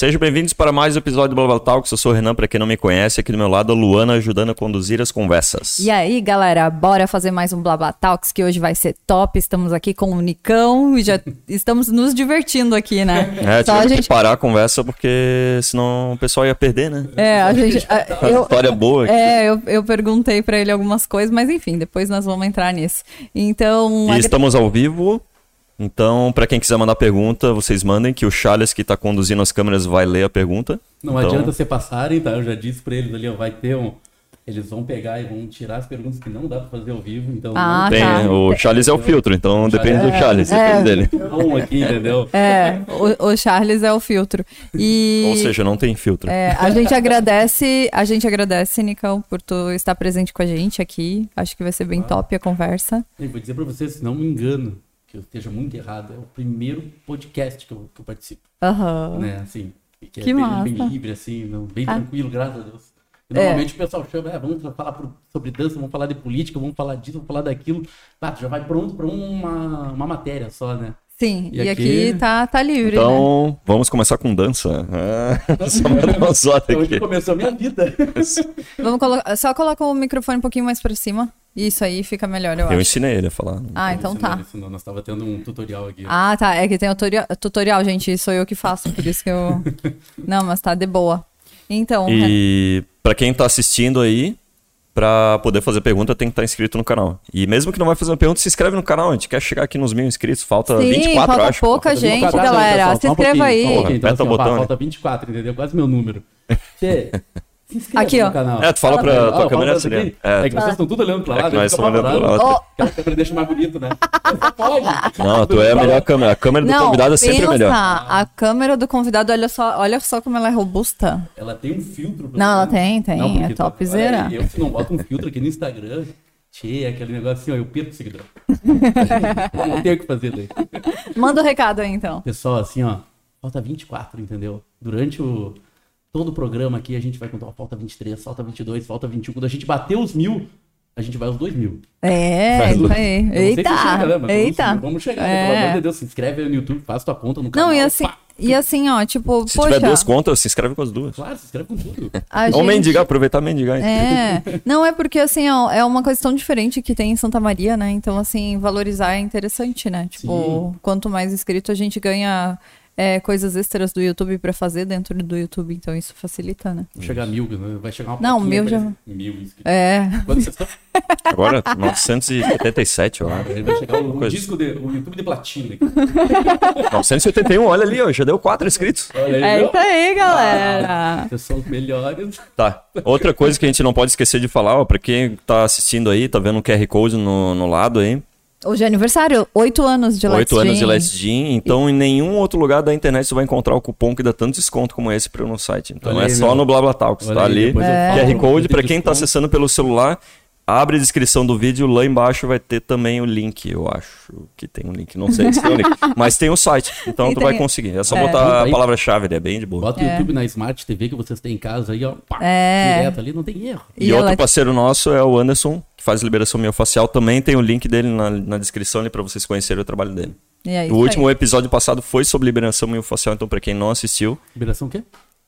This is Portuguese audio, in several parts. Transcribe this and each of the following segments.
Sejam bem-vindos para mais um episódio do Global Talks. Eu sou o Renan, para quem não me conhece. Aqui do meu lado, a Luana ajudando a conduzir as conversas. E aí, galera, bora fazer mais um Blabla Talks, que hoje vai ser top. Estamos aqui com o Nicão e já estamos nos divertindo aqui, né? É, Só a gente... que parar a conversa porque senão o pessoal ia perder, né? É, a gente... A, eu, história boa. Aqui. É, eu, eu perguntei para ele algumas coisas, mas enfim, depois nós vamos entrar nisso. Então... E estamos ao vivo então, para quem quiser mandar pergunta, vocês mandem, que o Charles, que está conduzindo as câmeras, vai ler a pergunta. Não então... adianta você passarem, tá? Eu já disse para eles ali, ó, vai ter um. Eles vão pegar e vão tirar as perguntas que não dá para fazer ao vivo, então. Ah, tem, tá. O Charles é o filtro, então o depende é, do Charles, é, dele. Um aqui, entendeu? É, o, o, Charles é o filtro. E... Ou seja, não tem filtro. É, a gente agradece, a gente agradece, Nicão, por tu estar presente com a gente aqui. Acho que vai ser bem ah. top a conversa. E vou dizer para vocês, se não me engano, que eu esteja muito errado, é o primeiro podcast que eu, que eu participo. Uhum. Né, assim, que, que é bem, bem, livre, assim, não, bem ah. tranquilo, graças a Deus. E, normalmente é. o pessoal chama, é, vamos falar pro, sobre dança, vamos falar de política, vamos falar disso, vamos falar daquilo. Ah, já vai pronto para uma, uma matéria só, né? Sim, e, e aqui... aqui, tá, tá livre. Então, né? vamos começar com dança. Ah, só aqui. Onde começou a minha vida. vamos colocar, só coloca o microfone um pouquinho mais para cima. Isso aí fica melhor, eu, eu acho. Eu ensinei ele a falar. Ah, então tá. Ensinou, nós tava tendo um tutorial aqui. Ah, tá. É que tem o tutorial, tutorial, gente. Sou eu que faço, por isso que eu. Não, mas tá de boa. Então. E para quem tá assistindo aí, para poder fazer pergunta, tem que estar tá inscrito no canal. E mesmo que não vai fazer uma pergunta, se inscreve no canal. A gente quer chegar aqui nos mil inscritos. Falta Sim, 24, falta acho. pouca falta gente, galera. Se inscreva aí. Então, então, assim, o botão. Falta 24, entendeu? Quase meu número. Se inscreve Aqui, ó. canal. É, tu fala pra ah, tua câmera assim. É, é que vocês estão tudo olhando pra lá. É que nós estamos olhando pra lá. Aquela câmera deixa mais bonito, né? Você pode. Não, tu é a melhor câmera. A câmera do não, convidado é sempre pensa, melhor. A câmera do convidado, olha só, olha só como ela é robusta. Ela tem um filtro. Não, ela tem, tem. Não, é topzera. Eu, se não boto um filtro aqui no Instagram, Tchê, aquele negócio assim, ó, eu perco o seguidor. não tenho o que fazer daí. Manda o um recado aí, então. Pessoal, assim, ó, falta 24, entendeu? Durante o todo o programa aqui a gente vai contar, ó, falta 23, falta 22, falta 21. Quando a gente bater os mil, a gente vai aos dois mil. É, isso aí. Eita, chega, né? Eita. Vamos, vamos chegar, é. pelo amor de Deus, se inscreve aí no YouTube, faz tua conta no canal. Não, e assim, e assim, ó, tipo, se poxa... tiver duas contas, se inscreve com as duas. Claro, se inscreve com tudo. A Ou gente... mendigar, aproveitar mendigar. É, não é porque assim, ó, é uma coisa tão diferente que tem em Santa Maria, né? Então, assim, valorizar é interessante, né? Tipo, Sim. quanto mais inscrito a gente ganha é, coisas extras do YouTube para fazer dentro do YouTube, então isso facilita, né? Vai chegar a mil, né? vai chegar uma Não, mil já. Mil inscritos. É. Quantos vocês estão? Agora, 977, eu acho. Vai chegar um, um disco de um YouTube de platina aqui. 981, olha ali, ó, já deu 4 inscritos. Olha aí, é isso aí, galera. Ah, vocês são os melhores. Tá. Outra coisa que a gente não pode esquecer de falar, ó, pra quem tá assistindo aí, tá vendo um QR Code no, no lado aí. Hoje é aniversário, oito anos de Let's Oito anos de Let's Gin. Então, e... em nenhum outro lugar da internet você vai encontrar o cupom que dá tanto desconto como esse para o nosso site. Então, Olha é aí, só meu. no BlaBlaTalks, tá ali. É. QR Code, para quem está acessando pelo celular, abre a descrição do vídeo, lá embaixo vai ter também o link, eu acho que tem um link, não sei se tem um link, mas tem o site, então e tu tem... vai conseguir. É só é. botar a palavra-chave, ele é bem de boa. Bota o é. YouTube na Smart TV que vocês têm em casa aí, ó, pá, é. direto ali, não tem erro. E, e outro parceiro nosso é o Anderson, que faz liberação miofascial, também tem o link dele na, na descrição ali para vocês conhecerem o trabalho dele. É o último aí. episódio passado foi sobre liberação miofascial, então para quem não assistiu... Liberação o quê?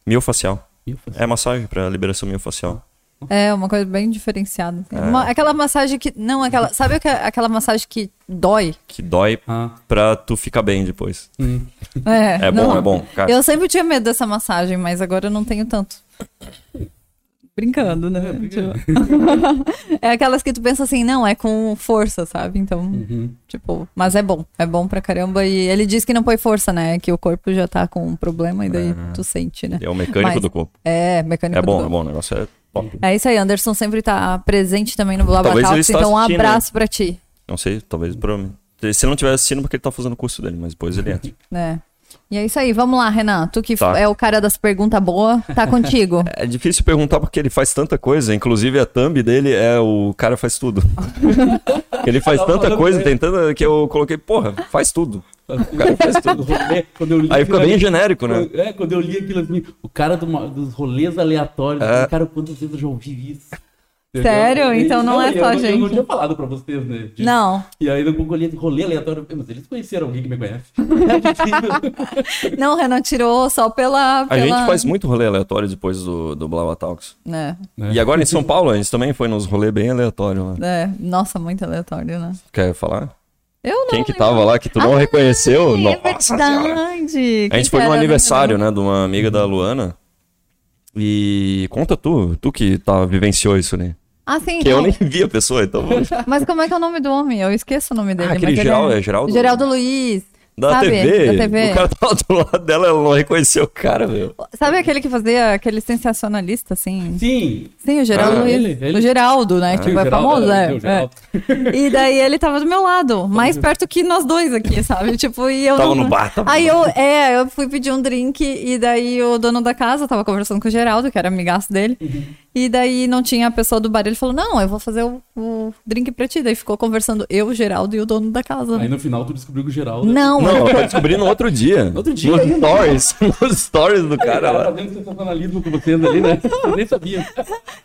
Miofacial. miofacial. É massagem para liberação miofascial. É, uma coisa bem diferenciada. Assim. É. Uma, aquela massagem que. Não, aquela. Sabe aquela massagem que dói? Que dói ah. pra tu ficar bem depois. Hum. É, é bom, é bom. Cara. Eu sempre tinha medo dessa massagem, mas agora eu não tenho tanto brincando, né? É, tipo... é aquelas que tu pensa assim, não, é com força, sabe? Então, uhum. tipo, mas é bom, é bom pra caramba. E ele diz que não põe força, né? Que o corpo já tá com um problema e daí é. tu sente, né? É o mecânico mas, do corpo. É, mecânico é bom, do corpo. É bom, o negócio é top. É isso aí, Anderson sempre tá presente também no Blabla Talks, então um abraço pra ti. Não sei, talvez pra mim. Se não estiver assistindo, porque ele tá fazendo o curso dele, mas depois ele entra. É. E é isso aí, vamos lá, Renan. Tu que tá. é o cara das perguntas boas, tá contigo. É difícil perguntar porque ele faz tanta coisa, inclusive a thumb dele é o cara faz tudo. ele faz tanta coisa, tem tanta que eu coloquei, porra, faz tudo. O cara faz tudo. Aí fica bem genérico, né? É, quando eu li aquilo assim, o cara do, dos rolês aleatórios, é. cara, quantas vezes eu já ouvi isso? Sério? Então não, não é só eu, gente. Eu não tinha falado pra vocês, né? De... Não. E aí no Google rolê aleatório, mas eles conheceram alguém que me conhece. não, o Renan tirou só pela, pela, A gente faz muito rolê aleatório depois do, do Blava Talks. É. é. E agora em São Paulo, a gente também foi nos rolês bem aleatórios. Né? É, nossa, muito aleatório, né? Quer falar? Eu não. Quem que tava lá que tu não ah, reconheceu? É nossa, verdade. A gente foi no aniversário, né, de uma amiga da Luana. E conta tu, tu que tá, vivenciou isso, né? Ah, sim. Que eu nem vi a pessoa, então. Mas como é que é o nome do homem? Eu esqueço o nome dele. Ah, aquele Geraldo, é... é Geraldo? Geraldo Luiz. Da Sabe? TV. Da TV. O cara tava do lado dela, ela não reconheceu o cara, meu. Sabe aquele que fazia aquele sensacionalista, assim? Sim. Sim, o Geraldo. Ah, ele, ele. O Geraldo, né? Ah, tipo, é famoso, é. é. E daí ele tava do meu lado, mais perto que nós dois aqui, sabe? Tipo, e eu. Tava não... no bar, tava Aí eu, é, eu fui pedir um drink e daí o dono da casa tava conversando com o Geraldo, que era amigaço dele. Uhum. E daí não tinha a pessoa do bar. Ele falou: Não, eu vou fazer o, o drink pra ti. Daí ficou conversando eu, o Geraldo e o dono da casa. Aí no final tu descobriu que o Geraldo. Não, não, eu descobri no outro dia. No outro dia. Nos stories. Nos stories do cara lá. Fazendo sensacionalismo com vocês ali, né? Eu nem sabia.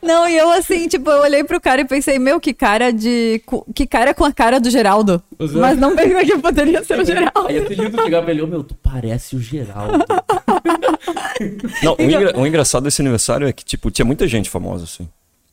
Não, e eu assim, tipo, eu olhei pro cara e pensei: Meu, que cara de. Que cara com a cara do Geraldo. Você... Mas não pensei que poderia ser o Geraldo. Aí eu lindo chegar pra ele: Meu, tu parece o Geraldo. não, o, engra... o engraçado desse aniversário é que, tipo, tinha muita gente famosa, assim.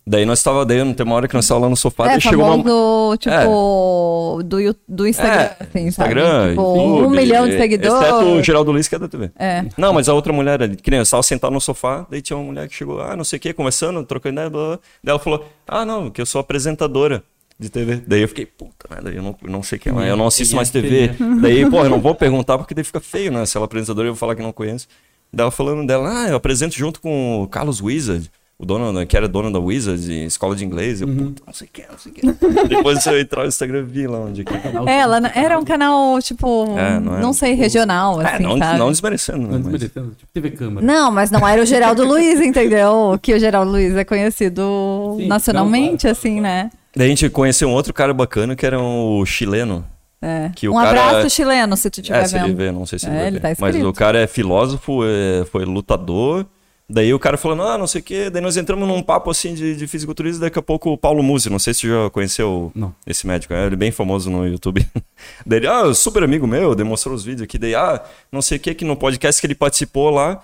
Daí nós tava, daí tem uma hora que nós tava lá no sofá, é, daí chegou uma... Do, tipo, é. do, do Instagram, é, assim, Instagram, tipo, YouTube, um milhão de seguidores. Exceto o Geraldo Luiz, que é da TV. É. Não, mas a outra mulher ali, que nem eu estava sentado no sofá, daí tinha uma mulher que chegou, ah, não sei o que, conversando, trocando ideia, blá, blá. Daí ela falou, ah, não, que eu sou apresentadora de TV. Daí eu fiquei, puta merda, eu não, não sei quem é, eu não assisto mais TV. Daí, pô, eu não vou perguntar porque daí fica feio, né? Se ela é apresentadora, eu vou falar que não conheço. Daí ela falando dela, ah, eu apresento junto com o Carlos Wizard o dono, né, que era dono da Wizards, escola de inglês. Eu, uhum. puta, não sei o que, não sei o que. Depois eu entrar no Instagram e vi lá onde é que é. Ela era um canal, tipo, é, não, não, sei, regional, é, assim, não, sabe? não desmerecendo, né? Não desmerecendo, tipo TV Câmara. Não, mas não era o Geraldo Luiz, entendeu? Que o Geraldo Luiz é conhecido Sim, nacionalmente, não, claro, assim, claro. né? Daí a gente conheceu um outro cara bacana que era o chileno. É. Que um cara... abraço chileno, se tu tiver é, se ele vê, não sei se ele é, ele tá Mas o cara é filósofo, é, foi lutador Daí o cara falando, ah, não sei o quê. Daí nós entramos num papo assim de, de fisiculturismo. Daqui a pouco o Paulo Musi, não sei se você já conheceu não. esse médico, é, ele é bem famoso no YouTube. Daí ele, ah, super amigo meu, demonstrou os vídeos aqui. Daí, ah, não sei o que, que no podcast que ele participou lá,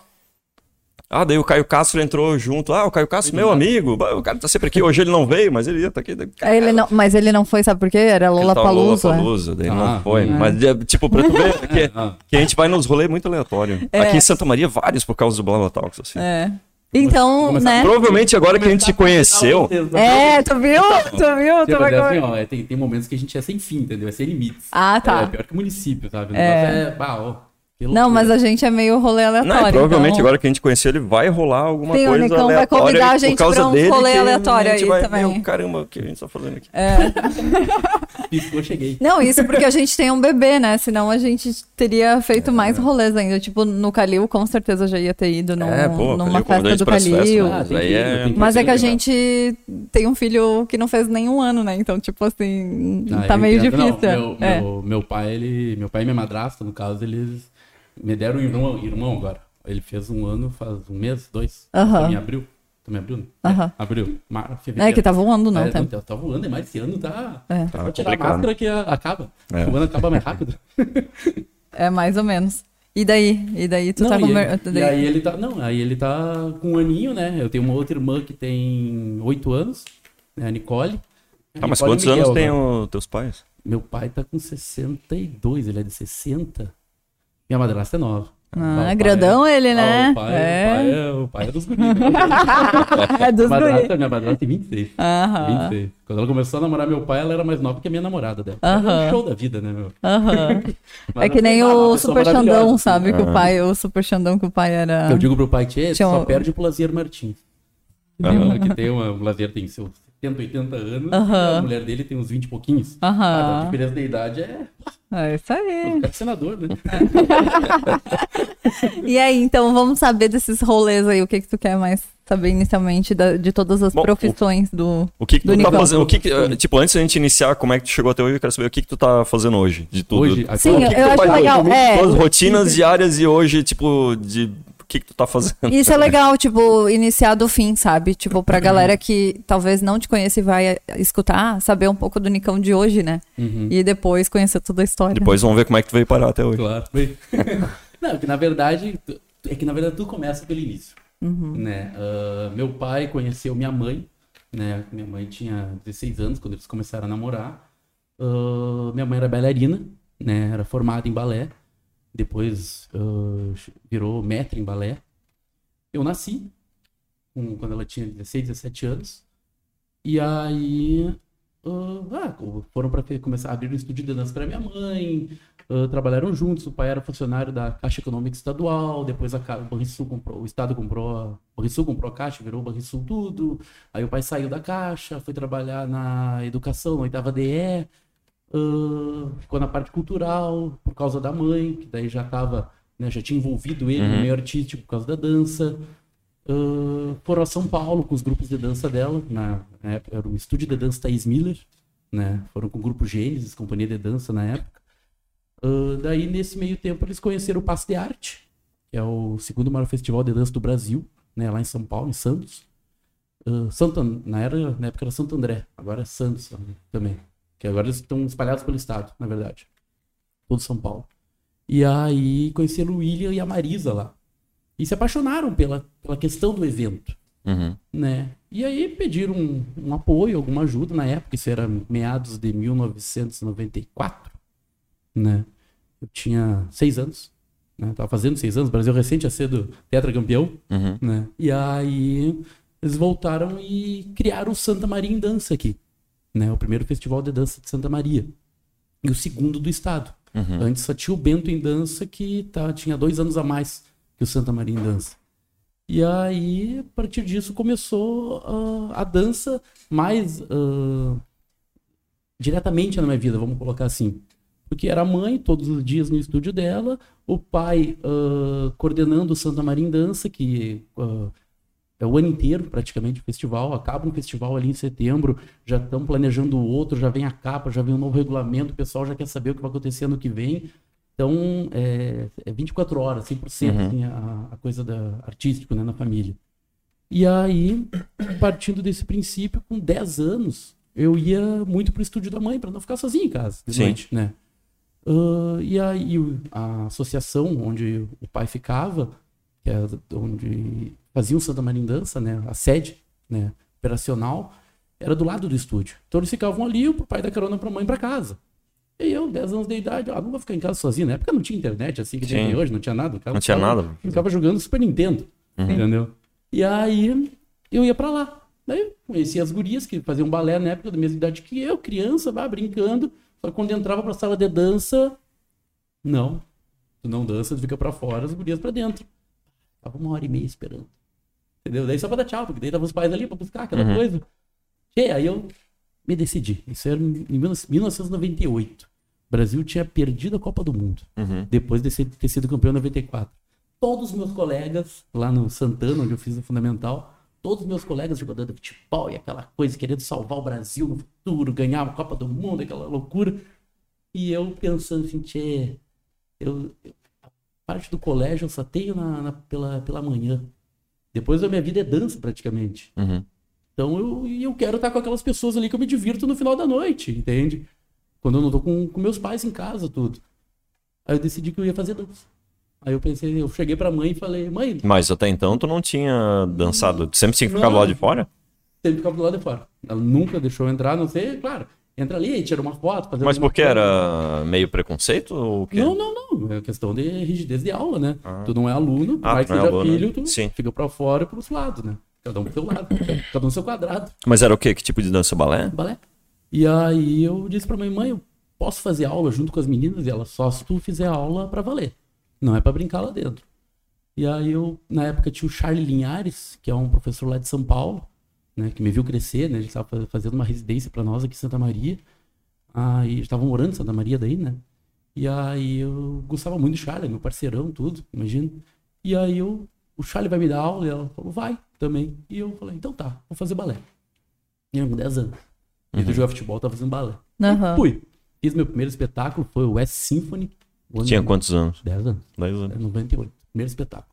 ah, daí o Caio Castro entrou junto. Ah, o Caio Castro, meu amigo. O cara tá sempre aqui. Hoje ele não veio, mas ele ia tá aqui. Ele não, mas ele não foi, sabe por quê? Era Lola Palusa. Lola Palusa, daí ah, não foi. É. Mas, é, tipo, pra tu ver que, que, a gente vai nos rolês muito aleatório. É. Aqui em Santa Maria, vários por causa do Blá Talks, assim. É. Então, Começar, né? Provavelmente agora que a gente se conheceu. É, tu viu? Tu viu? Tu vai assim, ó, é, tem, tem momentos que a gente é sem fim, entendeu? É sem limites. Ah, tá. É, pior que o município, sabe? É, é bah, ó, não, mas a gente é meio rolê aleatório. Não, provavelmente então... agora que a gente conheceu, ele vai rolar alguma Sim, coisa aleatória. vai convidar a gente pra um rolê aleatório aí vai, também. Meu, caramba, o que a gente tá fazendo aqui? É. Piscou, cheguei. Não, isso porque a gente tem um bebê, né? Senão a gente teria feito é. mais rolês ainda. Tipo, no Calil, com certeza já ia ter ido num, é, pô, numa Calil, festa do Calil. Ah, é... Mas é que a gente tem um filho que não fez nenhum ano, né? Então, tipo assim, ah, tá meio difícil. Não, meu, é. meu, meu pai, ele. Meu pai e minha madrasta, no caso, eles me deram um irmão, irmão agora. Ele fez um ano, faz um mês, dois. Uhum. Em abril. Também abril? Né? Uhum. É, abril. Mar, fevereiro. É que tá voando, não. É, tá... tá voando, mas esse ano tá. É. Tá Vou tirar a máscara que acaba. É. O ano acaba mais rápido. é, mais ou menos. E daí? E daí tu não, tá com... E, e aí ele tá. Não, aí ele tá com um aninho, né? Eu tenho uma outra irmã que tem oito anos, né? A Nicole. Ah, mas quantos Miguel, anos tem os teus pais? Meu pai tá com 62, ele é de 60. Minha madrasta é nova. Ah, grandão é... ele, né? Ah, o, pai, é... o, pai é... o pai é dos guris. é dos guris. Minha madrasta tem 26. Aham. 26. Quando ela começou a namorar meu pai, ela era mais nova que a minha namorada dela. Aham. É um show da vida, né, meu? Aham. é que nem o Super Xandão, sabe? Que o pai, o Super Xandão que o pai era... Eu digo pro pai, tchê, só perde pro Lazier Martins. Uhum. Que tem uma, o Lazier tem seus 70, 80 anos, uhum. a mulher dele tem uns 20 e pouquinhos. Uhum. a diferença da idade é. É isso aí. É senador, né? e aí, então vamos saber desses rolês aí. O que, que tu quer mais saber inicialmente da, de todas as Bom, profissões o, do. O que, que tu tá fazendo? O que, que eh, tipo, antes da gente iniciar, como é que tu chegou até hoje, eu quero saber o que, que tu tá fazendo hoje, de tudo. Hoje, Sim, o que eu, que acho legal. É. Tuas rotinas diárias e hoje, tipo, de que, que tu tá fazendo. Isso é legal, tipo, iniciar do fim, sabe? Tipo, pra galera que talvez não te conheça e vai escutar, saber um pouco do Nicão de hoje, né? Uhum. E depois conhecer toda a história. Depois vamos ver como é que tu veio parar até hoje. Claro. não, que na verdade, é que na verdade tudo começa pelo início. Uhum. Né? Uh, meu pai conheceu minha mãe, né? Minha mãe tinha 16 anos quando eles começaram a namorar. Uh, minha mãe era bailarina, né? Era formada em balé. Depois uh, virou mestre em balé. Eu nasci quando ela tinha 16, 17 anos. E aí uh, ah, foram para começar a abrir um estúdio de dança para minha mãe. Uh, trabalharam juntos. O pai era funcionário da Caixa Econômica Estadual. Depois a, o Banrisul comprou, o Estado comprou, Banrisul comprou a Caixa, virou Banrisul tudo. Aí o pai saiu da Caixa, foi trabalhar na educação, na oitava DE. Uh, ficou na parte cultural por causa da mãe, que daí já estava, né, já tinha envolvido ele uhum. no meio artístico por causa da dança. Uh, foram a São Paulo com os grupos de dança dela, na, na época era o estúdio de dança Thaís Miller, né? Foram com o grupo Gênesis, companhia de dança na época. Uh, daí, nesse meio tempo, eles conheceram o Passo de Arte, que é o segundo maior festival de dança do Brasil, né? Lá em São Paulo, em Santos. Uh, Santo, na, era, na época era Santo André, agora é Santos também. Que agora eles estão espalhados pelo estado, na verdade. Todo São Paulo. E aí conheceram o William e a Marisa lá. E se apaixonaram pela, pela questão do evento. Uhum. Né? E aí pediram um, um, apoio, alguma ajuda na época, isso era meados de 1994. Né? Eu tinha seis anos. Né? Tava fazendo seis anos, o Brasil recente tinha sido tetracampeão. Uhum. Né? E aí eles voltaram e criaram o Santa Maria em Dança aqui né? O primeiro festival de dança de Santa Maria. E o segundo do estado. Uhum. Antes só tinha o Bento em dança, que tá, tinha dois anos a mais que o Santa Maria em dança. E aí, a partir disso, começou uh, a dança mais uh, diretamente na minha vida, vamos colocar assim. Porque era a mãe, todos os dias no estúdio dela, o pai uh, coordenando o Santa Maria em Dança, que é o ano inteiro, praticamente, o festival. Acaba um festival ali em setembro, já estão planejando o outro, já vem a capa, já vem um novo regulamento, o pessoal já quer saber o que vai acontecer ano que vem. Então, é, é 24 horas, 100% uhum. assim, a, a, coisa da artístico né, na família. E aí, partindo desse princípio, com 10 anos, eu ia muito pro estúdio da mãe para não ficar sozinho em casa de Sim. noite, né? Uh, e aí a associação onde o pai ficava, que é onde fazia o Santa Maria em Dança, né? A sede, né? Operacional, era do lado do estúdio. Então eles ficavam ali, o pai da carona pra mãe pra casa. E eu, 10 anos de idade, ah, não vou ficar em casa sozinho. Na época não tinha internet assim que tem hoje, não tinha nada. Não tinha ficava, nada. Ficava jogando Super Nintendo, uhum. entendeu? E aí eu ia pra lá. Daí conhecia as gurias que faziam balé na época da mesma idade que eu, criança, vá brincando. Só que quando entrava pra sala de dança, não. Tu não dança, tu fica pra fora, as gurias pra dentro. Tava uma hora e meia esperando. Entendeu? Daí só pra dar tchau, porque daí tava os pais ali pra buscar aquela uhum. coisa. E aí eu me decidi. Isso era em 1998. O Brasil tinha perdido a Copa do Mundo. Uhum. Depois de ter sido campeão em 94. Todos os meus colegas, lá no Santana, onde eu fiz o Fundamental, todos os meus colegas de futebol e aquela coisa, querendo salvar o Brasil no futuro, ganhar a Copa do Mundo, aquela loucura. E eu pensando assim, tchê, eu, eu, a parte do colégio eu só tenho na, na, pela, pela manhã. Depois a minha vida é dança, praticamente. Uhum. Então eu, eu quero estar com aquelas pessoas ali que eu me divirto no final da noite, entende? Quando eu não tô com, com meus pais em casa, tudo. Aí eu decidi que eu ia fazer dança. Aí eu pensei, eu cheguei pra mãe e falei, mãe. Mas até então tu não tinha dançado? Tu sempre tinha que ficar do lado de fora? Sempre ficava do lado de fora. Ela nunca deixou eu entrar, não sei, claro entra ali e tira uma foto. Mas porque era meio preconceito ou quê? Não, não, não. É questão de rigidez de aula, né? Ah. Tu não é aluno, ah, mais seja é aluno. filho, tu Sim. fica pra fora e pros lados, né? Cada um pro seu lado, cada um no seu quadrado. Mas era o quê? Que tipo de dança? Balé? Balé. E aí eu disse pra minha mãe, eu posso fazer aula junto com as meninas? E ela, só se tu fizer aula pra valer. Não é pra brincar lá dentro. E aí eu, na época, tinha o Charlie Linhares, que é um professor lá de São Paulo, né? Que me viu crescer, né? Ele estava fazendo uma residência para nós aqui em Santa Maria. Aí estavam morando em Santa Maria daí, né? E aí eu gostava muito do Charlie, meu parceirão, tudo, imagina. E aí eu, o Charlie vai me dar aula e ela falou, vai também. E eu falei, então tá, vou fazer balé. E eu com 10 anos. Uhum. E jogar futebol, tava fazendo balé. Uhum. Fui. Fiz meu primeiro espetáculo, foi o West Symphony. Tinha quantos anos? 10 anos. 10 anos. 98. Primeiro espetáculo.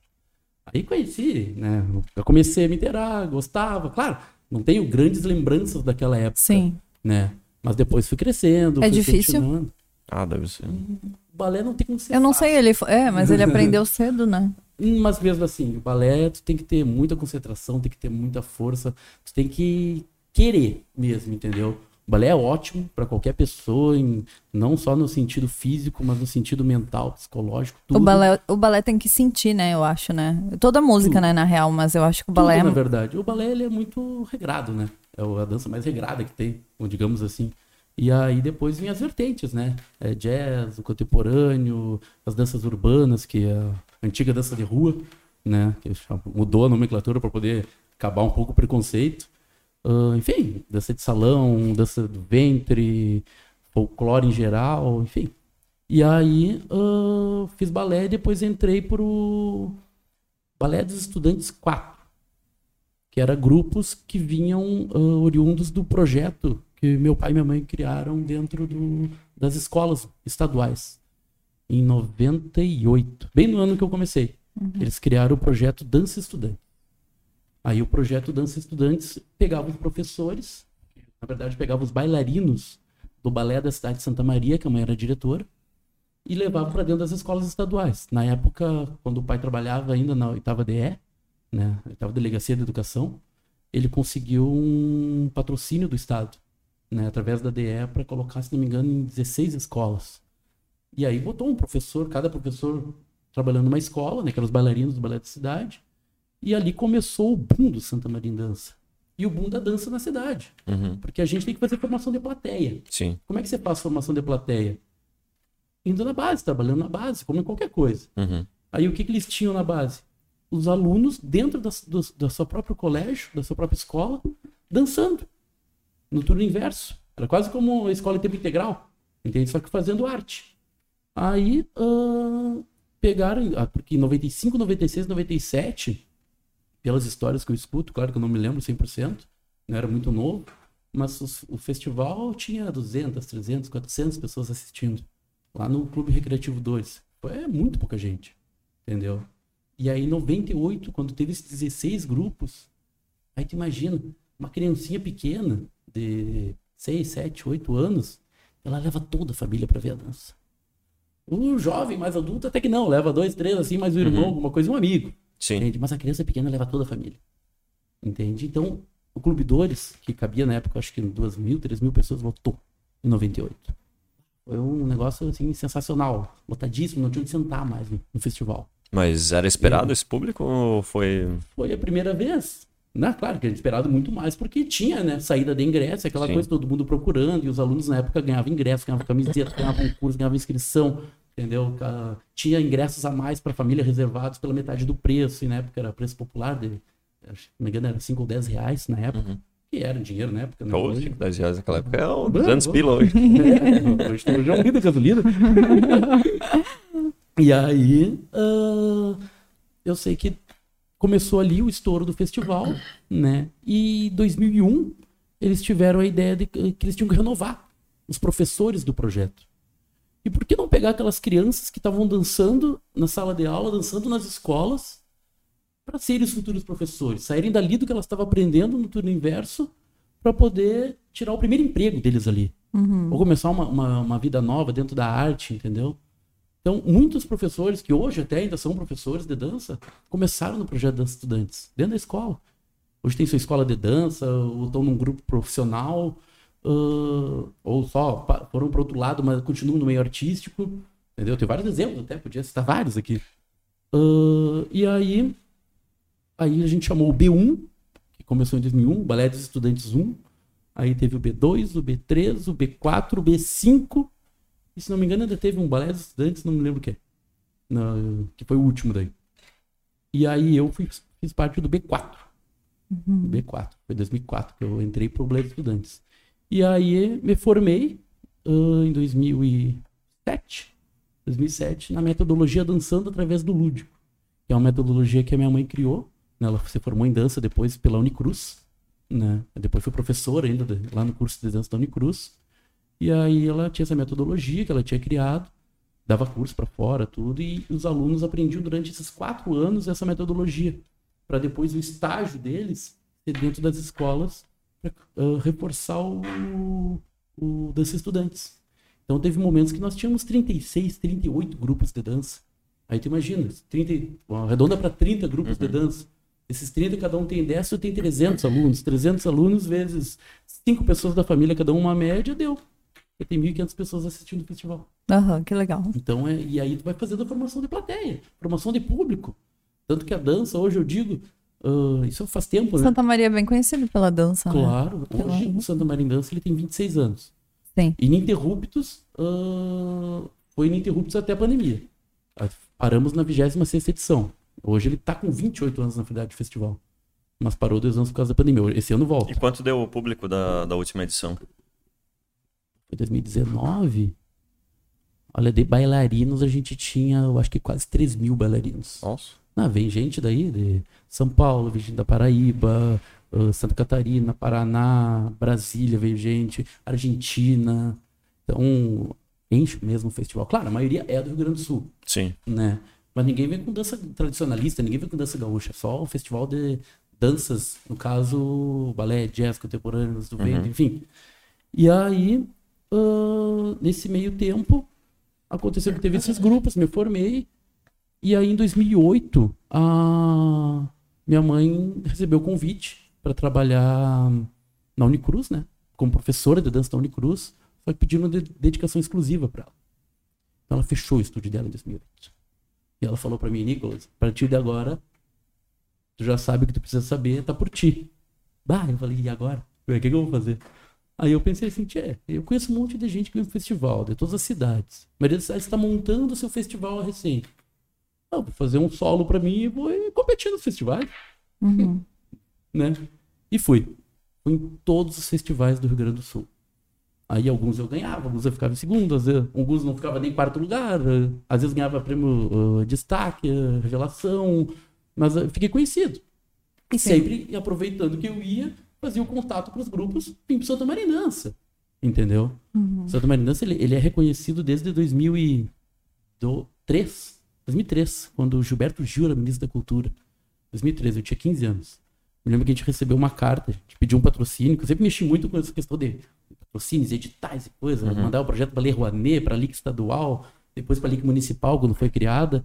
Aí conheci, né? Eu comecei a me interar, gostava. Claro, não tenho grandes lembranças daquela época. Sim. Né? Mas depois fui crescendo. É fui difícil? Ah, deve ser. O balé não tem como ser Eu não fácil. sei, ele. É, mas ele aprendeu cedo, né? Mas mesmo assim, o balé tu tem que ter muita concentração, tem que ter muita força, tu tem que querer mesmo, entendeu? O balé é ótimo para qualquer pessoa, em, não só no sentido físico, mas no sentido mental, psicológico, tudo. O balé, o balé tem que sentir, né? Eu acho, né? Toda música, Tudo. né, na real, mas eu acho que o Tudo, balé. na verdade. O balé ele é muito regrado, né? É a dança mais regrada que tem, digamos assim. E aí depois vem as vertentes, né? É jazz, o contemporâneo, as danças urbanas, que é a antiga dança de rua, né? Que mudou a nomenclatura para poder acabar um pouco o preconceito. Ah, enfim, dança de salão, dança do ventre, folclore em geral, enfim. E aí ah, fiz balé e depois entrei pro Balé dos Estudantes 4 que era grupos que vinham ah, oriundos do projeto que meu pai e minha mãe criaram dentro do, das escolas estaduais em 98, bem no ano que eu comecei. Eles criaram o projeto Dança Estudante. Aí o projeto Dança Estudantes pegava os professores, na verdade pegava os bailarinos do balé da cidade de Santa Maria, que a mãe era diretora, e levava para dentro das escolas estaduais. Na época, quando o pai trabalhava ainda na oitava DE, né, oitava Delegacia de Educação, ele conseguiu um patrocínio do Estado, né, através da DE, para colocar, se não me engano, em 16 escolas. E aí botou um professor, cada professor trabalhando numa escola, né, que eram os bailarinos do balé da cidade, e ali começou o boom do Santa Maria em Dança. E o boom da dança na cidade. Uhum. Porque a gente tem que fazer formação de plateia. Sim. Como é que você faz formação de plateia? Indo na base, trabalhando na base, como em qualquer coisa. Uhum. Aí o que, que eles tinham na base? Os alunos dentro da, do, da seu próprio colégio, da sua própria escola, dançando. No turno inverso. Era quase como a escola em tempo integral. Entende? Só que fazendo arte. Aí ah, pegaram, ah, porque em 95, 96, 97, pelas histórias que eu escuto, claro que eu não me lembro 100%, não era muito novo, mas os- o festival tinha 200, 300, 400 pessoas assistindo. Lá no Clube Recreativo 2. É muito pouca gente. Entendeu? E aí, em 98, quando teve esses 16 grupos, aí tu imagina, uma criancinha pequena, de 6, 7, 8 anos, ela leva toda a família pra ver a dança. O jovem mais adulto até que não, leva dois, três, assim, mais o irmão, alguma coisa, um amigo. Sim. Entende? Mas a criança pequena leva toda a família. Entende? Então, o Clube Dores, que cabia na época, acho que 2 mil, 3 mil pessoas, lotou em 98. Foi um negócio, assim, sensacional. Lotadíssimo, não tinha onde sentar mais no, no festival. Mas era esperado esse público ou foi. Foi a primeira vez. Né? Claro que a gente esperado muito mais, porque tinha, né? Saída de ingresso, aquela Sim. coisa, todo mundo procurando, e os alunos na época ganhavam ingresso, ganhavam camiseta, ganhavam curso, ganhavam inscrição, entendeu? Tinha ingressos a mais para a família reservados pela metade do preço, e na época era preço popular, de, se não me engano, era 5 ou 10 reais na época, Uhum. que era dinheiro na época, né? Hoje- 5, 10 reais naquela época é um Bom, 200 bom. pila hoje. É, hoje tem um de gasolina. e aí, ah, eu sei que começou ali o estouro do festival, né? E em 2001, eles tiveram a ideia de que que eles tinham que renovar os professores do projeto. E por que não pegar aquelas crianças que estavam dançando na sala de aula, dançando nas escolas, para serem os futuros professores, saírem dali do que elas estavam aprendendo no turno inverso, para poder tirar o primeiro emprego deles ali ou começar uma, uma, uma vida nova dentro da arte, entendeu? Então, muitos professores, que hoje até ainda são professores de dança, começaram no projeto Dança Estudantes, dentro da escola. Hoje tem sua escola de dança, ou estão num grupo profissional, ah, ou só foram para outro lado, mas continuam no meio artístico, entendeu? Tem vários exemplos até, podia citar vários aqui. Ah, e aí, aí a gente chamou o B1, que começou em 2001, Balé dos Estudantes 1, Aí teve o B2, o B3, o B4, o B5. E se não me engano, ainda teve um balé dos estudantes, não me lembro o que. Na- que foi o último daí. E aí eu fui, fiz parte do B4. B4. Foi 2004 que eu entrei pro balé dos estudantes. E aí me formei ah, em 2007. 2007 na metodologia dançando através do lúdico. Que é uma metodologia que a minha mãe criou. né? Ela se formou em dança depois pela Unicruz né? Depois foi professora ainda de- lá no curso de dança da Unicruz. E aí ela tinha essa metodologia que ela tinha criado. dava curso para fora, tudo, e os alunos aprendiam durante esses quatro anos essa metodologia, para depois o estágio deles ser dentro das escolas, uh, reforçar o, o dança estudantes. Então teve momentos que nós tínhamos 36, 38 grupos de dança. Aí tu imagina, 30, arredonda para 30 grupos uhum. de dança. Esses 30, cada um tem 10, tu tem 300 alunos. 300 alunos vezes 5 pessoas da família, cada um uma média, deu. E tem 1.500 pessoas assistindo o festival. Aham, uhum, que legal. Então, é, e aí tu vai fazendo a formação de plateia, formação de público. Tanto que a dança, hoje eu digo, uh, isso faz tempo, né? Santa Maria é bem conhecido pela dança, né? Claro. Né? Hoje, o Santa Maria em Dança, ele tem 26 anos. Sim. Ininterruptos, uh, foi ininterruptos até a pandemia. Paramos na 26 edição. Hoje ele está com 28 anos na verdade de festival. Mas parou dois anos por causa da pandemia. Esse ano volta. E quanto deu o público da, da última edição? Foi 2019. Olha, de bailarinos a gente tinha, eu acho que quase 3 mil bailarinos. Nossa. Ah, vem gente daí, de São Paulo, vem gente da Paraíba, uh, Santa Catarina, Paraná, Brasília, veio gente, Argentina. Então, enche mesmo o festival. Claro, a maioria é do Rio Grande do Sul. Sim. Né? Mas ninguém vem com dança tradicionalista, ninguém vem com dança gaúcha. É só um festival de danças, no caso, balé, jazz, contemporâneos do vento, uhum. enfim. E aí, uh, nesse meio tempo, aconteceu que teve esses grupos, me formei. E aí, em 2008, a minha mãe recebeu o convite para trabalhar na Unicruz, né? Como professora de dança da Unicruz que pedindo de dedicação exclusiva para ela. Então ela fechou o estúdio dela em 2008. E ela falou para mim, Nicolas, a partir de agora, tu já sabe o que tu precisa saber, tá por ti. Bah, eu falei, e agora? O que, que eu vou fazer? Aí eu pensei assim, tchê, eu conheço um monte de gente que vem pro festival, de todas as cidades. A maioria das cidades está montando o seu festival recente. Não, vou fazer um solo para mim e vou competir nos festivais. Uhum. né? E fui. Fui em todos os festivais do Rio Grande do Sul. Aí alguns eu ganhava, alguns eu ficava em segundo, às vezes, alguns não ficava nem em quarto lugar, às vezes ganhava prêmio uh, destaque, uh, revelação, mas uh, fiquei conhecido. E Sim. sempre aproveitando que eu ia, fazia o contato com os grupos, vim pro Santa Marinança, entendeu? Uhum. Santa Marinança, ele, ele é reconhecido desde 2003, 2003, quando o Gilberto Gil era ministro da Cultura. 2013, eu tinha 15 anos. Me lembro que a gente recebeu uma carta, a gente pediu um patrocínio, que eu sempre mexi muito com essa questão de patrocínios, editais e coisa, uhum. mandar o projeto para a Lei Rouanet, para a LIC estadual, depois para a LIC municipal, quando foi criada.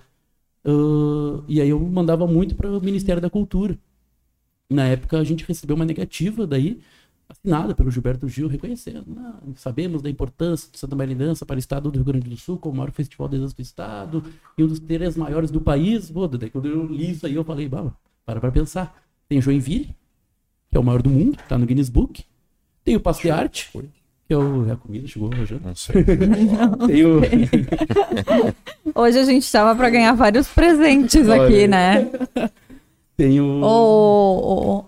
Uh, e aí eu mandava muito para o Ministério da Cultura. Na época a gente recebeu uma negativa daí, assinada pelo Gilberto Gil, reconhecendo. Ah, sabemos da importância de Santa Maria Dança para o estado do Rio Grande do Sul, como o maior festival de dança do estado, e um dos três maiores do país. Pô, daí quando eu li isso aí, eu falei, para para pensar. Tem Joinville, que é o maior do mundo, está no Guinness Book. Tem o Passo de Arte, que é o, é a comida, chegou hoje. Não sei. Tem o... hoje a gente estava para ganhar vários presentes Olha. aqui, né? Tem o... o,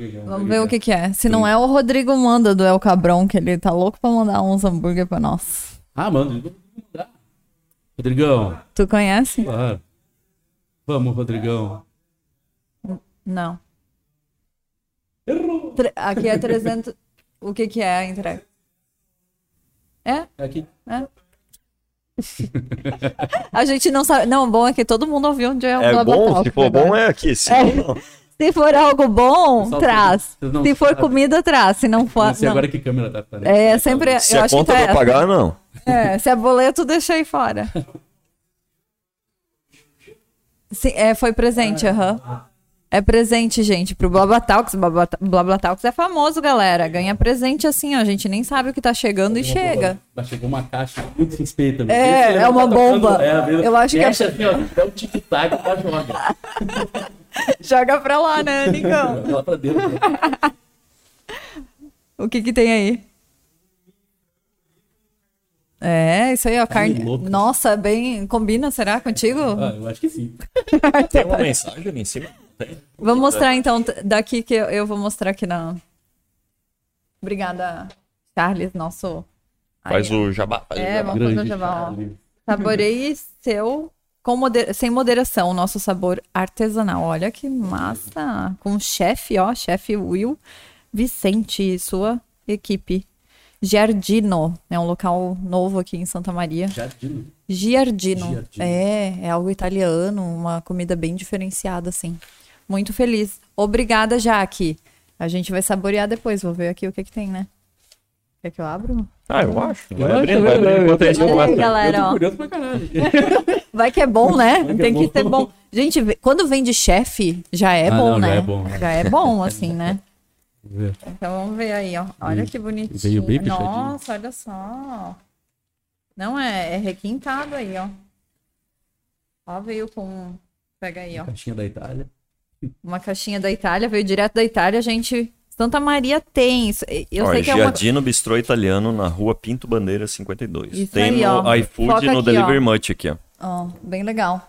o... Vamos ver o que que é. Se não é o Rodrigo Manda do El Cabrão, que ele tá louco pra mandar uns hambúrguer pra nós. Ah, manda. Rodrigão. Tu conhece? Claro. Vamos, Rodrigão. Não. Errou. Aqui é 300. o que que é a entrega? É? É aqui. É. a gente não sabe. Não, bom é que todo mundo ouviu onde é o É bom, se for bom é aqui. Se, é. se for algo bom, Pessoal, traz. Se for comida, traz. Se não for. Não sei agora que câmera tá aparecendo. É, sempre. Se eu a conta pra é pagar, não. É, se é boleto, deixa aí fora. Sim, é, foi presente, aham. Uhum. É presente, gente, pro Blabatalks. Blabatalks é famoso, galera. Ganha presente assim, ó. A gente nem sabe o que tá chegando e chega. Mas chegou uma caixa muito suspeita. É, é uma tá bomba. É, eu acho que é... assim, ó, até o tic-tac tá joga. joga pra lá, né, Nicão? lá pra dentro. Né? o que que tem aí? É, isso aí, ó, carne. Nossa, bem. Combina, será, contigo? Ah, eu acho que sim. tem uma mensagem ali em cima? Vou mostrar então daqui que eu, eu vou mostrar aqui na. Obrigada, Charles, nosso. Faz Aí, o jabá. Faz é, o jabá. vamos fazer o jabá. Saboreie seu moder... sem moderação, nosso sabor artesanal. Olha que massa! Com o chefe, ó, chefe Will Vicente e sua equipe. Giardino. É um local novo aqui em Santa Maria. Giardino. Giardino. Giardino. É, é algo italiano, uma comida bem diferenciada, assim. Muito feliz. Obrigada, Jaque. A gente vai saborear depois. Vou ver aqui o que, que tem, né? Quer que eu abro? Ah, eu acho. Vai abrindo, vai abrindo enquanto a gente galera, ó. curioso pra caralho. Vai que é bom, né? Vai Tem que, é que ser bom. Gente, quando vem de chefe, já é ah, bom, não, né? Já é bom. Já é bom, assim, né? Então vamos ver aí, ó. Olha que bonitinho. Veio bem Nossa, olha só. Não, é, é requintado aí, ó. Ó, veio com... Pega aí, ó. Uma caixinha da Itália. Uma caixinha da Itália, veio direto da Itália, a gente Santa Maria tem. Eu ó, sei que Giardino é uma... Bistrô Italiano na rua Pinto Bandeira 52. Isso tem aí, no iFood e no Delivery Much aqui, ó. Ó, bem legal.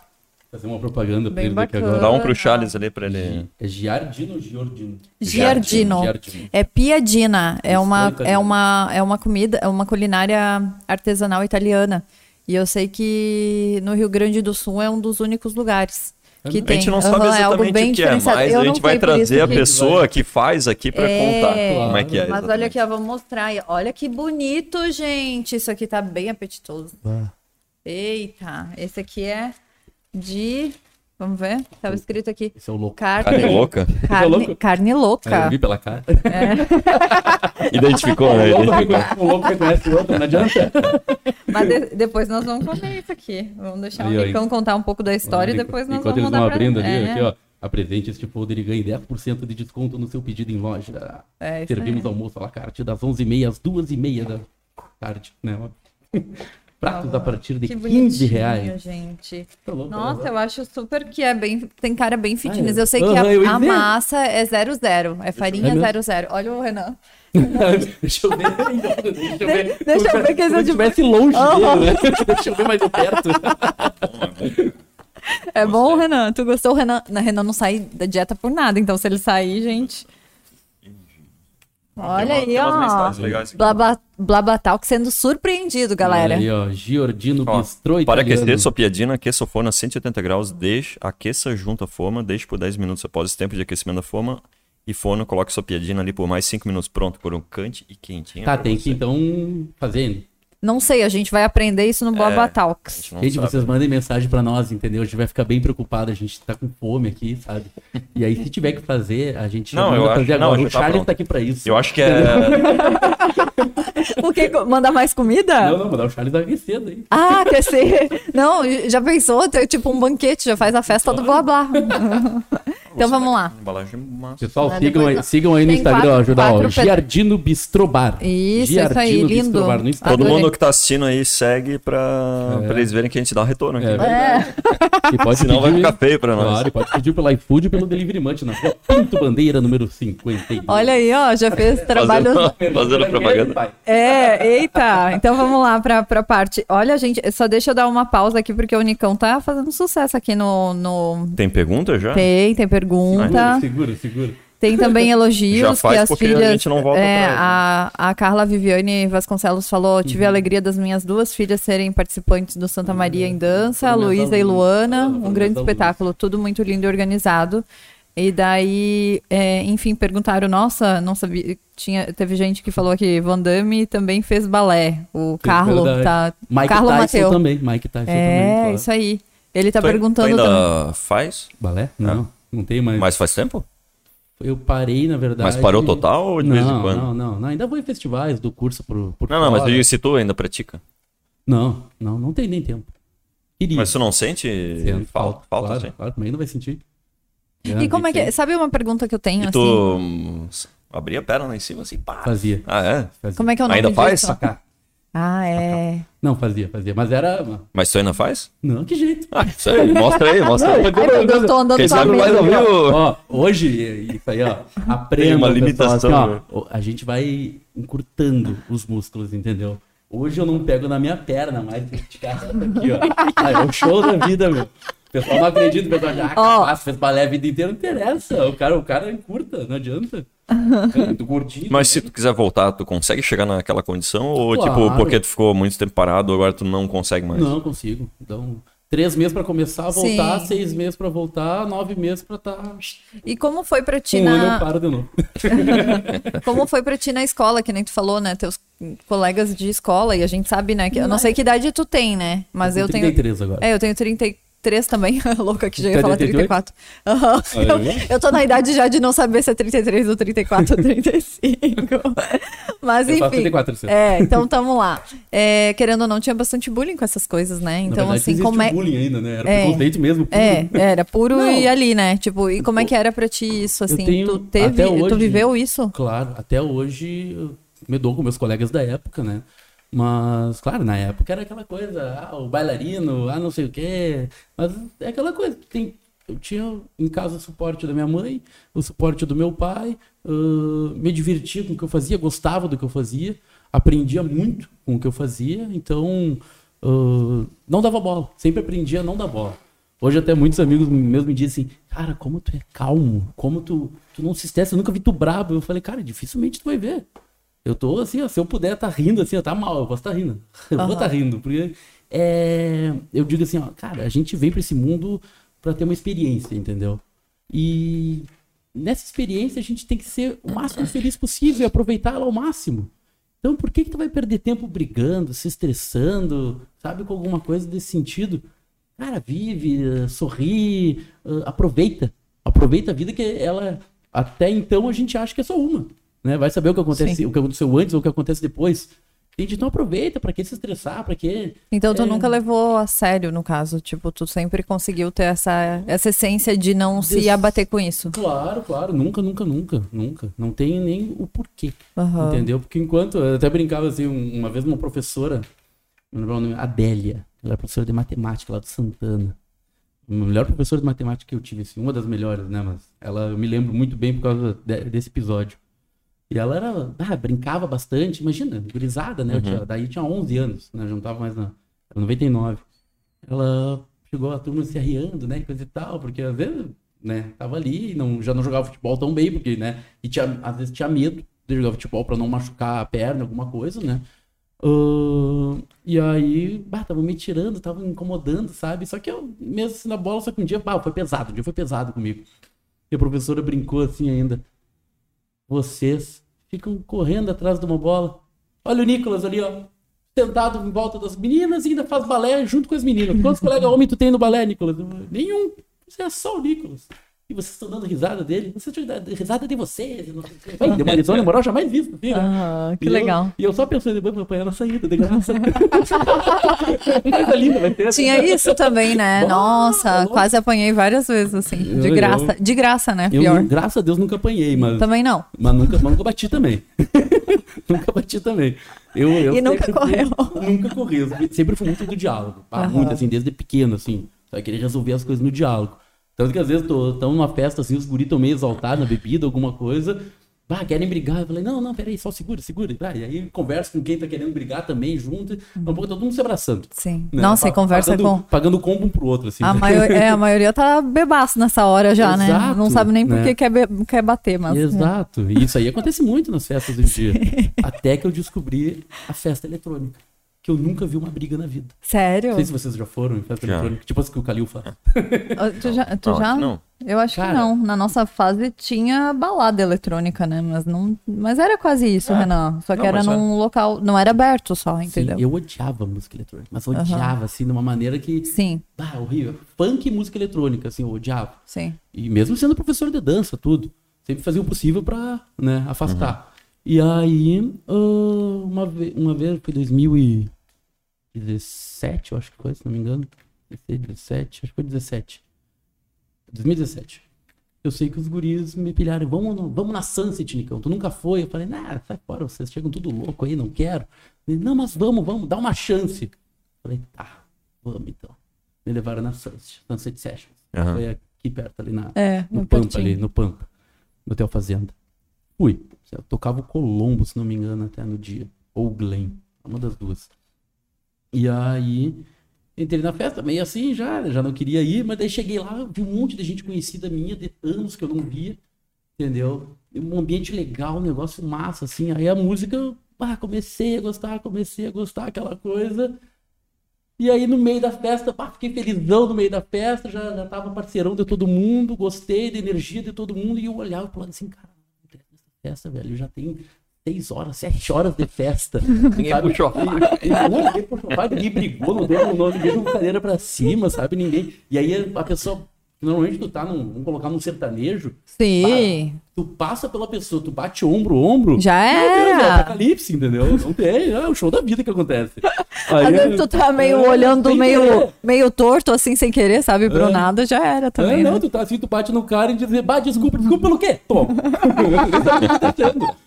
Fazer uma propaganda pra ele aqui agora. Dá um pro Charles ali pra ele. É Giardino ou Giordino? Giardino. Giardino. É piadina. É uma, é, uma, é uma comida, é uma culinária artesanal italiana. E eu sei que no Rio Grande do Sul é um dos únicos lugares que a tem. gente não sabe exatamente é o que é, mas a gente vai trazer a pessoa que... que faz aqui para é, contar como é que é. Mas olha aqui, ó, vou mostrar. Olha que bonito, gente. Isso aqui tá bem apetitoso. Ah. Eita, esse aqui é de Vamos ver? Tava escrito aqui. Esse é o louco. Carne, carne louca. Carne, carne louca. É, eu vi pela cara. É. Identificou, né? O louco reconhece o outro, não adianta. Mas de, depois nós vamos comer isso aqui. Vamos deixar o Nicão contar um pouco da história e depois nós Enquanto vamos eles vão abrindo ali, é. aqui, ó. Apresente este folder e ganhe 10% de desconto no seu pedido em loja. É, Servimos almoço à la carte das 11h30 às 2h30 da tarde, né? Pratos a partir de que 15 reais. gente. Tá louco, Nossa, eu acho super que é bem. Tem cara bem fitness. eu sei que a, a massa é 00. É farinha 00. Olha o Renan. deixa eu ver. Deixa eu ver. Deixa eu ver que se eu estivesse longe oh. dele, né? Deixa eu ver mais de perto. É bom, Renan. Tu gostou? O Renan, Renan não sai da dieta por nada. Então, se ele sair, gente. Olha aí, ó. Blabla, Blabatalk sendo surpreendido, galera. Olha aí, ó. Giordino ó, Bistrô Para aquecer sua piadina, aqueça a forma a 180 graus, deixe, aqueça junto a forma, deixe por 10 minutos após esse tempo de aquecimento da forma e forno, coloque sua piadina ali por mais 5 minutos. Pronto, crocante e quentinha. Tá, tem você. que então fazer não sei, a gente vai aprender isso no Boba é, Talks. Gente, gente vocês mandem mensagem para nós, entendeu? A gente vai ficar bem preocupado, a gente tá com fome aqui, sabe? E aí, se tiver que fazer, a gente não, eu fazer acho, agora. Não, o tá Charles tá, tá aqui para isso. Eu acho que é. o que? Mandar mais comida? Não, não, mandar o Charles aquecer aí. Ah, aquecer. Não, já pensou? Tipo um banquete, já faz a festa do blá blá. Então vamos lá. Pessoal, ah, sigam, aí, sigam aí no Instagram, quatro, ajudar, ó. Giardino Bistrobar. Isso, Giardino isso aí, lindo. Bistrobar no Instagram. Todo mundo que tá assistindo aí segue pra, é. pra eles verem que a gente dá um retorno aqui. É, é. E pode Senão pedir, vai ficar feio pra nós. Claro, pode pedir pelo iFood e pelo Delivery Munch na rua Pinto Bandeira, número 52. Olha aí, ó, já fez trabalho... Fazendo, fazendo propaganda. É, eita. Então vamos lá pra, pra parte. Olha, gente, só deixa eu dar uma pausa aqui, porque o Nicão tá fazendo sucesso aqui no... no... Tem pergunta já? Tem, tem pergunta. Segura, segura. Tem também elogios que as filhas. A, é, a, a, Carla Viviane Vasconcelos falou: tive uhum. a alegria das minhas duas filhas serem participantes do Santa Maria em Dança, a Luísa e Luana. Um grande espetáculo, tudo muito lindo e organizado. E daí, é, enfim, perguntaram: nossa, não sabia. Tinha, teve gente que falou que Van Damme também fez balé. O Carlo tá. Mike Carlo Tyson Mateu. também. Mike Tyson é, também. É, claro. isso aí. Ele tá tu perguntando. Tu ainda também. faz? Balé? Não, não tem mais. Mas faz tempo? Eu parei, na verdade. Mas parou total ou de não, vez em quando? Não, não, não. Ainda vou em festivais do curso por, por Não, fora. não, mas eu tu ainda pratica. Não, não, não tem nem tempo. Queria. Mas tu não sente Sente, falta? Falta, claro, sim. Claro, também não vai sentir. e como é que. É? Sabe uma pergunta que eu tenho? E tu assim? abria a perna lá em cima assim, pá. Fazia. Ah, é? Fazia. Como é que é o nome Ainda faz? Disso? Ah, é. Não, fazia, fazia. Mas era. Mas tu ainda faz? Não, que jeito. Ah, isso aí, mostra aí, mostra aí. Ai, eu tô andando Quem sabe mais ouvir Ó, hoje, isso aí, ó. Aprenda. uma limitação. Pessoal, assim, ó, a gente vai encurtando os músculos, entendeu? Hoje eu não pego na minha perna mais aqui, ó. é o show da vida, meu. O pessoal não acredita, o pessoal já, ah, capaz, fez balé a vida inteira, não interessa. O cara, o cara encurta, não adianta. Muito gordinho. Mas se tu quiser voltar, tu consegue chegar naquela condição? Ou, tipo, claro. tipo, porque tu ficou muito tempo parado, agora tu não consegue mais? Não, consigo. Então, Três meses para começar a voltar, Sim. seis meses para voltar, nove meses para estar. Tá... E como foi para ti um na. Ano eu paro de novo. como foi para ti na escola, que nem tu falou, né? Teus colegas de escola, e a gente sabe, né? Que, eu não sei que idade tu tem, né? Mas eu, eu tenho. 33 agora. É, eu tenho 33. 33 também, louca que já ia falar 34. Uhum. Eu, eu tô na idade já de não saber se é 33 ou 34 ou 35. Mas enfim. 34, é, então tamo lá. É, querendo ou não, tinha bastante bullying com essas coisas, né? Então, verdade, assim, como é. bullying ainda, né? Era é, preconceito mesmo. Puro. É, era puro não. e ali, né? Tipo, e como é que era pra ti isso, assim? Tenho, tu teve, hoje, tu viveu isso? Claro, até hoje eu me dou com meus colegas da época, né? Mas, claro, na época era aquela coisa, ah, o bailarino, ah, não sei o quê. Mas é aquela coisa, tem, eu tinha em casa o suporte da minha mãe, o suporte do meu pai, uh, me divertia com o que eu fazia, gostava do que eu fazia, aprendia muito com o que eu fazia, então uh, não dava bola, sempre aprendia a não dar bola. Hoje até muitos amigos mesmo me dizem assim, cara, como tu é calmo, como tu, tu não se estressa, eu nunca vi tu brabo. Eu falei, cara, dificilmente tu vai ver. Eu tô assim, ó, se eu puder estar tá rindo assim, ó, tá mal, eu posso estar tá rindo. Eu uhum. vou estar tá rindo, porque é, eu digo assim, ó, cara, a gente vem para esse mundo para ter uma experiência, entendeu? E nessa experiência a gente tem que ser o máximo feliz possível e aproveitá-la ao máximo. Então, por que que tu vai perder tempo brigando, se estressando, sabe, com alguma coisa desse sentido? Cara, vive, sorri, aproveita. Aproveita a vida que ela até então a gente acha que é só uma né? Vai saber o que acontece, o que aconteceu antes ou o que acontece depois. Gente, então aproveita, para que se estressar, para que Então tu é... nunca levou a sério no caso, tipo, tu sempre conseguiu ter essa essa essência de não Des... se abater com isso. Claro, claro, nunca, nunca, nunca, nunca. Não tem nem o porquê. Uhum. Entendeu? Porque enquanto eu até brincava assim, uma vez uma professora, meu nome, Adélia, ela é professora de matemática lá do Santana. A melhor professora de matemática que eu tive, assim, uma das melhores, né, mas ela eu me lembro muito bem por causa de, desse episódio. E ela era, ah, brincava bastante, imagina, gurizada, né? Uhum. Tinha, daí tinha 11 anos, né? Já não tava mais na. Era 99. Ela chegou a turma se arriando, né? Coisa e tal, porque às vezes, né? Tava ali, não, já não jogava futebol tão bem, porque, né? E tinha, às vezes tinha medo de jogar futebol para não machucar a perna, alguma coisa, né? Uh, e aí, bah, tava me tirando, tava me incomodando, sabe? Só que eu, mesmo assim, na bola, só que um dia, bah, foi pesado, um dia foi pesado comigo. E a professora brincou assim ainda. Vocês ficam correndo atrás de uma bola. Olha o Nicolas ali, ó. Sentado em volta das meninas e ainda faz balé junto com as meninas. Quantos colegas homens tu tem no balé, Nicolas? Nenhum. Você é só o Nicolas e vocês estão dando risada dele, vocês estão dando risada de vocês. Vai, uma lição na moral jamais vista. Assim, né? Ah, que e legal. Eu, e eu só pensando, depois vou apanhar na saída, de graça. Coisa linda, vai ter. Tinha isso também, né? Nossa, quase apanhei várias vezes, assim. De eu, graça. Eu, de graça, né? Pior. Eu, graças a Deus, nunca apanhei, mas. Também não. Mas nunca, mas nunca bati também. nunca bati também. Eu, eu e nunca correu. nunca corri. Sempre fui muito do diálogo. Uhum. Muito, assim, desde pequeno, assim. Só querer resolver as coisas no diálogo. Tanto que às vezes estão numa festa assim, os guris estão meio exaltados na bebida, alguma coisa. Ah, querem brigar. Eu falei, não, não, peraí, só segura, segura. Ah, e aí conversa com quem tá querendo brigar também, junto. Um pouco todo mundo se abraçando. Sim. Né? Nossa, e conversa pagando, com. Pagando combo um pro outro, assim. A, maior... é, a maioria tá bebaço nessa hora já, né? Exato, né? Não sabe nem por né? que quer, be... quer bater, mas. Né? Exato. E isso aí acontece muito nas festas do dia. Até que eu descobri a festa eletrônica que eu nunca vi uma briga na vida. Sério? Não sei se vocês já foram em festa eletrônica, tipo assim que o Calil faz. tu já? Tu não, já? Não. Eu acho Cara, que não. Na nossa fase tinha balada eletrônica, né? Mas não, mas era quase isso, é. Renan. Só que não, era num local, não era aberto só, entendeu? Sim, eu odiava música eletrônica, mas odiava uhum. assim de uma maneira que Sim. Ah, horrível. Funk e música eletrônica, assim, eu odiava. Sim. E mesmo sendo professor de dança, tudo, sempre fazia o possível para, né, afastar. Uhum. E aí, uh, uma, vez, uma vez, foi 2017, eu acho que foi, se não me engano. 17, acho que foi 17. 2017. Eu sei que os guris me pilharam, vamos, vamos na Sunset, Nicão. Tu nunca foi? Eu falei, nah, sai fora, vocês chegam tudo louco aí, não quero. Ele, não, mas vamos, vamos, dá uma chance. Eu falei, tá, vamos então. Me levaram na Sunset, Sunset Sessions. Uhum. Foi aqui perto, ali na, é, no, Pampa, ali, no Pampa, no Hotel Fazenda. Fui. Eu tocava o Colombo, se não me engano, até no dia. Ou o Glen. Uma das duas. E aí, entrei na festa, meio assim já, já não queria ir, mas daí cheguei lá, vi um monte de gente conhecida minha, de anos que eu não via, entendeu? Um ambiente legal, um negócio massa, assim. Aí a música, ah, comecei a gostar, comecei a gostar, aquela coisa. E aí, no meio da festa, pá, fiquei felizão no meio da festa, já, já tava parceirão de todo mundo, gostei da energia de todo mundo, e eu olhava pro lado assim, cara, festa, velho, já tem seis horas, sete horas de festa. Ninguém puxou a faca. Ninguém puxou ninguém brigou, não deu, não, ninguém jogou cadeira pra cima, sabe? Ninguém. E aí a pessoa Normalmente tu tá num, vamos colocar num sertanejo. Sim. tu passa pela pessoa, tu bate ombro, ombro. Já é. Deus, é apocalipse, entendeu? Não tem, é o show da vida que acontece. Aí, Às vezes tu tá meio é, olhando meio, meio torto, assim, sem querer, sabe? Pro é. nada, já era também. É, não, né? tu tá assim, tu bate no cara e diz, bah, desculpa, desculpa pelo quê? Toma.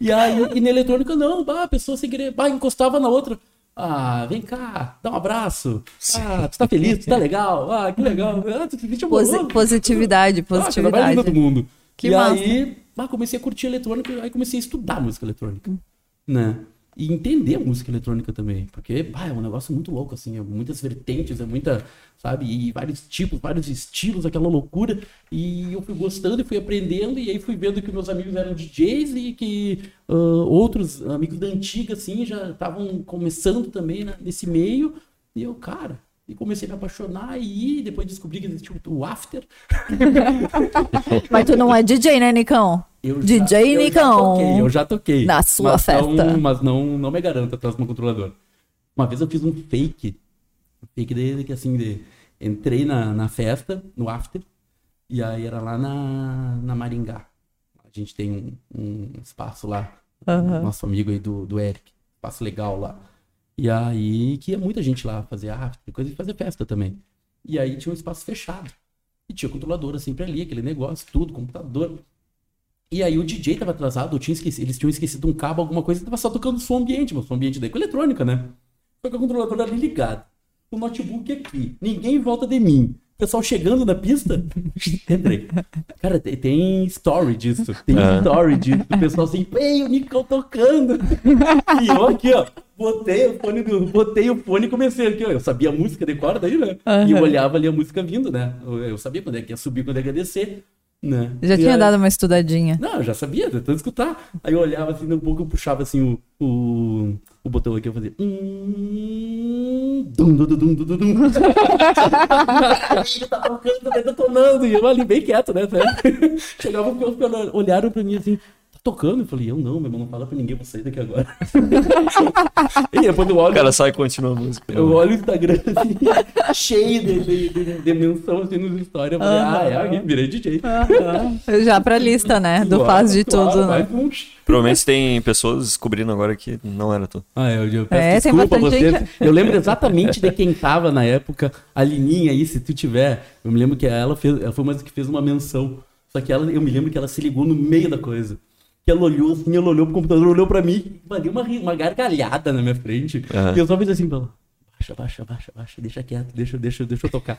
e aí, e na eletrônica, não, bah, a pessoa sem querer, bah, encostava na outra. Ah, vem cá, dá um abraço. Ah, tu tá feliz, tu tá legal. Ah, que legal. Ah, tu te Posi positividade, positividade. Ah, todo mundo. Que e massa. aí, ah, comecei a curtir eletrônica, aí comecei a estudar música eletrônica, hum. né? E entender a música eletrônica também, porque bah, é um negócio muito louco, assim, é muitas vertentes, é muita, sabe, e vários tipos, vários estilos, aquela loucura, e eu fui gostando e fui aprendendo, e aí fui vendo que meus amigos eram DJs e que uh, outros amigos da antiga, assim, já estavam começando também né, nesse meio, e eu, cara, e comecei a me apaixonar e depois descobri que existia o After. Mas tu não é DJ, né, Nicão? Eu DJ já, eu Nicão. Já toquei, eu já toquei. Na sua mas festa. Não, mas não, não me garanto atrás do meu controlador. Uma vez eu fiz um fake. Um fake dele que assim, de, entrei na, na festa, no After, e aí era lá na, na Maringá. A gente tem um, um espaço lá, uhum. nosso amigo aí do, do Eric. Espaço legal lá. E aí que ia muita gente lá fazer arte, coisa e fazer festa também. E aí tinha um espaço fechado. E tinha controladora sempre ali, aquele negócio, tudo, computador. E aí o DJ tava atrasado, tinha esquecido, eles tinham esquecido um cabo, alguma coisa, tava só tocando som ambiente, mas som ambiente daí com eletrônica, né? Foi com a controladora ali ligado. O notebook aqui. Ninguém volta de mim pessoal chegando na pista, entrei. Cara, tem, tem story disso. Tem uhum. story disso. O pessoal assim, ei, o Nicão tocando. E eu aqui, ó, botei o fone, do, botei o fone e comecei aqui, ó. Eu sabia a música de corda aí, né? Uhum. E eu olhava ali a música vindo, né? Eu sabia quando é que ia subir, quando é que ia descer. Né? Já e tinha aí... dado uma estudadinha. Não, eu já sabia, tentando escutar. Aí eu olhava assim, um pouco eu puxava assim o, o, o botão aqui, eu fazia. Hum, dum, dum, dum, dum, dum, dum. tá tocando, tá detonando. E eu ali bem quieto, né? Chegava o olharam pra mim assim, tocando. Eu falei, eu não, meu irmão, não fala pra ninguém, vou sair daqui agora. e depois eu olho. O cara sai e continua a música. Eu olho o Instagram assim, cheio de, de, de, de menção assim nos stories. Eu falei, ah, é, alguém virei DJ. Já pra lista, né? Do faz de claro, tudo, né? Provavelmente tem pessoas descobrindo agora que não era tu. Ah, eu, eu peço é, desculpa a vocês. Gente... Eu lembro exatamente de quem tava na época, a Lininha aí, se tu tiver. Eu me lembro que ela fez, ela foi uma que fez uma menção. Só que ela, eu me lembro que ela se ligou no meio da coisa que ela olhou assim, ela olhou pro computador, olhou pra mim, deu uma, uma gargalhada na minha frente. Uhum. E eu só fiz assim, pelo baixa, baixa, baixa, baixa, deixa quieto, deixa, deixa, deixa eu tocar.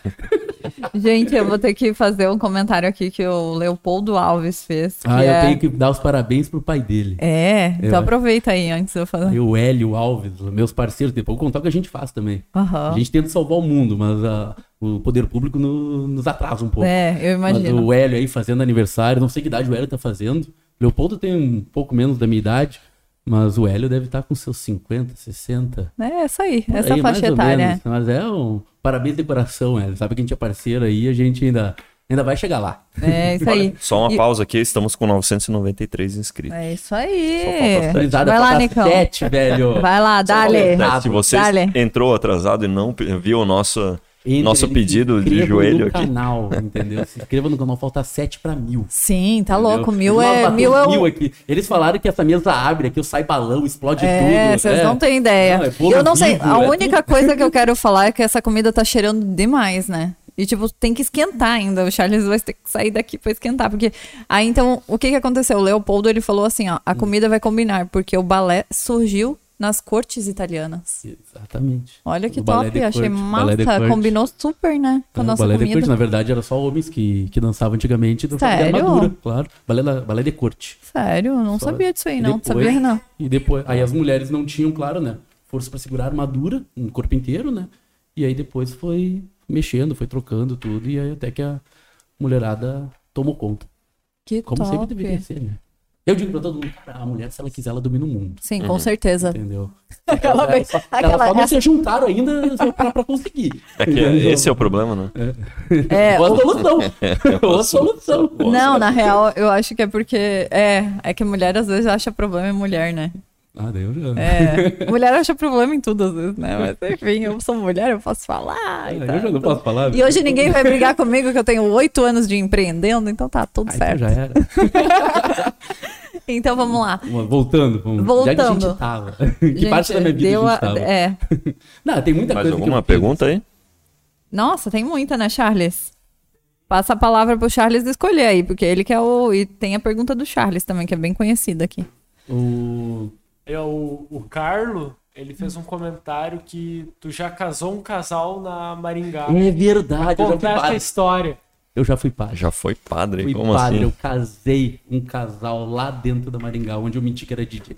Gente, eu vou ter que fazer um comentário aqui que o Leopoldo Alves fez. Ah, eu é... tenho que dar os parabéns pro pai dele. É, então aproveita aí antes de eu falar. E o Hélio Alves, meus parceiros, depois vou contar o que a gente faz também. Uhum. A gente tenta salvar o mundo, mas uh, o poder público no, nos atrasa um pouco. É, eu imagino. Mas o Hélio aí fazendo aniversário, não sei que idade o Hélio tá fazendo. Leopoldo tem um pouco menos da minha idade, mas o Hélio deve estar com seus 50, 60. É, isso aí, essa aí, faixa etária. Mas é um parabéns de coração, Hélio. Sabe que a gente é parceiro aí, a gente ainda, ainda vai chegar lá. É, isso aí. Só uma e... pausa aqui, estamos com 993 inscritos. É isso aí. Vai lá, Nicão. Sete, velho. Vai lá, dale. Se você dale. entrou atrasado e não viu o nosso entre, Nosso pedido de joelho no aqui. canal, entendeu? Se inscreva no canal, falta 7 para mil. Sim, tá entendeu? louco. Mil é. Mil é mil aqui. Eles falaram que essa mesa abre aqui, sai balão, explode é, tudo. É, vocês não têm ideia. Não, é eu não sei. A é única tudo... coisa que eu quero falar é que essa comida tá cheirando demais, né? E, tipo, tem que esquentar ainda. O Charles vai ter que sair daqui pra esquentar. Porque. Aí, então, o que que aconteceu? O Leopoldo, ele falou assim: ó, a hum. comida vai combinar, porque o balé surgiu nas cortes italianas. Exatamente. Olha que top, achei massa, combinou super, né, com a nossa balé comida. de corte, na verdade, era só homens que, que dançavam antigamente e Sério? de armadura, claro. Balé, balé de corte. Sério? Não só... sabia disso aí, não. Depois, sabia, não. E depois, aí as mulheres não tinham, claro, né, força para segurar a armadura, no corpo inteiro, né, e aí depois foi mexendo, foi trocando tudo, e aí até que a mulherada tomou conta. Que Como top. sempre deveria ser, né. Eu digo pra todo mundo, cara, a mulher, se ela quiser, ela domina o mundo. Sim, uhum. com certeza. Entendeu? Aquela ela, vez, só, aquela, ela só não se juntaram ainda pra, pra conseguir. É que esse é o problema, né? É. é Boa solução. Boa solução. Não, na real, eu acho que é porque. É, é que mulher às vezes acha problema em mulher, né? Ah, daí eu já. É, mulher acha problema em tudo às vezes, né? Mas enfim, eu sou mulher, eu posso falar. É, eu já não posso falar. E hoje ninguém vai brigar comigo que eu tenho oito anos de empreendendo, então tá tudo ah, certo. Então já era. então vamos lá. Voltando, vamos. Voltando. Já que a gente tava. que gente, parte da minha vida a gente tava. É. Não, tem muita Mais coisa. alguma pergunta aí? Nossa, tem muita, né, Charles? Passa a palavra pro Charles escolher aí, porque ele que é o. E tem a pergunta do Charles também, que é bem conhecida aqui. O é o, o Carlo, ele fez um comentário que tu já casou um casal na Maringá. É verdade. Conta essa história. Eu já fui padre. Já foi padre? Fui Como padre, assim? eu casei um casal lá dentro da Maringá, onde eu menti que era DJ.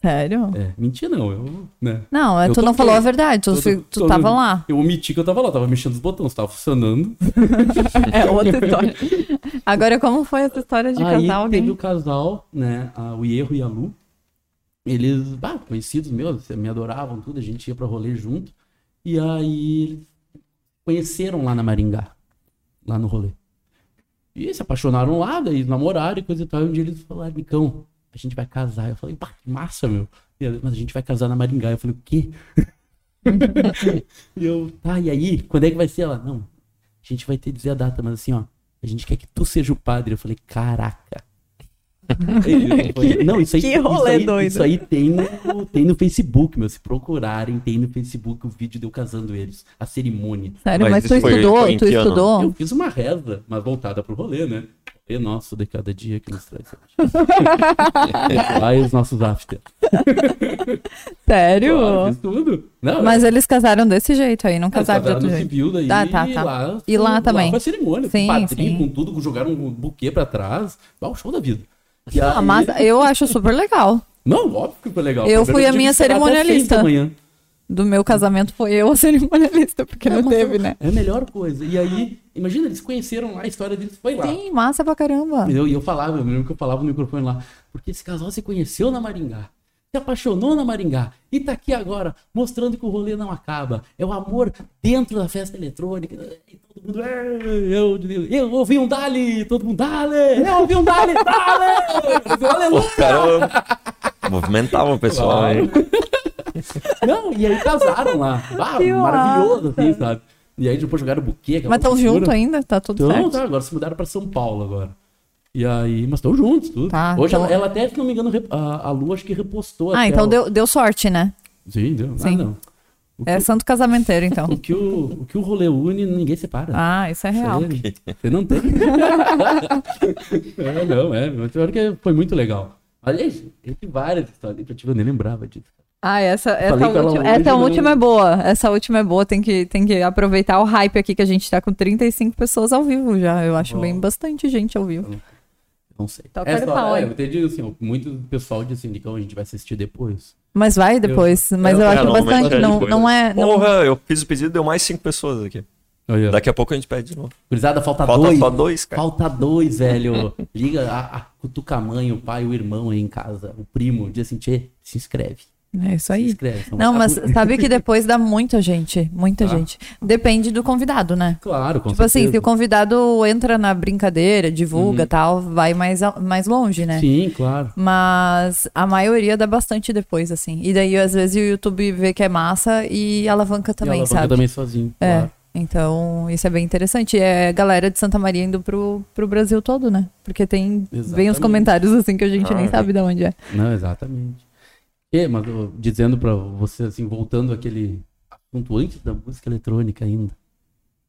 Sério? É, menti não, eu, né? Não, eu tu não falou a verdade, tu, tô, tu tô, tava lá. Eu omiti que eu tava lá, tava mexendo os botões, tava funcionando. é outra história. Agora, como foi essa história de Aí casal? teve o casal, né, a, o Erro e a Lu, eles, ah, conhecidos meus, me adoravam, tudo, a gente ia pra rolê junto. E aí eles conheceram lá na Maringá, lá no rolê. E se apaixonaram lá, daí namoraram e coisa e tal. E um dia eles falaram, Micão, a gente vai casar. Eu falei, pá, que massa, meu. mas a gente vai casar na Maringá. Eu falei, o quê? e eu, tá, e aí? Quando é que vai ser? Ela, não, a gente vai ter que dizer a data, mas assim, ó, a gente quer que tu seja o padre. Eu falei, caraca. Não, isso aí, que rolê isso aí, doido. Isso aí tem no, tem no Facebook, meu. Se procurarem, tem no Facebook o vídeo de eu casando eles, a cerimônia. Sério, mas, mas tu estudou? Foi tu estudou? Eu fiz uma reza, mas voltada pro rolê, né? E nosso de cada dia que nos traz Aí os nossos after. Sério? Claro, fiz tudo. Não, mas é... eles casaram desse jeito aí, não casaram, casaram de outro jeito. civil daí, ah, tá, tá. Lá, e lá, também. Lá foi a cerimônia, sim, com padrinho, sim. com tudo, jogaram um buquê pra trás. Vai o show da vida. E aí... mas eu acho super legal. Não, óbvio que foi legal. Eu fui a minha cerimonialista. Do meu casamento foi eu a cerimonialista, porque é, não teve, né? É a melhor coisa. E aí, imagina, eles conheceram lá, a história deles foi lá. Sim, massa pra caramba. E eu, eu falava, eu lembro que eu falava no microfone lá, porque esse casal se conheceu na Maringá se apaixonou na Maringá e tá aqui agora mostrando que o rolê não acaba. É o amor dentro da festa eletrônica. Todo mundo. Eu, eu, eu ouvi um Dali, todo mundo Dali, eu ouvi um Dali, Dali! Aleluia! O cara movimentava o pessoal. Não, e aí casaram lá. Ah, maravilhoso, assim, sabe? E aí depois jogaram o buquê. Mas estão juntos ainda? Tá tudo então, certo? Tá, agora se mudaram pra São Paulo agora. E aí, mas estão juntos, tudo. Tá, Hoje então... ela, ela, até, se não me engano, a, a Lu acho que repostou. Ah, então deu, deu sorte, né? Sim, deu. Sim. Ah, não. É santo casamenteiro, então. O que o, o que o rolê une, ninguém separa. Ah, isso é real. você não tem. é, não, é. Mas que foi muito legal. Aliás, entre várias histórias, eu nem lembrava disso. Ah, essa, essa, última, essa última é boa. Essa última é boa. Tem que, tem que aproveitar o hype aqui que a gente tá com 35 pessoas ao vivo já. Eu acho bem bastante gente ao vivo. Não sei. Toca é, só, pau, é, eu entendi assim, muito pessoal disse assim, a gente vai assistir depois. Mas vai depois. Eu, mas eu, eu acho bastante. Não, não é. Não... Porra, eu fiz o pedido, deu mais cinco pessoas aqui. Oh, yeah. Daqui a pouco a gente pede de novo. Curizada, falta, falta dois. Só dois, cara. Falta dois, velho. Liga, a, a, cutuca a mãe, o pai, o irmão aí em casa, o primo. Diz assim, tchê, se inscreve. É isso aí. Não, mas sabe que depois dá muita gente, muita ah. gente. Depende do convidado, né? Claro, com Tipo certeza. assim, se o convidado entra na brincadeira, divulga uhum. tal, vai mais, mais longe, né? Sim, claro. Mas a maioria dá bastante depois, assim. E daí, às vezes, o YouTube vê que é massa e alavanca também, e alavanca sabe? também sozinho, é. Claro. Então, isso é bem interessante. É galera de Santa Maria indo pro, pro Brasil todo, né? Porque tem bem os comentários assim que a gente ah, nem sabe de onde é. Não, exatamente. É, mas dizendo para você, assim, voltando aquele assunto antes da música eletrônica ainda.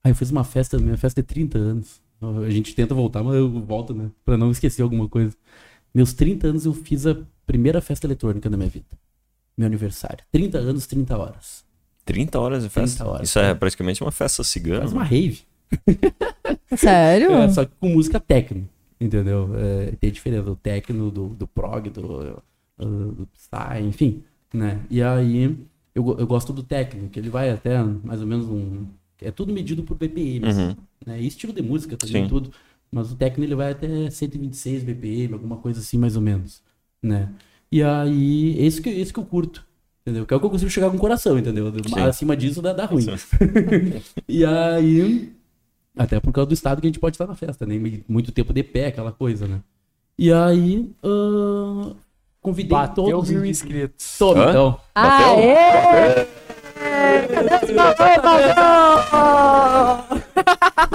Aí eu fiz uma festa, minha festa é 30 anos. A gente tenta voltar, mas eu volto, né? Pra não esquecer alguma coisa. Meus 30 anos eu fiz a primeira festa eletrônica da minha vida. Meu aniversário. 30 anos, 30 horas. 30 horas de festa? 30 horas, Isso é, é praticamente uma festa cigana. Faz uma rave. Sério? É, só que com música techno, entendeu? É, tem diferença do techno, do, do prog, do uh, Psy, enfim, né? E aí eu, eu gosto do técnico, que ele vai até mais ou menos um... É tudo medido por BPM, uhum. né? E estilo de música também, Sim. tudo. Mas o técnico ele vai até 126 BPM, alguma coisa assim mais ou menos, né? E aí, esse que, esse que eu curto. Entendeu? Que é o que eu consigo chegar com o coração, entendeu? Sim. Acima disso dá, dá ruim. e aí. Até por causa do estado que a gente pode estar na festa, né? Muito tempo de pé, aquela coisa, né? E aí. Uh, convidei Bateu todos. mil inscritos. Todos, então. Aê! Cadê os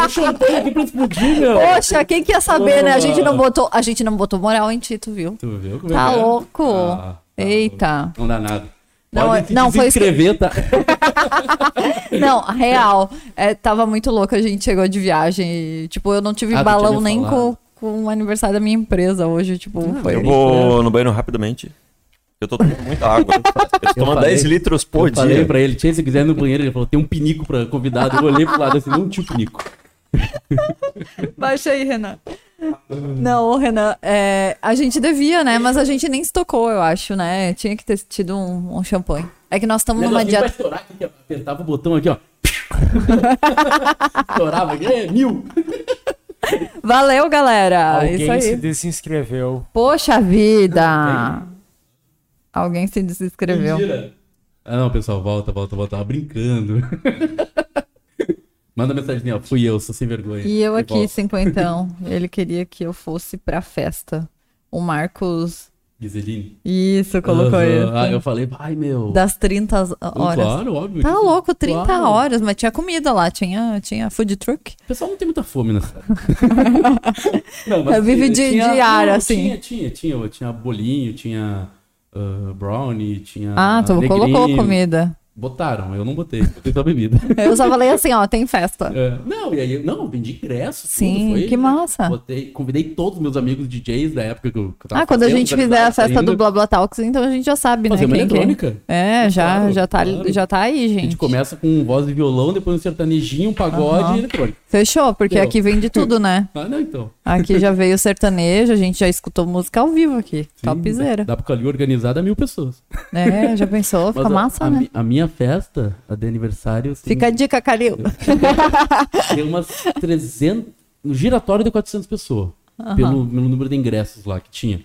O champanhe aqui pra explodir, meu. Poxa, quem que ia saber, né? A gente não botou, a gente não botou moral em Tito, viu? Tu viu como Tá é que é? louco. Ah, tá Eita. Não dá nada. Não, Pode se não, foi inscrever, tá? Não, real. É, tava muito louco, a gente chegou de viagem e, tipo, eu não tive Ah, tu balão nem com, com o aniversário da minha empresa hoje, tipo, foi... Eu vou no banheiro rapidamente. Eu tô tomando muita água. Eu tomo falei- 10 litros por eu falei dia. pra ele, se quiser ir no banheiro, ele falou, tem um pinico pra convidado. Eu olhei pro lado assim, não tinha um pinico. Baixa aí, Renan. Não, Renan, é, a gente devia, né? Mas a gente nem se tocou, eu acho, né? Tinha que ter tido um, um champanhe. É que nós estamos numa dieta... estourar, aqui, ó. apertava o botão aqui, ó. Estourava aqui, é mil. Valeu, galera! Alguém Isso aí. se desinscreveu. Poxa vida! Alguém se desinscreveu. Mentira. Ah, não, pessoal, volta, volta, volta. Tava brincando. Manda mensagem, ó. Fui eu, sou sem vergonha. E eu aqui, volta. cinquentão. Ele queria que eu fosse pra festa. O Marcos. Giseline. Isso, colocou Aham. isso. Ah, eu falei, ai, meu. Das 30 horas. Claro, óbvio. Tá louco, 30 Claro. horas, mas tinha comida lá, tinha, tinha food truck. O pessoal não tem muita fome nessa. não, É, vive de- diário, não, assim. Tinha, tinha, tinha. Tinha bolinho, tinha ah, brownie, tinha. Ah, tu negrinho. colocou comida. Botaram, eu não botei, botei só bebida. Eu só falei assim, ó, tem festa. É, não, e aí, não, vendi ingresso. Sim, foi- que massa. Botei, convidei todos os meus amigos DJs da época que eu, que eu tava Ah, quando a gente fizer a festa do Blá Blá Talks, então a gente já sabe, né? Fazer uma que- eletrônica. É, já, Claro, já, tá, claro. já tá aí, A gente. gente começa com voz e violão, depois um sertanejinho, um pagode Aham. e eletrônica. Fechou, porque aqui vem de tudo, né? Ah, não, então. Aqui já veio sertanejo, a gente já escutou música ao vivo aqui. Sim, Topzera. Dá pra ficar ali organizada mil pessoas. É, já pensou? Fica Mas a- massa, a, né? mi- A minha festa, a de aniversário, Fica a dica, Calil. tem umas 300... No giratório de 400 pessoas. Aham. Pelo, pelo número de ingressos lá que tinha.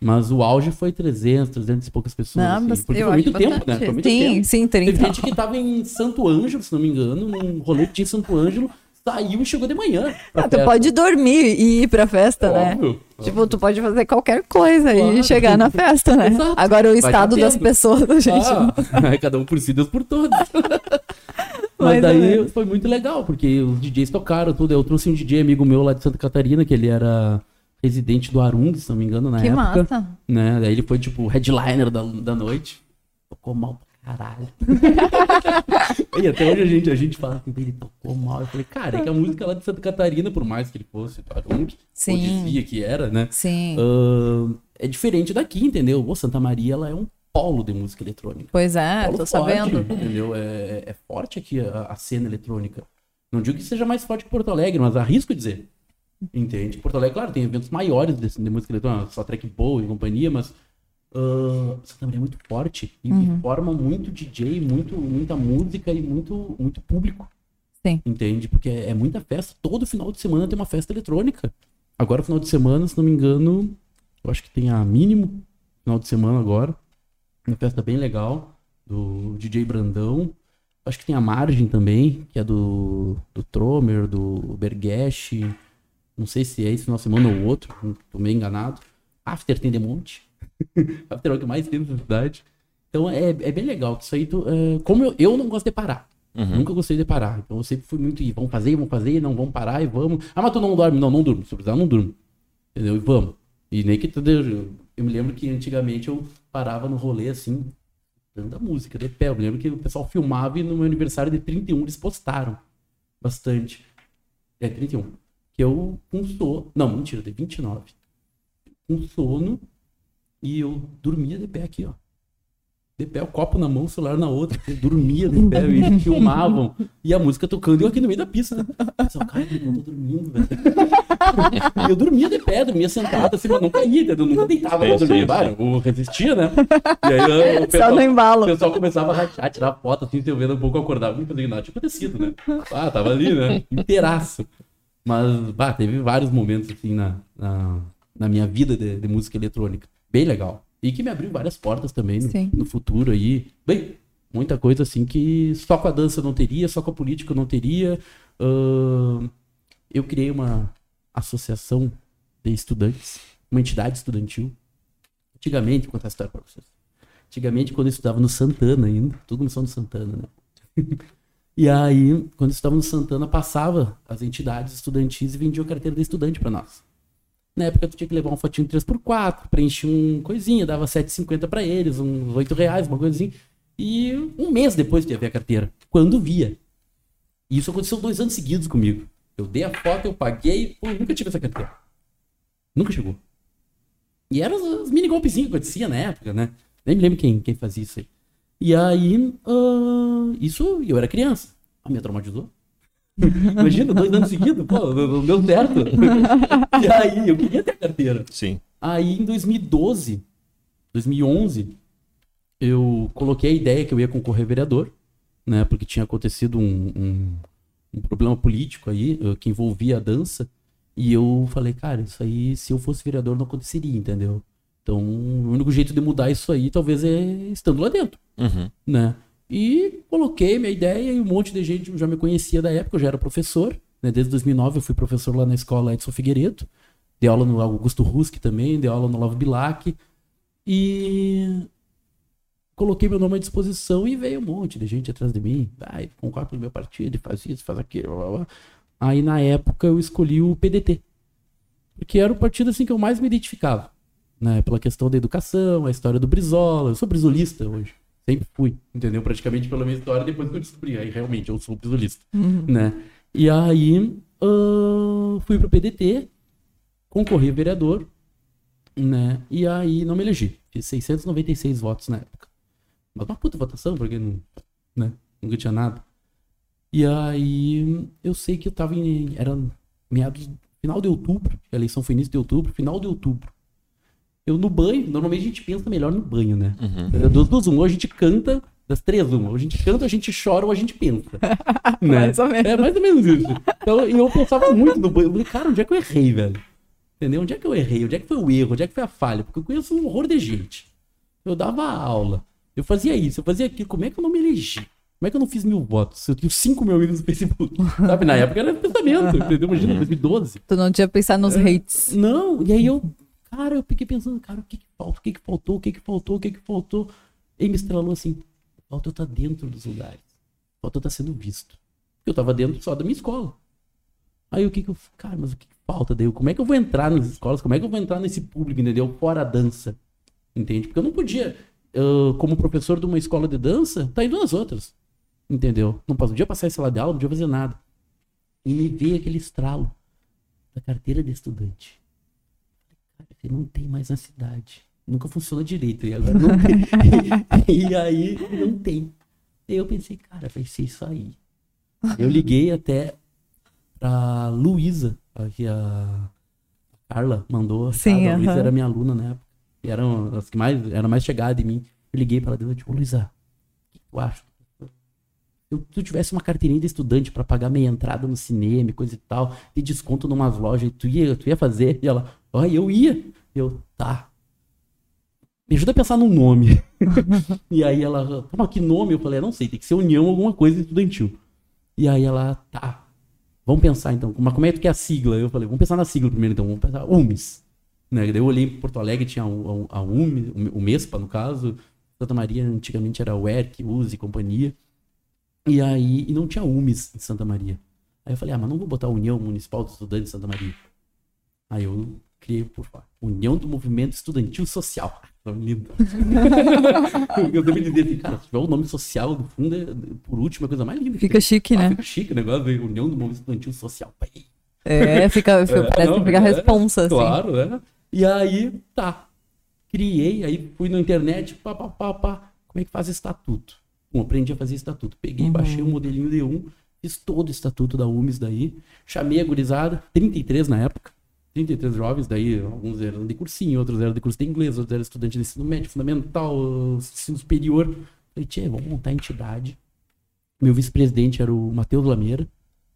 Mas o auge foi 300, 300 e poucas pessoas. Não, assim, porque foi muito tempo, bastante. né? Foi muito sim, tempo. sim, Teve 30. gente que tava em Santo Ângelo, se não me engano, num rolê que tinha em Santo Ângelo, saiu e chegou de manhã. Ah, tu pode dormir e ir pra festa, né? Óbvio. Tipo, tu pode fazer qualquer coisa e Claro. chegar na festa, né? Exato. Agora o Vai estado das pessoas, gente. Ah, aí cada um por si, Deus por todos. Mas daí foi muito legal, porque os DJs tocaram tudo. Eu trouxe um DJ amigo meu lá de Santa Catarina, que ele era residente do Arung, se não me engano, na que época. massa. Né? Daí ele foi, tipo, headliner da, da noite. Tocou mal caralho. e até hoje a gente, a gente fala assim, ele tocou mal. Eu falei, cara, é que a música lá de Santa Catarina, por mais que ele fosse Sim. ou dizia que era, né? Sim. ah, é diferente daqui, entendeu? Pô, Santa Maria, ela é um polo de música eletrônica. Pois é, Polo tô forte, sabendo. Entendeu? É, é forte aqui a, a cena eletrônica. Não digo que seja mais forte que Porto Alegre, mas arrisco dizer. Entende? Porto Alegre, claro, tem eventos maiores de, de música eletrônica, só track boa e companhia, mas ah, Santa Maria é muito forte e, Uhum. forma muito DJ, muito, muita música e muito, muito público. Sim. Entende? Porque é, é muita festa. Todo final de semana tem uma festa eletrônica. Agora, final de semana, se não me engano, eu acho que tem a mínimo final de semana agora. Uma festa bem legal do DJ Brandão. Acho que tem a Margem também, que é do, do Tromer, do Bergesh. Não sei se é esse final de semana ou outro, tô meio enganado. After tem de monte. After é que mais tem na cidade. Então é, é bem legal. Isso aí, tu, é, como eu, eu não gosto de parar. Uhum. Nunca gostei de parar. Então eu sempre fui muito. E vamos fazer, vamos fazer, não vamos parar e vamos. Ah, mas tu não dorme? Não, não durmo. Se precisar, não durmo. Entendeu? E vamos. E nem que tu. Eu, eu me lembro que antigamente eu parava no rolê assim, dando a música de pé. Eu me lembro que o pessoal filmava e no meu aniversário de 31 eles postaram bastante. É, 31. Que eu com sono. Não, mentira, de 29. Com sono e eu dormia de pé aqui, ó. De pé, o copo na mão, o celular na outra. Eu dormia de pé, e eles filmavam. E a música tocando, e eu aqui no meio da pista. Eu pensava, cara, eu tô dormindo, velho. eu dormia de pé, dormia sentado, assim, mas não caía, entendeu? eu nunca deitava pra dormir. eu resistia, né? E aí eu- o Só pessoal, no o embalo. pessoal começava a rachar, tirar foto, assim, eu vendo um pouco, eu acordava, não fazia nada, tinha acontecido, né? Ah, tava ali, né? Inteiraço. Mas, bah, teve vários momentos, assim, na, na, na minha vida de, de, música eletrônica. Bem legal. E que me abriu várias portas também no, no, futuro aí. Bem, muita coisa, assim, que só com a dança não teria, só com a política não teria. Uh, eu criei uma associação de estudantes, uma entidade estudantil. Antigamente, contar a história pra vocês. Antigamente, quando eu estudava no Santana ainda, tudo começou no Santana, né? e aí, quando eu estava no Santana, passava as entidades estudantis e vendia a carteira de estudante para nós. Na época, tu tinha que levar um fotinho 3x4, preencher um coisinha, dava 7,50 para eles, uns 8 reais, uma coisinha. E um mês depois de ver a carteira, quando via. E isso aconteceu dois anos seguidos comigo. Eu dei a foto, eu paguei, pô, nunca tive essa carteira. Nunca chegou. E eram os, mini golpezinhos que acontecia na época, né? Nem me lembro quem, quem fazia isso aí. E aí, uh, isso, eu era criança. A minha traumatizou. Imagina, dois anos seguidos, pô, não deu certo. e aí, eu queria ter a carteira. Sim. Aí, em 2012, 2011, eu coloquei a ideia que eu ia concorrer vereador, né? Porque tinha acontecido um, um, um problema político aí, uh, que envolvia a dança. E eu falei, cara, isso aí, se eu fosse vereador, não aconteceria, entendeu? Então, o único jeito de mudar isso aí, talvez, é estando lá dentro, uhum. né? E coloquei minha ideia e um monte de gente já me conhecia da época, eu já era professor, né? Desde 2009 eu fui professor lá na escola Edson Figueiredo, dei aula no Augusto Ruski também, dei aula no Lavo Bilac, e coloquei meu nome à disposição e veio um monte de gente atrás de mim. Vai, concorda com o meu partido, faz isso, faz aquilo. Blá, blá. Aí na época eu escolhi o PDT. Porque era o partido assim que eu mais me identificava né? Pela questão da educação, a história do Brizola. Eu sou brizolista hoje. Sempre fui, entendeu? Praticamente pela minha história, depois que eu descobri. Aí realmente eu sou brizolista, uhum. né? E aí uh, fui pro PDT, concorri a vereador, né? E aí não me elegi. Fiz 696 votos na época. Mas uma puta votação, porque não, né? nunca tinha nada. E aí eu sei que eu tava em. Era meados. Final de outubro. A eleição foi início de outubro, final de outubro. Eu no banho, normalmente a gente pensa melhor no banho, né? Uhum. Das duas, uma. Ou a gente canta, das três, uma. Ou a gente canta, a gente chora ou a gente pensa. né? mais ou menos. É mais ou menos isso. Então, eu pensava muito no banho. Eu falei, cara, onde é que eu errei, velho? Entendeu? Onde é que eu errei? Onde é que foi o erro? Onde é que foi a falha? Porque eu conheço um horror de gente. Eu dava aula. Eu fazia isso, eu fazia aquilo. Como é que eu não me elegi? Como é que eu não fiz mil votos? Eu tenho cinco mil amigos no Facebook. Sabe, na época era pensamento, entendeu? Imagina, 2012. Tu não tinha pensado nos é, hates. Não, e aí eu Cara, eu fiquei pensando, cara, o que que falta? O que que faltou? O que que faltou? O que que faltou? E me estrelou assim, falta eu estar tá dentro dos lugares. Falta eu estar tá sendo visto. Eu tava dentro só da minha escola. Aí o que que eu... Cara, mas o que que falta? Daí, como é que eu vou entrar nas escolas? Como é que eu vou entrar nesse público, entendeu? Fora a dança. Entende? Porque eu não podia, como professor de uma escola de dança, tá indo nas outras. Entendeu? Não podia passar esse lado de aula, não podia fazer nada. E me veio aquele estralo da carteira de estudante. Você não tem mais na cidade. Nunca funciona direito. E agora não tem. e aí não tem. E eu pensei, cara, vai ser isso aí. Eu liguei até pra Luísa, que a Carla mandou. Sim, a Luísa era minha aluna na época. E eram as que mais, era mais chegada em mim. Eu liguei pra ela e tipo, Luísa, o que tu acha? Se tu tivesse uma carteirinha de estudante para pagar meia entrada no cinema, coisa e tal, de desconto numas lojas, tu ia, tu ia fazer? E ela, Olha, eu ia. Eu, tá. Me ajuda a pensar num nome. e aí ela, toma que nome? Eu falei, não sei, tem que ser União alguma coisa estudantil. E aí ela, tá. Vamos pensar então. Mas como é que é a sigla? Eu falei, vamos pensar na sigla primeiro então. Vamos pensar, UMES. Né? Daí eu olhei em Porto Alegre, tinha a, a UMES, o MESPA no caso. Santa Maria antigamente era o ERC, USE e companhia. E aí, e não tinha UMES em Santa Maria. Aí eu falei, ah, mas não vou botar União Municipal dos Estudantes de Santa Maria. Aí eu criei por União do Movimento Estudantil Social. Nome lindo. eu também dizer assim, cara, se tiver o nome social do fundo, é, por último, é a coisa mais linda. Fica chique, ah, né? Fica chique o negócio, União do Movimento Estudantil Social. É, fica, é, parece não, que fica é, responsa, assim. Claro, é. E aí, tá. Criei, aí fui na internet, pá, pá, pá, pá. Como é que faz estatuto? Bom, aprendi a fazer estatuto. Peguei, uhum. baixei o um modelinho D1, fiz todo o estatuto da UMES daí, chamei a gurizada, 33 na época, 33 jovens, daí alguns eram de cursinho, outros eram de curso de inglês, outros eram estudantes de ensino médio, fundamental, ensino superior. Falei, tchê, vamos montar a entidade. Meu vice-presidente era o Matheus Lameira,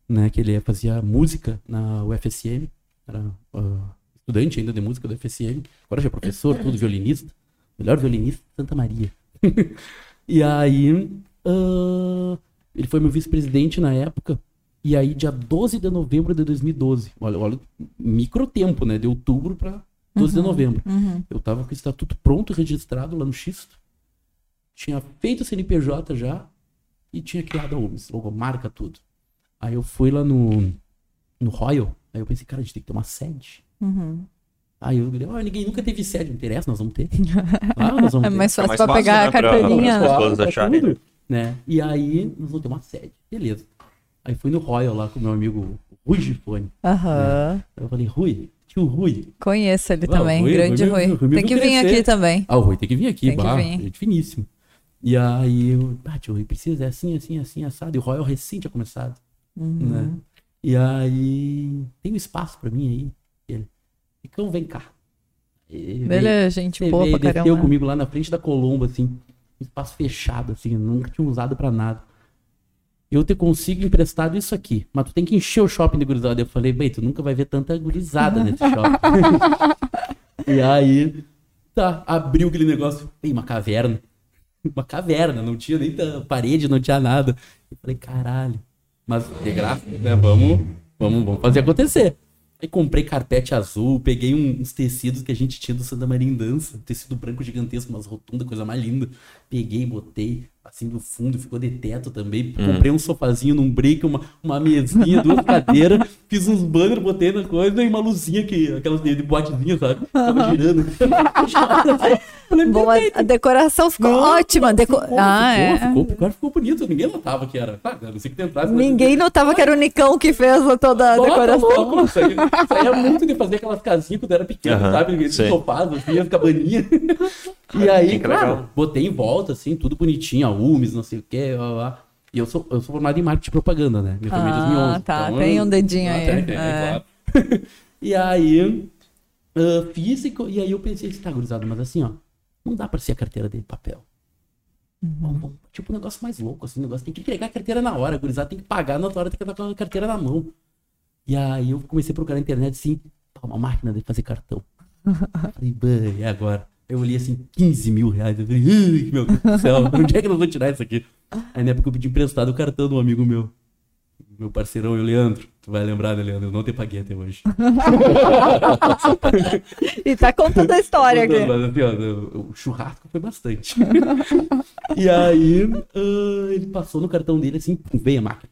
né? Que ele fazia música na UFSM, era uh, estudante ainda de música do UFSM, agora já é professor, tudo violinista, melhor violinista Santa Maria. e aí, uh, ele foi meu vice-presidente na época, e aí dia 12 de novembro de 2012, olha, olha micro tempo, né? De outubro para 12 uhum, de novembro. Uhum. Eu tava com o estatuto pronto, registrado lá no Xisto, tinha feito o CNPJ já, e tinha criado a UMS, marca tudo. Aí eu fui lá no, no Royal, aí eu pensei, cara, a gente tem que ter uma sede. Uhum. Aí eu falei, oh, ninguém nunca teve sede, não interessa, nós vamos ter. Ah, nós vamos é mais fácil é mais pra fácil, pegar né, a carteirinha. Pra, pra, pra acharem. Né? E aí, nós vamos ter uma sede. Beleza. Aí fui no Royal lá com meu amigo Rui Gifone. Aham. Né? Eu falei, Rui, tio Rui. Conheço ele ah, também, Rui, grande Rui. Rui. Rui tem que vir aqui também. Ah, o Rui tem que vir aqui, tem bah, vir. gente finíssimo. E aí eu, ah, tio Rui, precisa, é assim, assim, assim, assado. E o Royal recém tinha começado. Uhum. Né? E aí, tem um espaço pra mim aí. Ele, então vem cá. Beleza, gente boa veio, pra caramba. comigo lá na frente da Colombo, assim, um espaço fechado, assim, nunca tinha usado pra nada. Eu te consigo emprestado isso aqui, mas tu tem que encher o shopping de gurizada. Eu falei, bem, tu nunca vai ver tanta gurizada nesse shopping. e aí, tá, abriu aquele negócio, tem uma caverna. Uma caverna, não tinha nem parede, não tinha nada. Eu falei, caralho. Mas de graça, né? Vamos, vamos, vamos fazer acontecer. Aí comprei carpete azul, peguei uns tecidos que a gente tinha do Santa Maria em Dança, tecido branco gigantesco, umas rotundas, coisa mais linda. Peguei, botei, assim do fundo, ficou de teto também. Hum. Comprei um sofazinho num break, uma, uma mesinha, duas cadeiras, fiz uns banners, botei na coisa e uma luzinha que, aquelas de, de botezinha, sabe? Tava girando. Boa, a decoração ficou não, ótima. Deco... Ficou, ah, ficou, é. ficou, ficou, ficou bonito. Ninguém notava que era. Ah, não sei que tentasse, Ninguém notava que era o Nicão que fez toda a Nossa, decoração. Louco, isso, aí, isso aí é muito de fazer aquelas casinhas quando era pequeno, uh -huh, sabe? Sofados, assim, as cabaninhas. E aí, claro, botei em volta, assim, tudo bonitinho, a UMES, não sei o que, lá, lá. E eu sou, eu sou formado em marketing e propaganda, né? Minha família é ah, 2011. tá, então, tem um dedinho aí. Tem, tem, é. claro. e aí, uh, fiz e, e aí eu pensei, tá, gurizada, mas assim, ó, não dá pra ser a carteira de papel. Uhum. Tipo, um negócio mais louco, assim, um negócio tem que entregar a carteira na hora, gurizada tem que pagar na hora, tem que estar com a carteira na mão. E aí eu comecei a procurar na internet, assim, uma máquina de fazer cartão. Falei, e agora? Eu olhei assim, 15 mil reais. Eu falei, meu Deus do céu, onde é que nós vamos tirar isso aqui? Aí na época eu pedi emprestado o cartão de um amigo meu. Meu parceirão, o Leandro. Tu vai lembrar, né, Leandro? Eu não te paguei até hoje. e tá contando a história aqui. Mas, assim, ó, o churrasco foi bastante. e aí, uh, ele passou no cartão dele assim, veio a máquina.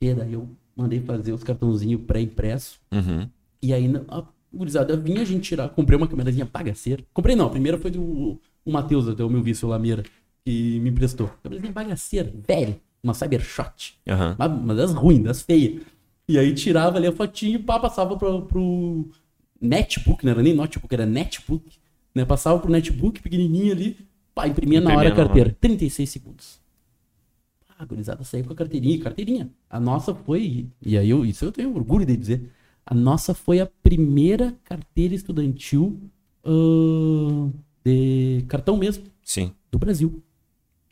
E daí eu mandei fazer os cartãozinhos pré-impresso. Uhum. E aí, a gurizada vinha a gente tirar. Comprei uma câmerazinha bagaceira. Comprei não, a primeira foi do o Matheus, até o meu vice, o Lameira, que me emprestou. Câmerazinha bagaceira, velho. Uma Cybershot. Uhum. Uma, uma das ruins, das feias. E aí tirava ali a fotinha e pá, passava pro, pro netbook, não era nem notebook, era netbook. Né? Passava pro netbook pequenininho ali, pá, imprimia, imprimia na hora a carteira. Hora. 36 segundos. Ah, gurizada saiu com a carteirinha, carteirinha. A nossa foi, e aí eu, isso eu tenho orgulho de dizer, a nossa foi a primeira carteira estudantil uh, de cartão mesmo. Sim. Do Brasil.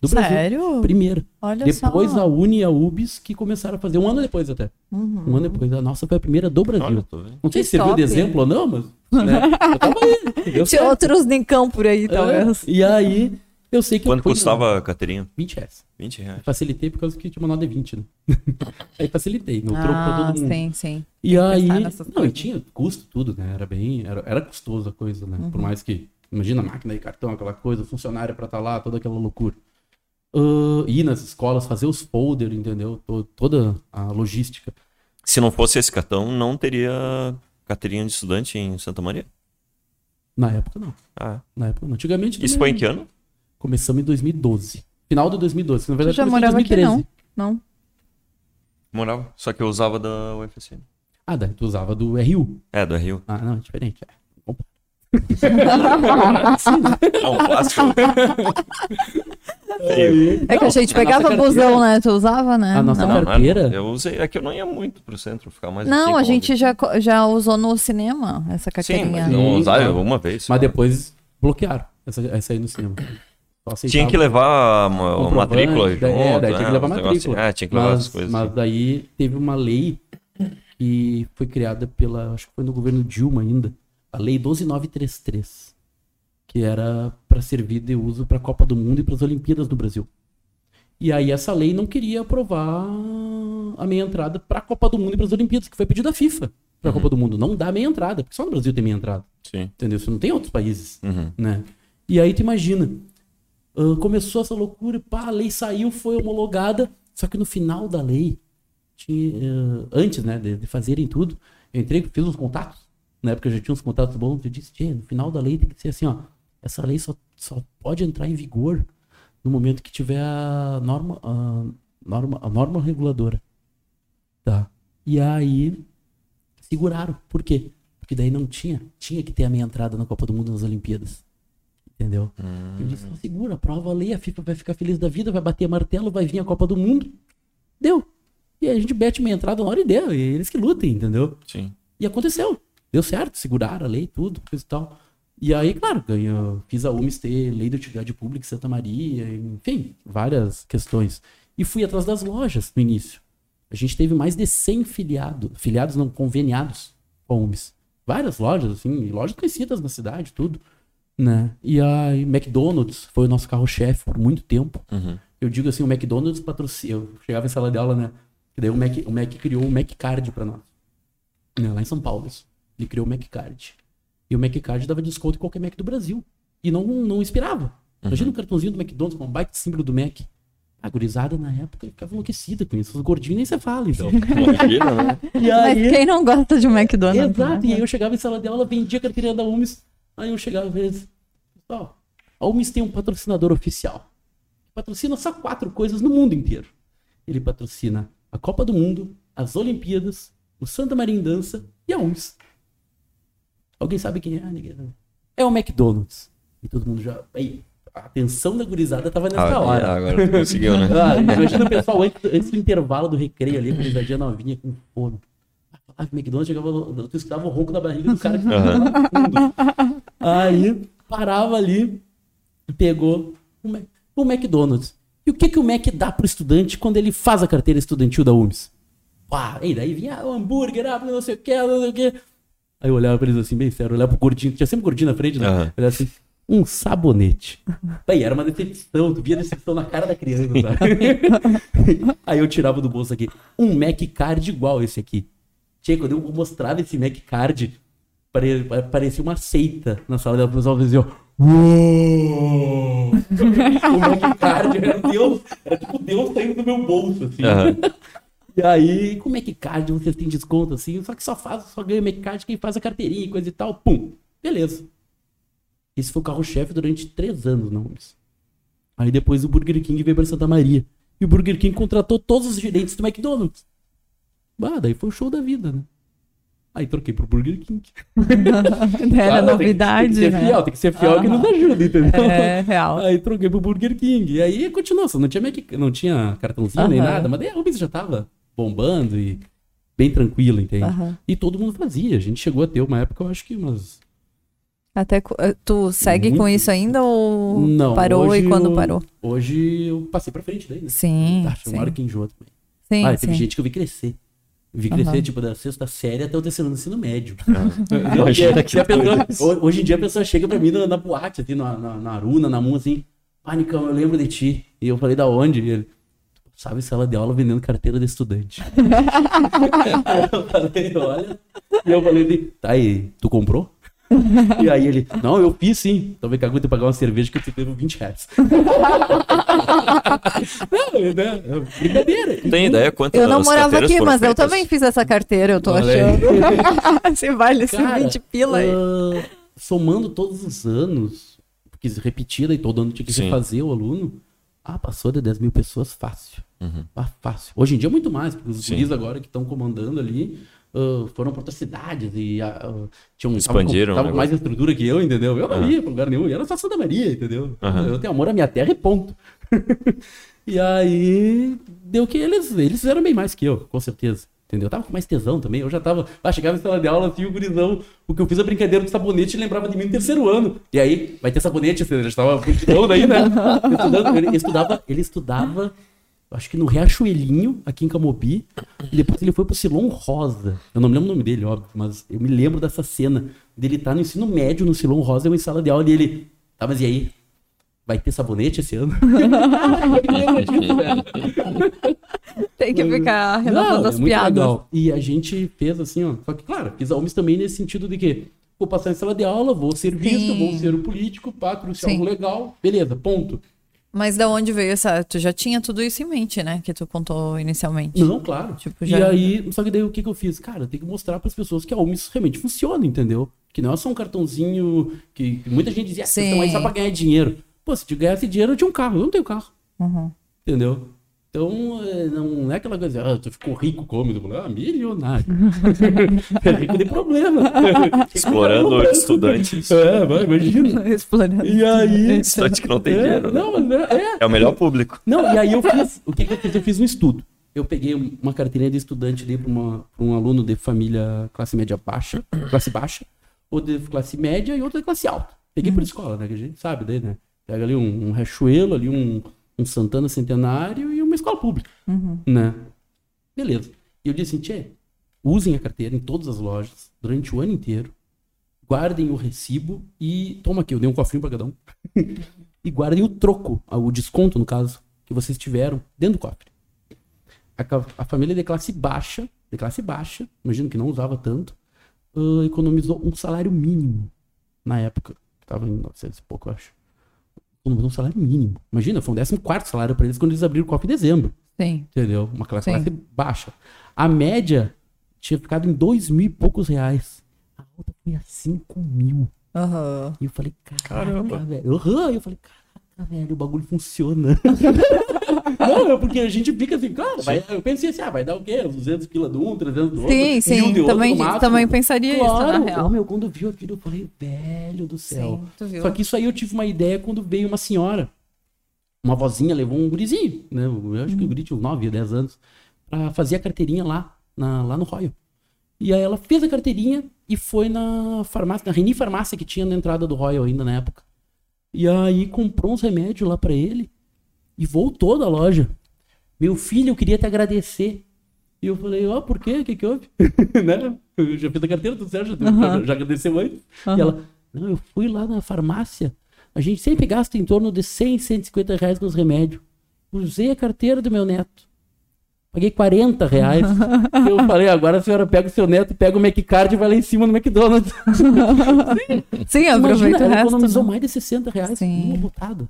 Do Sério? Brasil. Primeira. Olha depois só. a Uni e a UBS que começaram a fazer um ano depois até. Uhum. Um ano depois. A nossa foi a primeira do Brasil. Olha, não sei se serviu de exemplo ou não, mas. Né, eu tava aí. Tinha outros Nincão por aí, é, talvez. E aí, eu sei que. Quanto custava a carteirinha? 20 reais. 20 reais. Facilitei por causa que tinha uma nota de 20, né? aí facilitei, no ah, troco pra todo mundo. Sim, sim. E aí. Não, e tinha custo, tudo, né? Era bem. Era, era custoso a coisa, né? Uhum. Por mais que. Imagina a máquina de cartão, aquela coisa, funcionário pra estar tá lá, toda aquela loucura. Uh, ir nas escolas, fazer os folders, entendeu? Toda a logística. Se não fosse esse cartão, não teria carteirinha de estudante em Santa Maria? Na época, não. Ah. Na época, não. Antigamente. Isso foi em que ano? Começamos em 2012. Final de 2012. Na verdade, já morava em 2013. Aqui, não? não. Morava. Só que eu usava da UFSM. Ah, daí tu usava do RU. É, do RU. Ah, não, é diferente. É. é. É que a gente pegava a busão, né? Tu usava, né? A nossa não, carteira. eu usei. É que eu não ia muito pro centro, ficar mais Não, a gente já, já usou no cinema essa carteirinha. Sim, mas não usava uma vez. Mas depois bloquearam essa, essa aí no cinema. Tinha que levar uma, matrícula junto, é, daí né? tinha que levar matrícula. É, tinha que levar mas, as coisas. Mas daí teve uma lei que foi criada pela, acho que foi no governo Dilma ainda, a lei 12933, que era para servir de uso para a Copa do Mundo e para as Olimpíadas do Brasil. E aí essa lei não queria aprovar a meia entrada para a Copa do Mundo e para as Olimpíadas, que foi pedido da FIFA para a uhum. Copa do Mundo. Não dá meia entrada, porque só no Brasil tem meia entrada. Sim. Entendeu? Você não tem outros países, uhum. né? E aí tu imagina, Uh, começou essa loucura, pá, a lei saiu, foi homologada, só que no final da lei, tinha, uh, antes né, de, de, fazerem tudo, eu entrei, fiz uns contatos, na época eu já tinha uns contatos bons, eu disse, no final da lei tem que ser assim, ó, essa lei só, só pode entrar em vigor no momento que tiver a norma, a norma, a norma reguladora. Tá. E aí, seguraram. Por quê? Porque daí não tinha. Tinha que ter a meia entrada na Copa do Mundo nas Olimpíadas. Entendeu? Hum. Eu disse, segura, a prova ali, a FIFA vai ficar feliz da vida, vai bater martelo, vai vir a Copa do Mundo. Deu. E aí a gente bete uma entrada na hora e deu. E eles que lutem, entendeu? Sim. E aconteceu. Deu certo, seguraram a lei, tudo, coisa e tal. E aí, claro, ganhou, fiz a UMST, Lei de Utilidade Pública em Santa Maria, enfim, várias questões. E fui atrás das lojas no início. A gente teve mais de 100 filiados, filiados não, conveniados com a UMS. Várias lojas, assim, lojas conhecidas na cidade, tudo né? E a McDonald's foi o nosso carro-chefe por muito tempo. Uhum. Eu digo assim, o McDonald's patrocina. Eu chegava em sala dela, né? E daí o Mac, o Mac criou o Mac Card pra nós. Né? Lá em São Paulo. Isso. Ele criou o Mac Card. E o Mac Card dava desconto em qualquer Mac do Brasil. E não, não inspirava. Uhum. Imagina um cartãozinho do McDonald's com um baita símbolo do Mac. A gurizada na época ficava enlouquecida com isso. Os gordinhos nem você fala, então. Imagina, né? E aí... Mas quem não gosta de um McDonald's? Exato. Né? E aí eu chegava em sala dela, vendia a carteirinha da UMS Aí eu chegava às vezes, pessoal, a UMIS tem um patrocinador oficial. Patrocina só quatro coisas no mundo inteiro. Ele patrocina a Copa do Mundo, as Olimpíadas, o Santa Maria em Dança e a UMS. Alguém sabe quem é? Ninguém É o McDonald's. E todo mundo já. Aí, a atenção da gurizada tava nessa ah, hora. agora conseguiu, né? ah, imagina o pessoal antes, antes, do intervalo do recreio ali, a gurizadinha novinha com fome. Ah, McDonald's chegava, tu escutava o ronco da barriga do cara que uhum. Aí parava ali e pegou o, McDonald's. E o que, que o Mac dá pro estudante quando ele faz a carteira estudantil da UMS? Pá, e daí vinha o hambúrguer, ah, não sei o que, não sei o que. Aí eu olhava pra eles assim, bem sério, olhava pro gordinho, tinha sempre gordinho na frente, né? Uhum. Olhava assim, um sabonete. Aí era uma decepção, tu via decepção na cara da criança, sabe? Aí eu tirava do bolso aqui, um Mac Card igual esse aqui. Tinha, quando eu mostrava esse Mac Card, parecia uma seita na sala dela, o pessoal dizia, Uou! o Mac Card era Deus, era tipo Deus saindo do meu bolso, assim. Uhum. E aí, com o Mac Card vocês têm desconto, assim, só que só faz, só ganha o Mac Card quem faz a carteirinha e coisa e tal, pum, beleza. Esse foi o carro-chefe durante três anos, não Aí depois o Burger King veio para Santa Maria. E o Burger King contratou todos os gerentes do McDonald's. Bah, daí foi o show da vida, né? Aí troquei pro Burger King. Era novidade, tem que, tem que ser né? fiel, tem que ser fiel ah, que nos ajuda, entendeu? É, real. Aí troquei pro Burger King. E aí continuou, só não tinha, Mac, não tinha cartãozinho nem nada, mas daí a Rubens já tava bombando e bem tranquilo, entende? E todo mundo fazia. A gente chegou a ter uma época, eu acho que umas. Até eh, tu segue Muito... com isso ainda ou não, parou e quando eu, parou? Hoje eu passei pra frente daí, né? Sim. Tá, sim. uma hora que enjoa também. Sim, ah, sim. teve gente que eu vi crescer. Vi crescer, uhum. tipo, da sexta série até o terceiro ano ensino médio. Uhum. hoje, pessoa, hoje em dia a pessoa chega pra mim na, na boate, assim, na, na, na Aruna, na Mun, assim, ah, Nicão, eu lembro de ti. E eu falei, da onde? E ele, sabe, sala de aula vendendo carteira de estudante. eu falei, olha. E eu falei, tá aí, tu comprou? e aí ele, não, eu fiz sim. Então vem cá, eu pagar uma cerveja que eu te devo 20 reais. não, né? É brincadeira. Tem ideia quanto Eu não morava aqui, mas feitas? eu também fiz essa carteira, eu tô Olha achando. Você vale esse 20 pila aí. Uh, somando todos os anos, porque repetida e todo ano tinha que sim. refazer o aluno. Ah, passou de 10 mil pessoas fácil. Uhum. Ah, fácil. Hoje em dia é muito mais, porque os guris agora que estão comandando ali uh, foram para outras cidades e uh, tinham expandiram tava, tava mais estrutura que eu, entendeu? Eu não uhum. ia para lugar nenhum, eu era só Santa Maria, entendeu? Uhum. Eu tenho amor à minha terra e ponto. e aí deu que eles eles fizeram bem mais que eu, com certeza. Entendeu? Eu tava com mais tesão também. Eu já tava. Ah, chegava em sala de aula, assim, o gurizão. O que eu fiz a brincadeira do sabonete lembrava de mim no terceiro ano. E aí, vai ter sabonete, assim, já estava daí, né? Ele estudava, ele estudava, acho que no Riachuelinho, aqui em Camobi. E depois ele foi pro Silon Rosa. Eu não me lembro o nome dele, óbvio, mas eu me lembro dessa cena dele estar tá no ensino médio no Silon Rosa, eu em sala de aula, e ele. Tá, mas e aí? Vai ter sabonete esse ano? Tem que ficar relatando Não, as é piadas. Legal. E a gente fez assim, ó. Só que, claro, fiz a UMS também nesse sentido de que vou passar em sala de aula, vou ser visto, vou ser o político, pá, crucial, Sim. legal, beleza, ponto. Mas da onde veio essa? Tu já tinha tudo isso em mente, né? Que tu contou inicialmente. Não, claro. Tipo, já... E aí, só que daí o que, que eu fiz? Cara, tem que mostrar para as pessoas que a UMS realmente funciona, entendeu? Que não é só um cartãozinho que, que muita gente dizia, ah, vocês estão aí só pra ganhar dinheiro. Pô, se eu ganhasse dinheiro, eu tinha um carro. Eu não tenho carro. Uhum. Entendeu? Então, é, não é aquela coisa, ah, tu ficou rico como? Ah, milionário. é rico de problema. Explorando estudantes. É, vai, imagina. Explorando. E aí... Estudante que não tem é, dinheiro. Né? Não, né? é. é o melhor público. Não, e aí eu fiz, o que, que eu fiz? Eu fiz um estudo. Eu peguei uma carteirinha de estudante ali para um aluno de família classe média baixa, classe baixa, ou de classe média e outro de classe alta. Peguei por uhum. escola, né? Que a gente sabe daí, né? Pega ali um, um Riachuelo, ali um, um Santana Centenário escola pública, uhum. né? Beleza. E eu disse assim, tchê, usem a carteira em todas as lojas durante o ano inteiro, guardem o recibo e toma aqui, eu dei um cofrinho para cada um. e guardem o troco, o desconto no caso, que vocês tiveram dentro do cofre. A, a família de classe baixa, de classe baixa, imagino que não usava tanto, uh, economizou um salário mínimo na época, que estava em 900 e pouco, eu acho um salário mínimo. Imagina, foi um 14 salário para eles quando eles abriram o cofre em dezembro. Sim. Entendeu? Uma classe, classe baixa. A média tinha ficado em dois mil e poucos reais. A outra foi a 5 mil. Uhum. E eu falei, caramba, velho. Uhum. E eu falei, caraca, velho, o bagulho funciona. não, é porque a gente fica assim, cara, vai, eu pensei assim, ah, vai dar o quê? 200 pila de um, 300 do outro. Sim, sim, de também, outro também pensaria claro, isso, na real. meu, quando viu aquilo, eu falei, velho do céu. Sim, Só que isso aí eu tive uma ideia quando veio uma senhora, uma vozinha, levou um gurizinho, né? Eu acho que o guri tinha uns 9, 10 anos, pra fazer a carteirinha lá, na, lá no Royal. E aí ela fez a carteirinha e foi na farmácia, na Reni Farmácia que tinha na entrada do Royal ainda na época. E aí comprou uns remédios lá para ele e voltou da loja. Meu filho, eu queria te agradecer. E eu falei, ó, oh, por quê? O que que houve? né? Eu já fiz a carteira, tudo certo, já, uhum. já agradeceu antes. Uhum. E ela, não, eu fui lá na farmácia. A gente sempre gasta em torno de 100, 150 reais com os remédios. Usei a carteira do meu neto. Paguei 40 reais. eu falei, agora a senhora pega o seu neto, pega o McCard e vai lá em cima no McDonald's. Sim, Sim aproveita Imagina, ela economizou né? mais de 60 reais Sim. numa botada.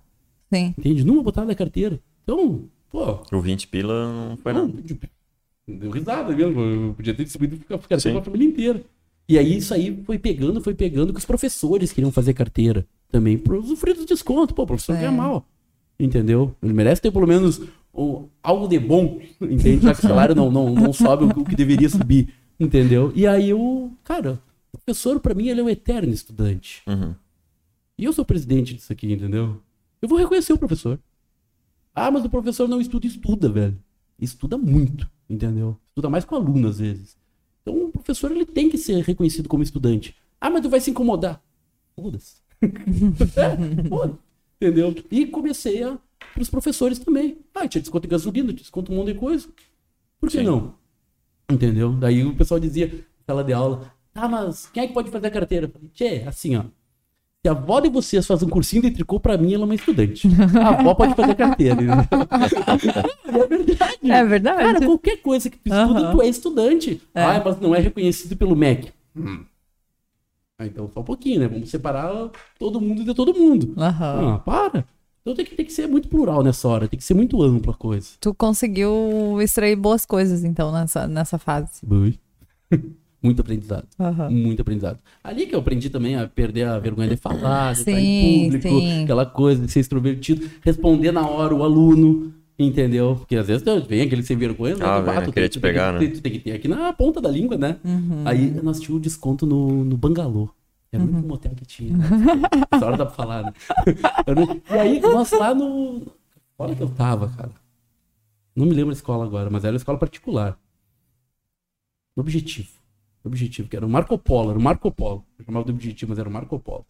Sim. Entende? Numa botada da carteira. Então, pô. O 20 pila não foi não, nada. Deu risada mesmo. Eu podia ter distribuído ficar com a família inteira. E aí isso aí foi pegando, foi pegando que os professores queriam fazer carteira também para usufruir do desconto. Pô, o professor é. quer mal. Entendeu? Ele merece ter pelo menos algo de bom, entende? Já que o salário não, não, não sobe o que deveria subir, entendeu? E aí o, cara, o professor para mim ele é um eterno estudante. Uhum. E eu sou presidente disso aqui, entendeu? Eu vou reconhecer o professor. Ah, mas o professor não estuda, estuda, velho. Estuda muito, entendeu? Estuda mais com aluno, às vezes. Então, o professor ele tem que ser reconhecido como estudante. Ah, mas tu vai se incomodar. Foda-se. é, foda entendeu? E comecei a para os professores também. Ah, tinha desconto em gasolina, tinha desconto um monte de coisa. Por que Sim. não? Entendeu? Daí o pessoal dizia, sala de aula, ah, mas quem é que pode fazer a carteira? Eu falei, tchê, assim, ó. Se a avó de vocês faz um cursinho de tricô, pra mim ela é uma estudante. A avó pode fazer carteira. é verdade. É verdade. Cara, qualquer coisa que tu estuda, tu é estudante. É. Ah, mas não é reconhecido pelo MEC. Hum. Ah, então só um pouquinho, né? Vamos separar todo mundo de todo mundo. Uhum. Ah, para. Então tem que, tem que ser muito plural nessa hora, tem que ser muito ampla a coisa. Tu conseguiu extrair boas coisas, então, nessa, nessa fase. Ui. Muito aprendizado. Uhum. Muito aprendizado. Ali que eu aprendi também a perder a vergonha de falar, de sim, estar em público, sim. aquela coisa de ser extrovertido, responder na hora o aluno, entendeu? Porque às vezes vem aquele sem vergonha, né? Ah, bato, queria te pegar, né? Tem, tem, que ter aqui na ponta da língua, né? Uhum. Aí nós tínhamos desconto no, no bangalô. Era o único motel que tinha. Né? Essa hora dá pra falar, né? e aí, nós lá no. Olha que eu tava, cara. Não me lembro a escola agora, mas era uma escola particular. no objetivo. No objetivo, que era o Marco Polo, era o Marco Polo. Eu chamava de objetivo, mas era o Marco Polo.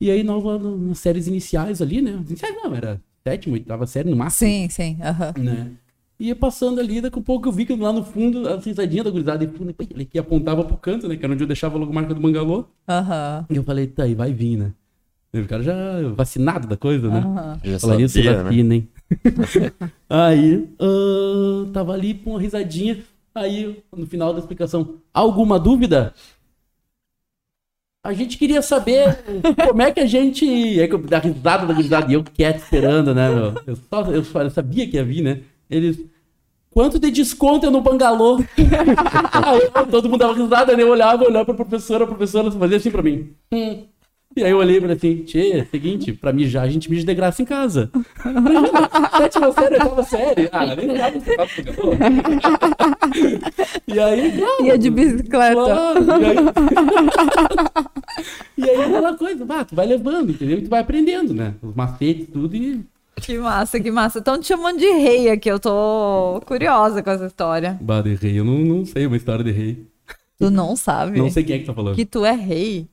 E aí, nós lá nas séries iniciais ali, né? Iniciais não, era sétima, oitava série no máximo. Sim, sim. Uhum. Né? Ia passando ali, daqui a pouco eu vi que lá no fundo, a risadinha da gurizada, ele que apontava pro canto, né? Que era onde eu deixava logo a marca do Mangalô. Uhum. E eu falei, tá aí, vai vir, né? O cara já vacinado da coisa, né? Uhum. Já Falaria sabia, vacina, né? hein? aí, uh, tava ali com uma risadinha. Aí, no final da explicação, alguma dúvida? A gente queria saber como é que a gente. É que da risada da risada, e eu quieto esperando, né, meu? Eu, só, eu, eu sabia que ia vir, né? Eles. Quanto de desconto é no bangalô? Aí todo mundo dava risada, né? Eu olhava, olhava pra professora, a professora fazia assim pra mim. Hum. E aí eu olhei pra assim, tchê, seguinte, pra mijar a gente mija de graça em casa. Sétima série, oitava série. Ah, nem nada E aí, claro, Ia de bicicleta. Claro, e aí... e aí aquela coisa, ah, tu vai levando, entendeu? E tu vai aprendendo, né? Os macetes, tudo e... Que massa, que massa. Estão te chamando de rei aqui, eu tô curiosa com essa história. Bah, de rei, eu não, não sei uma história de rei. Tu não sabe? Não sei quem é que tá falando. Que tu é rei.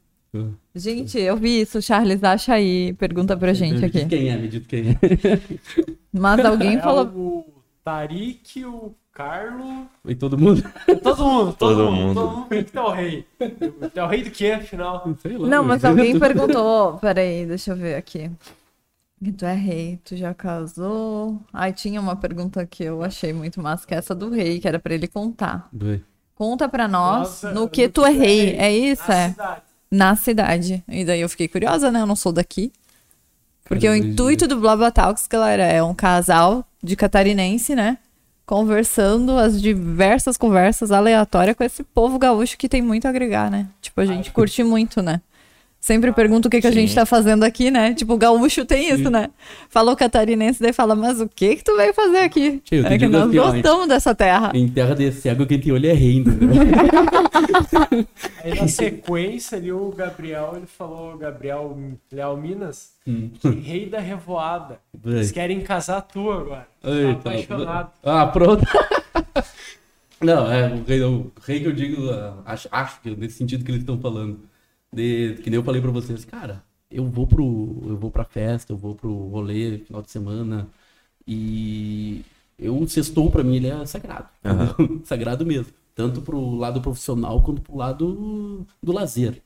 Gente, eu vi isso, Charles, acha aí, pergunta pra gente me aqui. quem é, me diz quem é. Mas alguém é falou... O Tarik, o Carlo... E todo mundo? Todo mundo, todo, todo mundo. mundo. Todo mundo que é o rei. É o rei do que, afinal? Sei lá, Não, mas alguém perguntou... Peraí, deixa eu ver aqui. Tu é rei, tu já casou? Ai, tinha uma pergunta que eu achei muito massa, que é essa do rei, que era pra ele contar. Do rei. Conta pra nós Nossa, no que tu é rei, é isso? É? Cidade na cidade. E daí eu fiquei curiosa, né? Eu não sou daqui. Porque o intuito do Blabla Talks, galera, é um casal de catarinense, né? Conversando as diversas conversas aleatórias com esse povo gaúcho que tem muito a agregar, né? Tipo, a gente curte muito, né? Sempre pergunto o que, que a gente tá fazendo aqui, né? Tipo, o gaúcho tem isso, Sim. né? Falou catarinense, daí fala, mas o que que tu veio fazer aqui? Tio, é que nós assim, gostamos dessa terra. Em terra de cego, quem tem olho é rei, entendeu? Aí na sequência ali, o Gabriel, ele falou, Gabriel Léo Minas, hum. que rei da revoada. Eles querem casar tu agora. Eita, apaixonado. Ah, pronto. Não, é o rei, o rei que eu digo, acho, acho que nesse sentido que eles estão falando de, que nem eu falei pra vocês, cara, eu vou pro. Eu vou pra festa, eu vou pro rolê final de semana. E eu, o sextou pra mim, ele é sagrado. Uhum. sagrado mesmo. Tanto pro lado profissional quanto pro lado do lazer.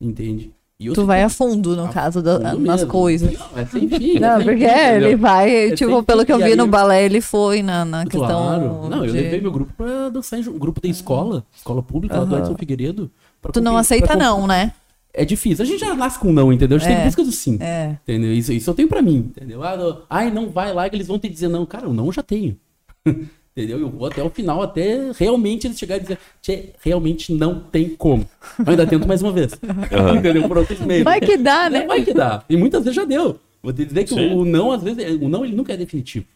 Entende? tu vai a fundo, no a caso, fundo da, nas coisas. Não, é sem fim. Não, é porque ele vai, é tipo, pelo que eu vi no balé, ele foi na, na questão. Claro. Não, de... eu levei meu grupo pra dançar em um grupo da escola, escola pública, uhum. lá do Edson Figueiredo. Tu não aceita, não, né? É difícil. A gente já nasce com não, entendeu? A gente é, tem busca do sim. É. Entendeu? Isso, isso eu tenho pra mim, entendeu? Ah, não, ai, não vai lá que eles vão te dizer não. Cara, o não eu já tenho. entendeu? Eu vou até o final, até realmente eles chegarem e dizer, realmente não tem como. Eu ainda tento mais uma vez. Uhum. entendeu? Por outros meios. Vai que dá, né? Vai que dá. E muitas vezes já deu. Vou te dizer que o, o não, às vezes, o não ele nunca é definitivo.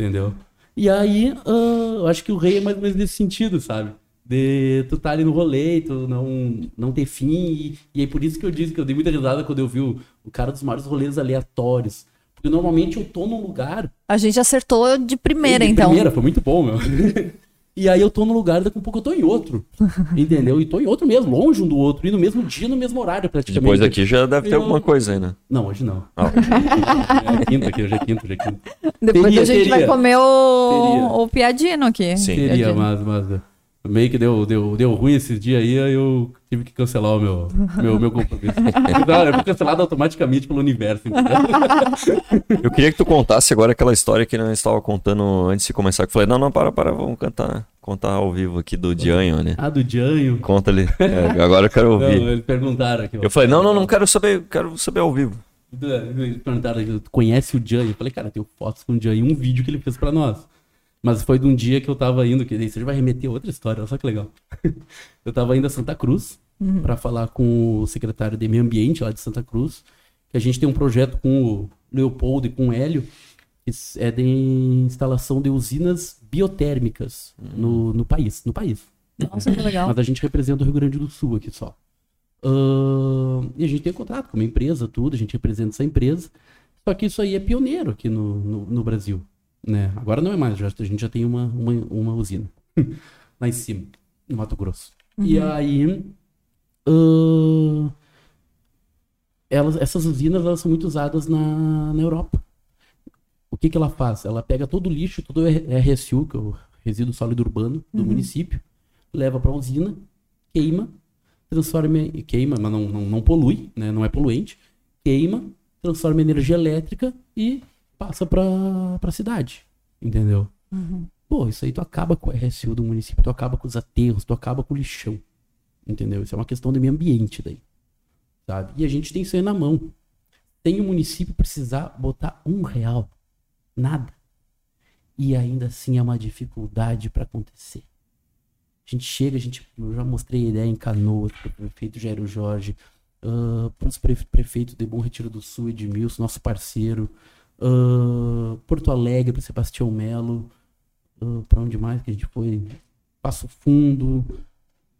Entendeu? E aí, uh, eu acho que o rei é mais ou menos nesse sentido, sabe? De tu tá ali no rolê, tu não, não ter fim. E, e é por isso que eu disse que eu dei muita risada quando eu vi o, o cara dos maiores rolês aleatórios. Porque normalmente eu tô num lugar. A gente acertou de primeira, de então. De primeira, foi muito bom, meu. e aí eu tô num lugar, daqui a pouco eu tô em outro. entendeu? E tô em outro mesmo, longe um do outro, e no mesmo dia, no mesmo horário, praticamente. Depois aqui já deve ter eu... alguma coisa aí, né? Não, hoje não. Ah, hoje é quinta aqui, hoje é quinta, hoje é quinta. Depois teria, a gente teria. vai comer o, o piadino aqui. Sim. Teria, mas, mas meio que deu, deu, deu ruim esses dias aí, aí eu tive que cancelar o meu, meu, meu compromisso. Não, eu fui cancelado automaticamente pelo universo. eu queria que tu contasse agora aquela história que nós estava contando antes de começar. Que eu falei, não, não, para, para, vamos cantar, contar ao vivo aqui do Dianho, né? Ah, do Dianho? Conta ali. É, agora eu quero ouvir. Não, eles perguntaram aqui. Eu falei, não, não, não quero saber, quero saber ao vivo. Eles perguntaram, tu conhece o Dianho? Eu falei, cara, tem fotos com o Dianho, um vídeo que ele fez pra nós. Mas foi de um dia que eu tava indo, que isso já vai remeter a outra história, olha só que legal. eu tava indo a Santa Cruz uhum. para falar com o secretário de Meio Ambiente lá de Santa Cruz, que a gente tem um projeto com o Leopoldo e com o Hélio, que é de instalação de usinas biotérmicas uhum. no, no país. No país. Nossa, que legal. Mas a gente representa o Rio Grande do Sul aqui só. Uh, e a gente tem contrato com uma empresa, tudo, a gente representa essa empresa. Só que isso aí é pioneiro aqui no, no, no Brasil. Né? Agora não é mais, já, a gente já tem uma, uma, uma usina lá em cima. No Mato Grosso. Uhum. E aí. Uh, elas, essas usinas elas são muito usadas na, na Europa. O que, que ela faz? Ela pega todo o lixo, todo o RSU, que é o resíduo sólido urbano do uhum. município, leva para a usina, queima, transforma, queima, mas não, não, não polui, né? não é poluente, queima, transforma em energia elétrica e passa para a cidade, entendeu? Uhum. Pô, isso aí tu acaba com o RSU do município, tu acaba com os aterros, tu acaba com o lixão, entendeu? Isso é uma questão do meio ambiente daí, sabe? E a gente tem isso aí na mão. Tem o município precisar botar um real, nada. E ainda assim é uma dificuldade para acontecer. A gente chega, a gente, eu já mostrei a ideia em Canoas, para o prefeito Jairo Jorge, uh, para os prefeitos de Bom Retiro do Sul, Edmilson, nosso parceiro, uh, Porto Alegre, para Sebastião Melo, uh, para onde mais que a gente foi? Passo Fundo,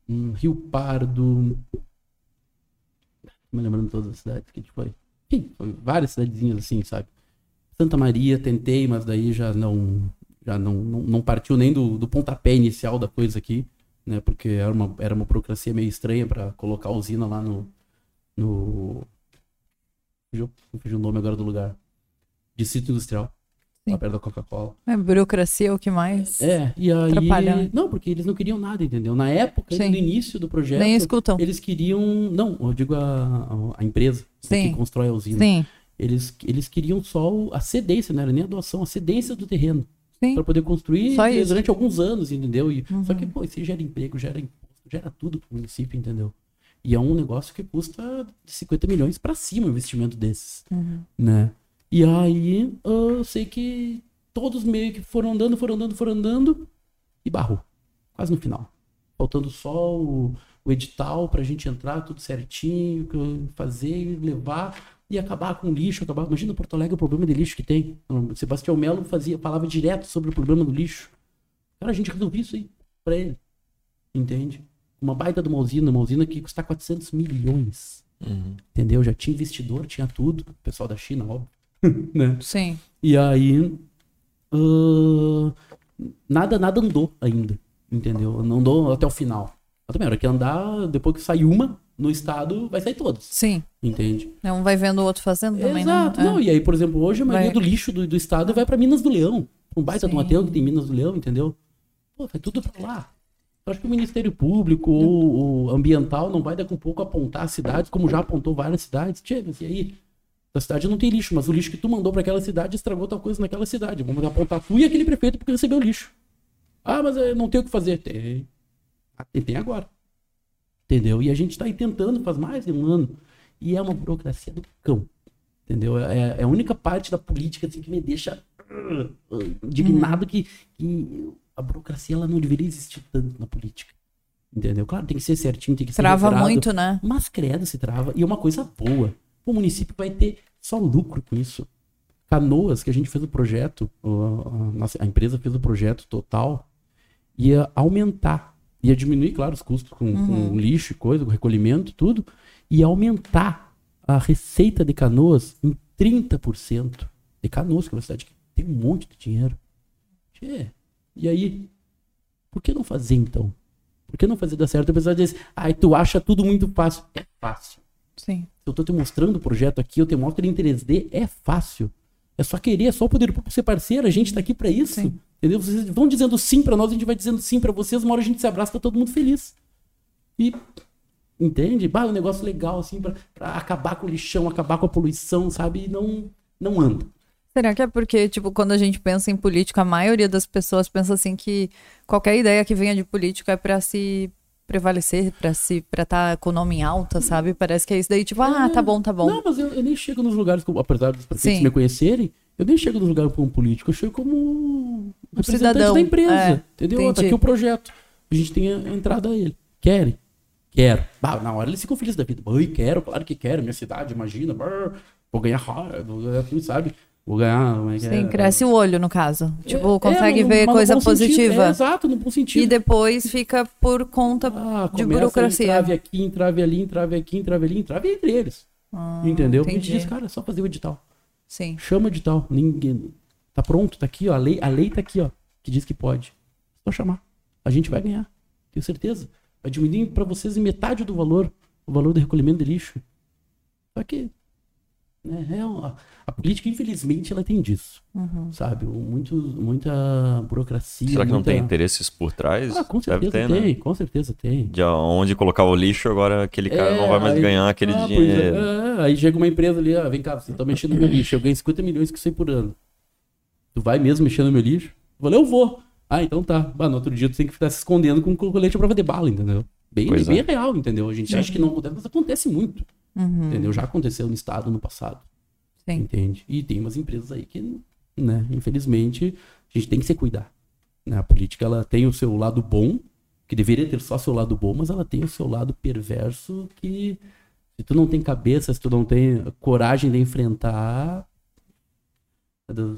um, Rio Pardo, me lembrando todas as cidades que a gente foi. Enfim, foi várias cidadezinhas assim, sabe? Santa Maria, tentei, mas daí já não já não, não, não partiu nem do, do pontapé inicial da coisa aqui né? Porque era uma, era uma burocracia meio estranha para colocar a usina lá no. no... Fugiu, fugiu o nome agora do lugar. Distrito Industrial. Sim. Lá perto da Coca-Cola. É, burocracia o que mais? É, e aí. Não, porque eles não queriam nada, entendeu? Na época, Sim. no início do projeto. Nem escutam. Eles queriam. Não, eu digo a, a empresa Sim. que constrói a usina. Sim. Eles, eles queriam só a cedência, não era nem a doação, a cedência do terreno para poder construir durante alguns anos, entendeu? E, uhum. Só que, pô, isso gera emprego, gera imposto, gera tudo pro município, entendeu? E é um negócio que custa de 50 milhões para cima o investimento desses, uhum. né? E aí, eu sei que todos meio que foram andando, foram andando, foram andando e barrou. Quase no final. Faltando só o, o edital pra gente entrar tudo certinho, fazer, levar e acabar com o lixo, acabar. Imagina Porto Alegre o problema de lixo que tem. O Sebastião Melo fazia, falava direto sobre o problema do lixo. Cara, a gente resolveu isso aí pra ele. Entende? Uma baita de uma usina, uma usina que custa 400 milhões. Uhum. Entendeu? Já tinha investidor, tinha tudo. O pessoal da China, óbvio. né? Sim. E aí. Uh, nada, nada andou ainda. Entendeu? Não andou até o final. Mas também, a hora que andar, depois que sai uma, no estado vai sair todos. Sim. Entende? Um vai vendo o outro fazendo também, né? Exato. Não, é. e aí, por exemplo, hoje a maioria vai. do lixo do, do estado vai para Minas do Leão. Um baita Sim. de um aterro que tem Minas do Leão, entendeu? Pô, vai tudo para lá. Eu acho que o Ministério Público ou o ambiental não vai daqui a um pouco apontar as cidades, como já apontou várias cidades. Tchê, mas e aí? A cidade não tem lixo, mas o lixo que tu mandou para aquela cidade estragou tal coisa naquela cidade. Vamos apontar tu e aquele prefeito porque recebeu lixo. Ah, mas eh, não tem o que fazer. Tem. Tem, agora. Entendeu? E a gente está aí tentando faz mais de um ano. E é uma burocracia do cão. Entendeu? É, é a única parte da política assim, que me deixa uh, indignado que, que a burocracia ela não deveria existir tanto na política. Entendeu? Claro, tem que ser certinho, tem que ser Trava muito, né? Mas credo se trava. E é uma coisa boa. O município vai ter só lucro com isso. Canoas, que a gente fez o projeto, a, empresa fez o projeto total, ia aumentar Ia diminuir, claro, os custos com, uhum. com lixo e coisa, com recolhimento, tudo. E aumentar a receita de canoas em 30%. De canoas, que é uma cidade que tem um monte de dinheiro. Tchê, e aí? Por que não fazer então? Por que não fazer dar certo? A pessoa diz, ai, tu acha tudo muito fácil. É fácil. Sim. Eu tô te mostrando o projeto aqui, eu te mostro ele em 3D, é fácil. É só querer, é só o poder público ser parceiro, a gente tá aqui para isso. Sim. Entendeu? Vocês vão dizendo sim para nós, a gente vai dizendo sim para vocês, uma hora a gente se abraça, tá todo mundo feliz. E entende? Bah, é um negócio legal assim para acabar com o lixão, acabar com a poluição, sabe? E não não anda. Será que é porque, tipo, quando a gente pensa em política, a maioria das pessoas pensa assim que qualquer ideia que venha de política é para se prevalecer, para se para estar tá com o nome em alta, sabe? Parece que é isso daí, tipo, ah, é... tá bom, tá bom. Não, mas eu, eu nem chego nos lugares, apesar dos prefeitos Sim. me conhecerem, eu nem chego no lugar como político, eu chego como um representante cidadão. da empresa. É, entendeu? Entendi. Tá aqui o projeto. A gente tem a entrada a ele. Querem? Quero. Bah, na hora eles ficam felizes da vida. Oi, quero, claro que quero. Minha cidade, imagina. Brrr, vou ganhar, sabe? Vou ganhar. É Sim, é? cresce o olho, no caso. É, tipo, é, consegue ver coisa positiva. É, exato, no bom sentido. E depois fica por conta ah, de burocracia. Entrave aqui, entrave ali, entrave aqui, entrave ali, entrave entre eles. Ah, Entendeu? Entendi. Porque gente diz, cara, é só fazer o edital. Sim. Chama de tal. Ninguém. Tá pronto, tá aqui, ó. A lei, a lei tá aqui, ó. Que diz que pode. Só chamar. A gente vai ganhar. tenho certeza. Vai diminuir para vocês em metade do valor, o valor do recolhimento de lixo. Só que né, é uma, a política, infelizmente, ela tem disso. Uhum. Sabe? Muito, muita burocracia. Será que muita... não tem interesses por trás? Ah, com certeza ter, tem, né? com certeza tem. De onde colocar o lixo, agora aquele cara é, não vai mais aí, ganhar aquele ah, dinheiro. É, aí chega uma empresa ali, ah, vem cá, você tá mexendo no meu lixo, eu ganho 50 milhões que sei por ano. Tu vai mesmo mexer no meu lixo? Eu falei, eu vou. Ah, então tá. Bah, no outro dia tu tem que ficar se escondendo com colete à prova de bala, entendeu? Bem, bem é. real, entendeu? A gente acha que não acontece, mas acontece muito. Uhum. Entendeu? Já aconteceu no estado no passado. Sim. Entende? E tem umas empresas aí que, né, infelizmente, a gente tem que se cuidar. Né? A política ela tem o seu lado bom, que deveria ter só seu lado bom, mas ela tem o seu lado perverso que se tu não tem cabeça, se tu não tem coragem de enfrentar,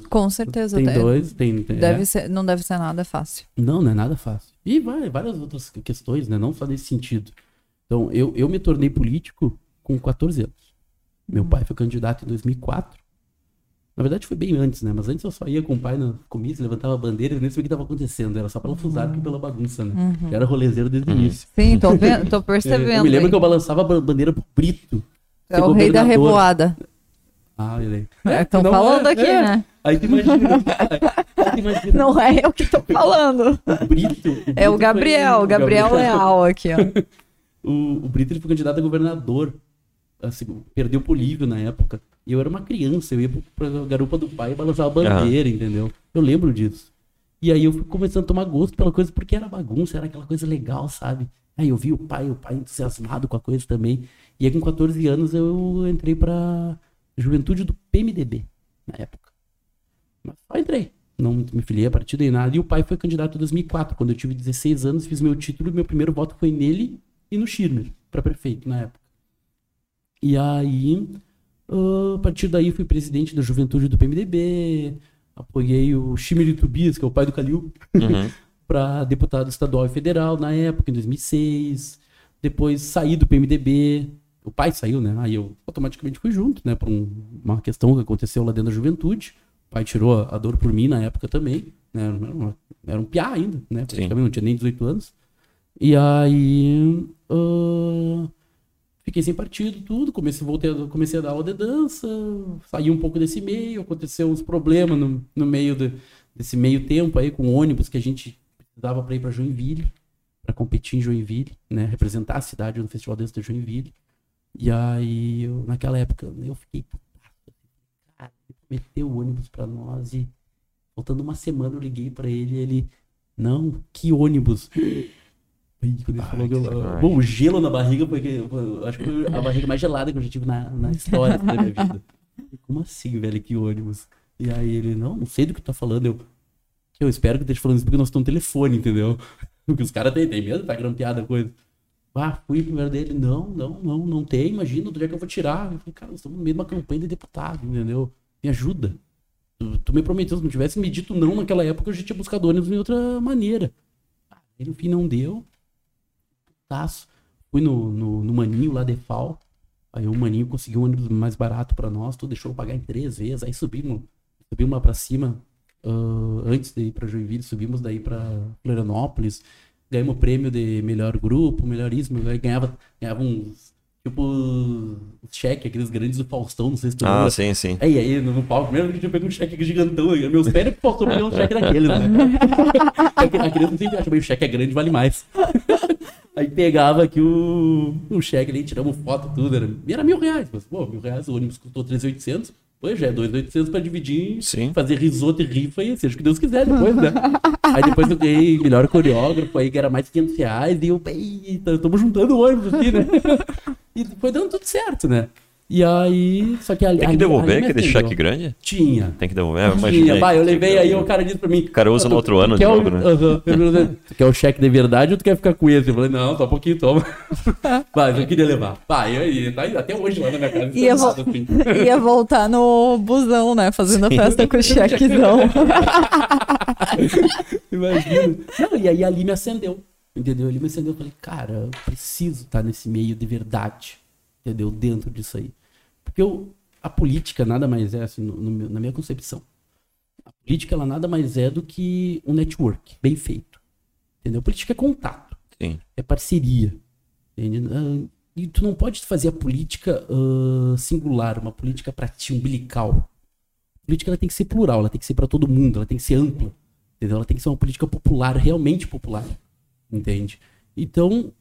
com certeza. Tem dois, tem. Deve é. ser, não deve ser nada fácil. Não, não é nada fácil. E vai, várias outras questões, né? Não só nesse sentido. Então, eu, eu me tornei político com 14 anos. Meu pai foi candidato em 2004. Na verdade foi bem antes, né? Mas antes eu só ia com o pai na comício, levantava a bandeira e nem sabia o que estava acontecendo. Era só pela fusar e pela bagunça, né? Uhum. era rolezeiro desde o uhum. início. Sim, tô, vendo, tô percebendo. eu me lembro hein? que eu balançava a bandeira pro Brito. É o rei da revoada. Ah, ele Estão é, falando é, aqui, é. né? Aí tu imagina, aí tu imagina. Não é eu que tô falando. O Brito. O Brito é o Gabriel, o Gabriel, Gabriel Leal aqui, ó. o, o Brito ele foi candidato a governador assim, perdeu Lívio na época. E eu era uma criança, eu ia pra garupa do pai e balançava a bandeira, uhum. entendeu? Eu lembro disso. E aí eu fui começando a tomar gosto pela coisa, porque era bagunça, era aquela coisa legal, sabe? Aí eu vi o pai, o pai entusiasmado com a coisa também. E aí com 14 anos eu entrei pra juventude do PMDB, na época. Mas só entrei. Não me filiei a partir daí nada. E o pai foi candidato em 2004. Quando eu tive 16 anos, fiz meu título e meu primeiro voto foi nele e no Schirmer, para prefeito na época. E aí, uh, a partir daí, fui presidente da juventude do PMDB, apoiei o Chimiri Tobias, que é o pai do Calil, uhum. para deputado estadual e federal na época, em 2006. Depois saí do PMDB, o pai saiu, né? Aí eu automaticamente fui junto, né? Por um, uma questão que aconteceu lá dentro da juventude. O pai tirou a, dor por mim na época também. Né? Era, uma, era um piá ainda, né? Praticamente não tinha nem 18 anos. E aí. Uh, Fiquei sem partido, tudo. Comecei, voltei, comecei a dar aula de dança, saí um pouco desse meio, aconteceu uns problemas no, no meio de, desse meio tempo aí com ônibus que a gente precisava para ir para Joinville, para competir em Joinville, né, representar a cidade no Festival Dança de Joinville. E aí, eu, naquela época, eu fiquei, ele meteu o ônibus para nós e faltando uma semana eu liguei para ele e ele, não, que ônibus? Quando ele falou que eu, bom, o gelo na barriga, porque acho que foi a barriga mais gelada que eu já tive na, na história da minha vida. Como assim, velho? Que ônibus? E aí ele, não, não sei do que tu tá falando. Eu, eu espero que esteja falando isso porque nós estamos no telefone, entendeu? Porque os caras têm, têm medo, tá grampeada a coisa. Ah, fui primeiro dele. Não, não, não, não tem, imagina, onde é que eu vou tirar? Eu falei, cara, nós estamos no meio de uma campanha de deputado, entendeu? Me ajuda. Tu, tu me prometeu, se não tivesse me dito não naquela época, eu já tinha buscado ônibus de outra maneira. Aí no fim não deu putaço. Fui no, no, no, Maninho lá de FAO. Aí o Maninho conseguiu um ônibus mais barato para nós, tu deixou eu pagar em três vezes. Aí subimos, subimos lá pra cima. Uh, antes de ir pra Joinville, subimos daí pra Florianópolis. Ganhamos prêmio de melhor grupo, melhor isso. Aí ganhava, ganhava uns Tipo, cheque, aqueles grandes do Faustão, não sei se tu Ah, sim, sim. Aí, aí, no palco, mesmo que eu peguei um cheque gigantão. Meus pés que Faustão pegou um cheque daqueles, né? a criança sempre acha, o cheque é grande, vale mais. aí pegava aqui o, o cheque ali, tiramos foto, tudo. Era, e era mil reais. Mas, pô, mil reais, o ônibus custou 3.800. Pois já é 2.800 pra dividir, Sim. fazer risoto e rifa e seja o que Deus quiser depois, né? aí depois eu ganhei melhor coreógrafo aí, que era mais de 500 reais, e eu, eita, estamos juntando o ônibus aqui, né? E foi dando tudo certo, né? E aí, só que ali. Tem que devolver ali aquele cheque grande? Tinha. Tem que devolver? Tinha, vai, eu levei aí, o cara disse pra mim. O cara usa no outro ano de novo, né? Tu quer o cheque de verdade ou tu quer ficar com esse? Eu falei, não, só um pouquinho, toma. Vai, eu queria levar. Vai, aí, tá até hoje lá na minha casa. Ia, vo assim. ia voltar no busão, né? Fazendo a festa com o chequezão. Imagina. Não, e aí ali me acendeu. Entendeu? Ele me acendeu. Eu falei, cara, eu preciso estar nesse meio de verdade. Entendeu? Dentro disso aí. Porque eu, a política nada mais é, assim, no, no, na minha concepção, a política ela nada mais é do que um network bem feito. Entendeu? A política é contato. Sim. É parceria. Entende? Uh, e tu não pode fazer a política uh, singular, uma política para ti, umbilical. A política ela tem que ser plural, ela tem que ser para todo mundo, ela tem que ser ampla. Entendeu? Ela tem que ser uma política popular, realmente popular. Entende? Então,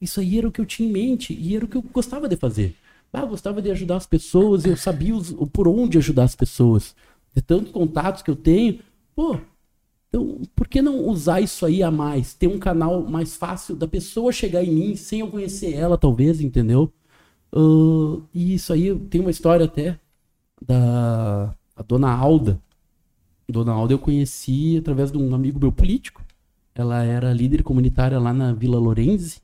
isso aí era o que eu tinha em mente e era o que eu gostava de fazer. Ah, eu gostava de ajudar as pessoas, eu sabia os, por onde ajudar as pessoas. De tantos contatos que eu tenho, pô, então por que não usar isso aí a mais? Ter um canal mais fácil da pessoa chegar em mim sem eu conhecer ela, talvez, entendeu? Uh, e isso aí tem uma história até da dona Alda. Dona Alda eu conheci através de um amigo meu político. Ela era líder comunitária lá na Vila Lorenzi.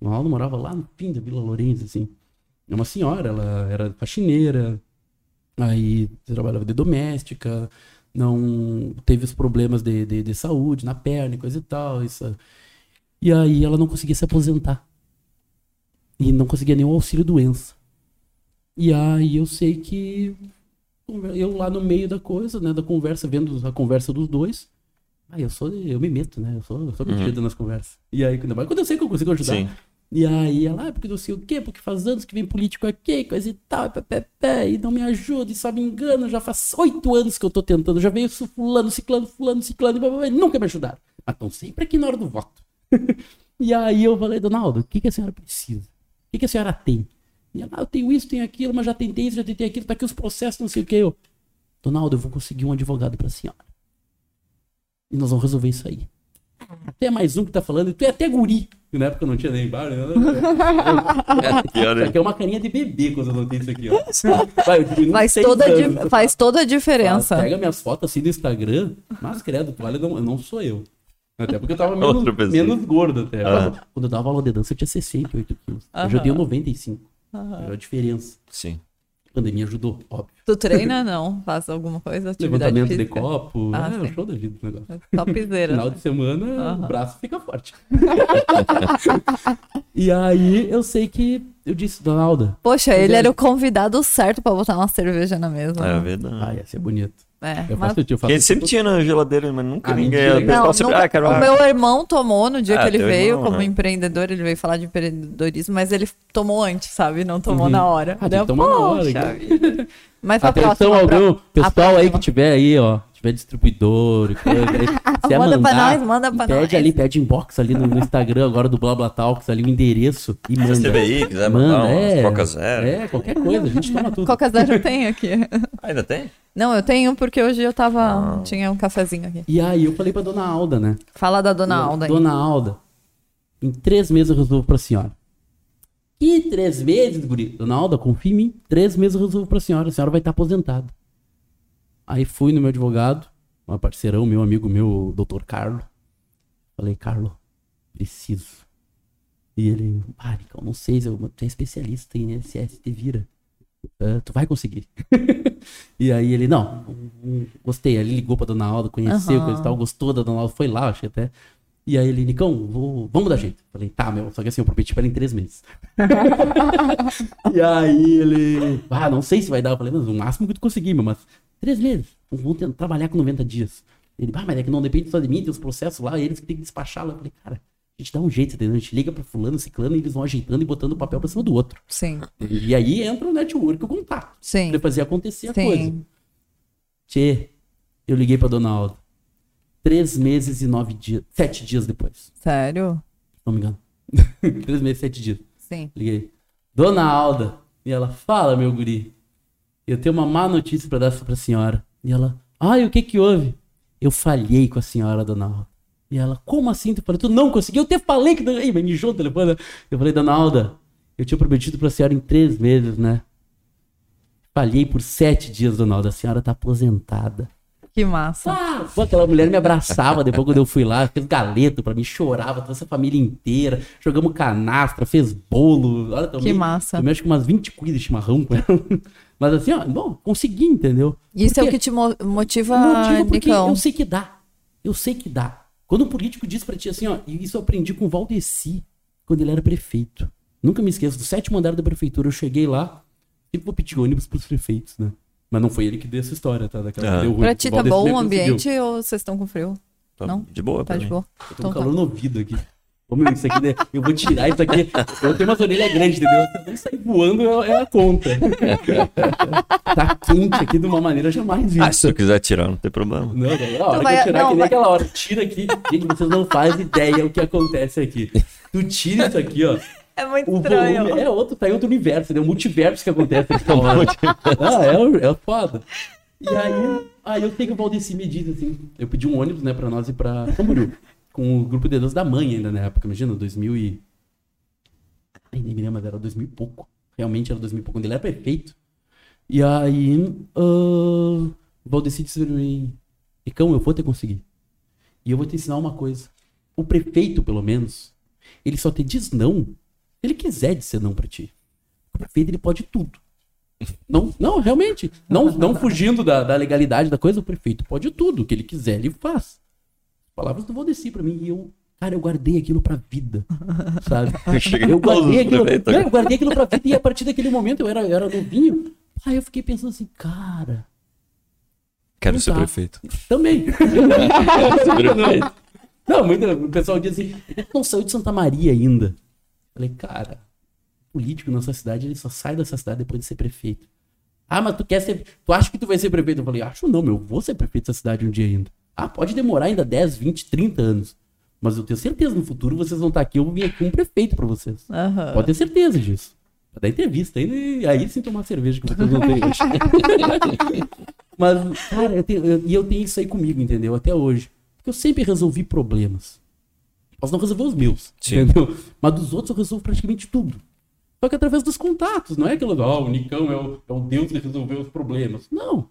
O Ronaldo morava lá no fim da Vila Lourenço, assim. É uma senhora, ela era faxineira, aí trabalhava de doméstica, não teve os problemas de, de, de saúde na perna e coisa e tal. Isso. E aí ela não conseguia se aposentar. E não conseguia nenhum auxílio doença. E aí eu sei que eu lá no meio da coisa, né, da conversa, vendo a conversa dos dois, aí eu sou, eu me meto, né, eu sou, eu sou metido uhum. nas conversas. E aí, quando eu sei que eu consigo ajudar, Sim. E aí ela, ah, porque não sei o quê, porque faz anos que vem político aqui, coisa e tal, e, pé, pé, e não me ajuda, e só me engana, já faz oito anos que eu tô tentando, já veio fulano, ciclano, fulano, ciclano, e blá, blá, blá, nunca me ajudaram. Mas estão sempre aqui na hora do voto. e aí eu falei, Donaldo, o que, que a senhora precisa? O que, que a senhora tem? E ela, ah, eu tenho isso, tenho aquilo, mas já tentei isso, já tentei aquilo, tá aqui os processos, não sei o que. Eu, Donaldo, eu vou conseguir um advogado pra senhora. E nós vamos resolver isso aí. Até mais um que tá falando, e tu é até guri. Na época não tinha nem bar, né? Isso aqui é uma carinha de bebê quando eu notei isso aqui, ó. Vai, faz, toda anos, faz toda a diferença. pega minhas fotos assim do Instagram, mas credo, olha, não, não sou eu. Até porque eu tava menos, menos gordo até. Ah. Quando eu dava aula de dança, eu tinha 68 quilos. Eu já dei 95. Aham. É a diferença. Sim. A pandemia ajudou, óbvio. Tu treina, não? Faz alguma coisa? Atividade Levantamento física? de copo. Ah, é, sim. show da vida o negócio. Topzera. Final de semana, uhum. o braço fica forte. e aí, eu sei que eu disse, Donalda. Poxa, ele era o convidado certo pra botar uma cerveja na mesa. É verdade. Ah, ia ser bonito. É, eu mas... faço, eu faço sempre tinha na geladeira, mas nunca ah, ninguém. Não, sempre, ah, quero... O meu irmão tomou no dia ah, que ele veio irmão, como né? empreendedor, ele veio falar de empreendedorismo, mas ele tomou antes, sabe? Não tomou uhum. na hora. Ah, Deu, tomou na hora. Mas a Atenção, próxima, algum pessoal aí que tiver aí, ó, tiver distribuidor, se é manda mandar, pra nós, manda pra pede nós. Pede ali, pede inbox ali no, no Instagram agora do Blabla Talks, ali o endereço e manda. Se CBI, quiser manda, mandar é, Coca Zero. É, qualquer coisa, a gente toma tudo. Coca Zero tem aqui. Ainda tem? Não, eu tenho porque hoje eu tava. Ah. Tinha um cafezinho aqui. E aí eu falei pra dona Alda, né? Fala da dona Alda aí. Dona Alda, em três meses eu resolvo pra senhora. Que três meses, guri? Dona Alda, confia em mim. Três meses eu resolvo pra senhora. A senhora vai estar aposentada. Aí fui no meu advogado, um parceirão, meu amigo meu, o doutor Carlos. Falei, Carlos, preciso. E ele, ah, não sei, eu, tu é especialista em INSS, te vira. Uh, tu vai conseguir. e aí ele, não, gostei. Ele ligou pra Dona Alda, conheceu, uhum. coisa e tal, gostou da Dona Alda, foi lá, achei até. E aí ele, Nicão, vou, vamos dar jeito. Falei, tá, meu, só que assim, eu prometi pra ele em três meses. e aí ele, ah, não sei se vai dar. Eu falei, mas o máximo que tu conseguir, meu, mas três meses. Vamos tentar trabalhar com 90 dias. Ele, ah, mas é que não depende só de mim, tem os processos lá, eles que tem que despachar lá. Eu falei, cara, a gente dá um jeito, entendeu? A gente liga pra fulano, ciclano, e eles vão ajeitando e botando o papel pra cima do outro. Sim. E aí entra o network, o contato. Sim. Pra fazer acontecer a Sim. coisa. Tchê, eu liguei pra Dona Alda. Três meses e nove dias, sete dias depois. Sério? Não me engano. Três meses e sete dias. Sim. Liguei. Dona Alda. E ela, fala, meu guri. Eu tenho uma má notícia para dar pra senhora. E ela, ai, o que que houve? Eu falhei com a senhora, dona Alda. E ela, como assim? Tu falou, tu não conseguiu? Eu te falei que. Ei, mas mijou o telefone. Eu falei, dona Alda, eu tinha prometido pra senhora em três meses, né? Falhei por sete dias, dona Alda. A senhora tá aposentada. Que massa. Ah, pô, aquela mulher me abraçava depois quando eu fui lá, fez galeto pra mim, chorava, trouxe a família inteira, jogamos canastra, fez bolo. Olha, também, que massa. Eu acho que umas 20 cuidas de chimarrão com ela. Mas assim, ó, bom, consegui, entendeu? Isso porque, é o que te motiva, motiva porque Nicão. eu sei que dá. Eu sei que dá. Quando um político diz pra ti assim, ó, e isso eu aprendi com o Valdeci, quando ele era prefeito. Nunca me esqueço, do sétimo andar da prefeitura, eu cheguei lá, sempre vou pedir ônibus pros prefeitos, né? Mas não foi ele que deu essa história, tá? Daquela ah. que deu ruim. Pra ti tá bom o ambiente ou vocês estão com frio? Tá não? De boa, Tá de boa. Eu tô então, com calor tá. no ouvido aqui. Ô, meu, isso aqui, né? eu vou tirar isso aqui. Eu tenho umas orelhas grandes, entendeu? Se eu sair voando, é, é a conta. tá quente aqui de uma maneira jamais vista. Ah, se tu quiser tirar, não tem problema. Não, não, a hora vai, que eu tirar, não, que nem vai... aquela hora. Tira aqui. Gente, vocês não fazem ideia o que acontece aqui. Tu tira isso aqui, ó. É muito o estranho. Volume é outro, tá em outro universo, né? O multiverso que acontece aqui. ah, é, é foda. E aí, aí eu sei que o Valdeci me diz assim, eu pedi um ônibus, né, pra nós ir pra Camboriú com o grupo de dança da mãe ainda na época, imagina, 2000 e... Ai, nem me lembro, mas era 2000 e pouco. Realmente era 2000 e pouco, quando ele era prefeito. E aí, uh, o Valdeci disse pra mim, Icão, eu vou te conseguir. E eu vou te ensinar uma coisa. O prefeito, pelo menos, ele só te diz não ele quiser dizer não pra ti. O prefeito, ele pode tudo. Não, não, realmente. Não, não fugindo da, da legalidade da coisa, o prefeito pode tudo. O que ele quiser, ele faz. Palavras do Valdeci pra mim. E eu, cara, eu guardei aquilo pra vida. Sabe? Eu guardei aquilo, eu guardei aquilo pra vida. E a partir daquele momento eu era, eu era novinho. Aí eu fiquei pensando assim, cara. Quero ser tá. prefeito. Também. prefeito. Não, muito, o pessoal diz assim, não saiu de Santa Maria ainda. Falei, cara, político nessa cidade, ele só sai dessa cidade depois de ser prefeito. Ah, mas tu quer ser. Tu acha que tu vai ser prefeito? Eu falei, acho não, meu, eu vou ser prefeito dessa cidade um dia ainda. Ah, pode demorar ainda 10, 20, 30 anos. Mas eu tenho certeza no futuro vocês vão estar aqui, eu vou vir aqui um prefeito para vocês. Uhum. Pode ter certeza disso. Pra dar entrevista ainda e aí sim tomar cerveja que vocês não têm hoje. Mas, cara, eu tenho, eu, e eu tenho isso aí comigo, entendeu? Até hoje. Porque eu sempre resolvi problemas. Posso não resolver os meus, sim. entendeu? Mas dos outros eu resolvo praticamente tudo. Só que através dos contatos, não é aquilo, ó, oh, o Nicão é o, é o Deus que resolveu os problemas. Não.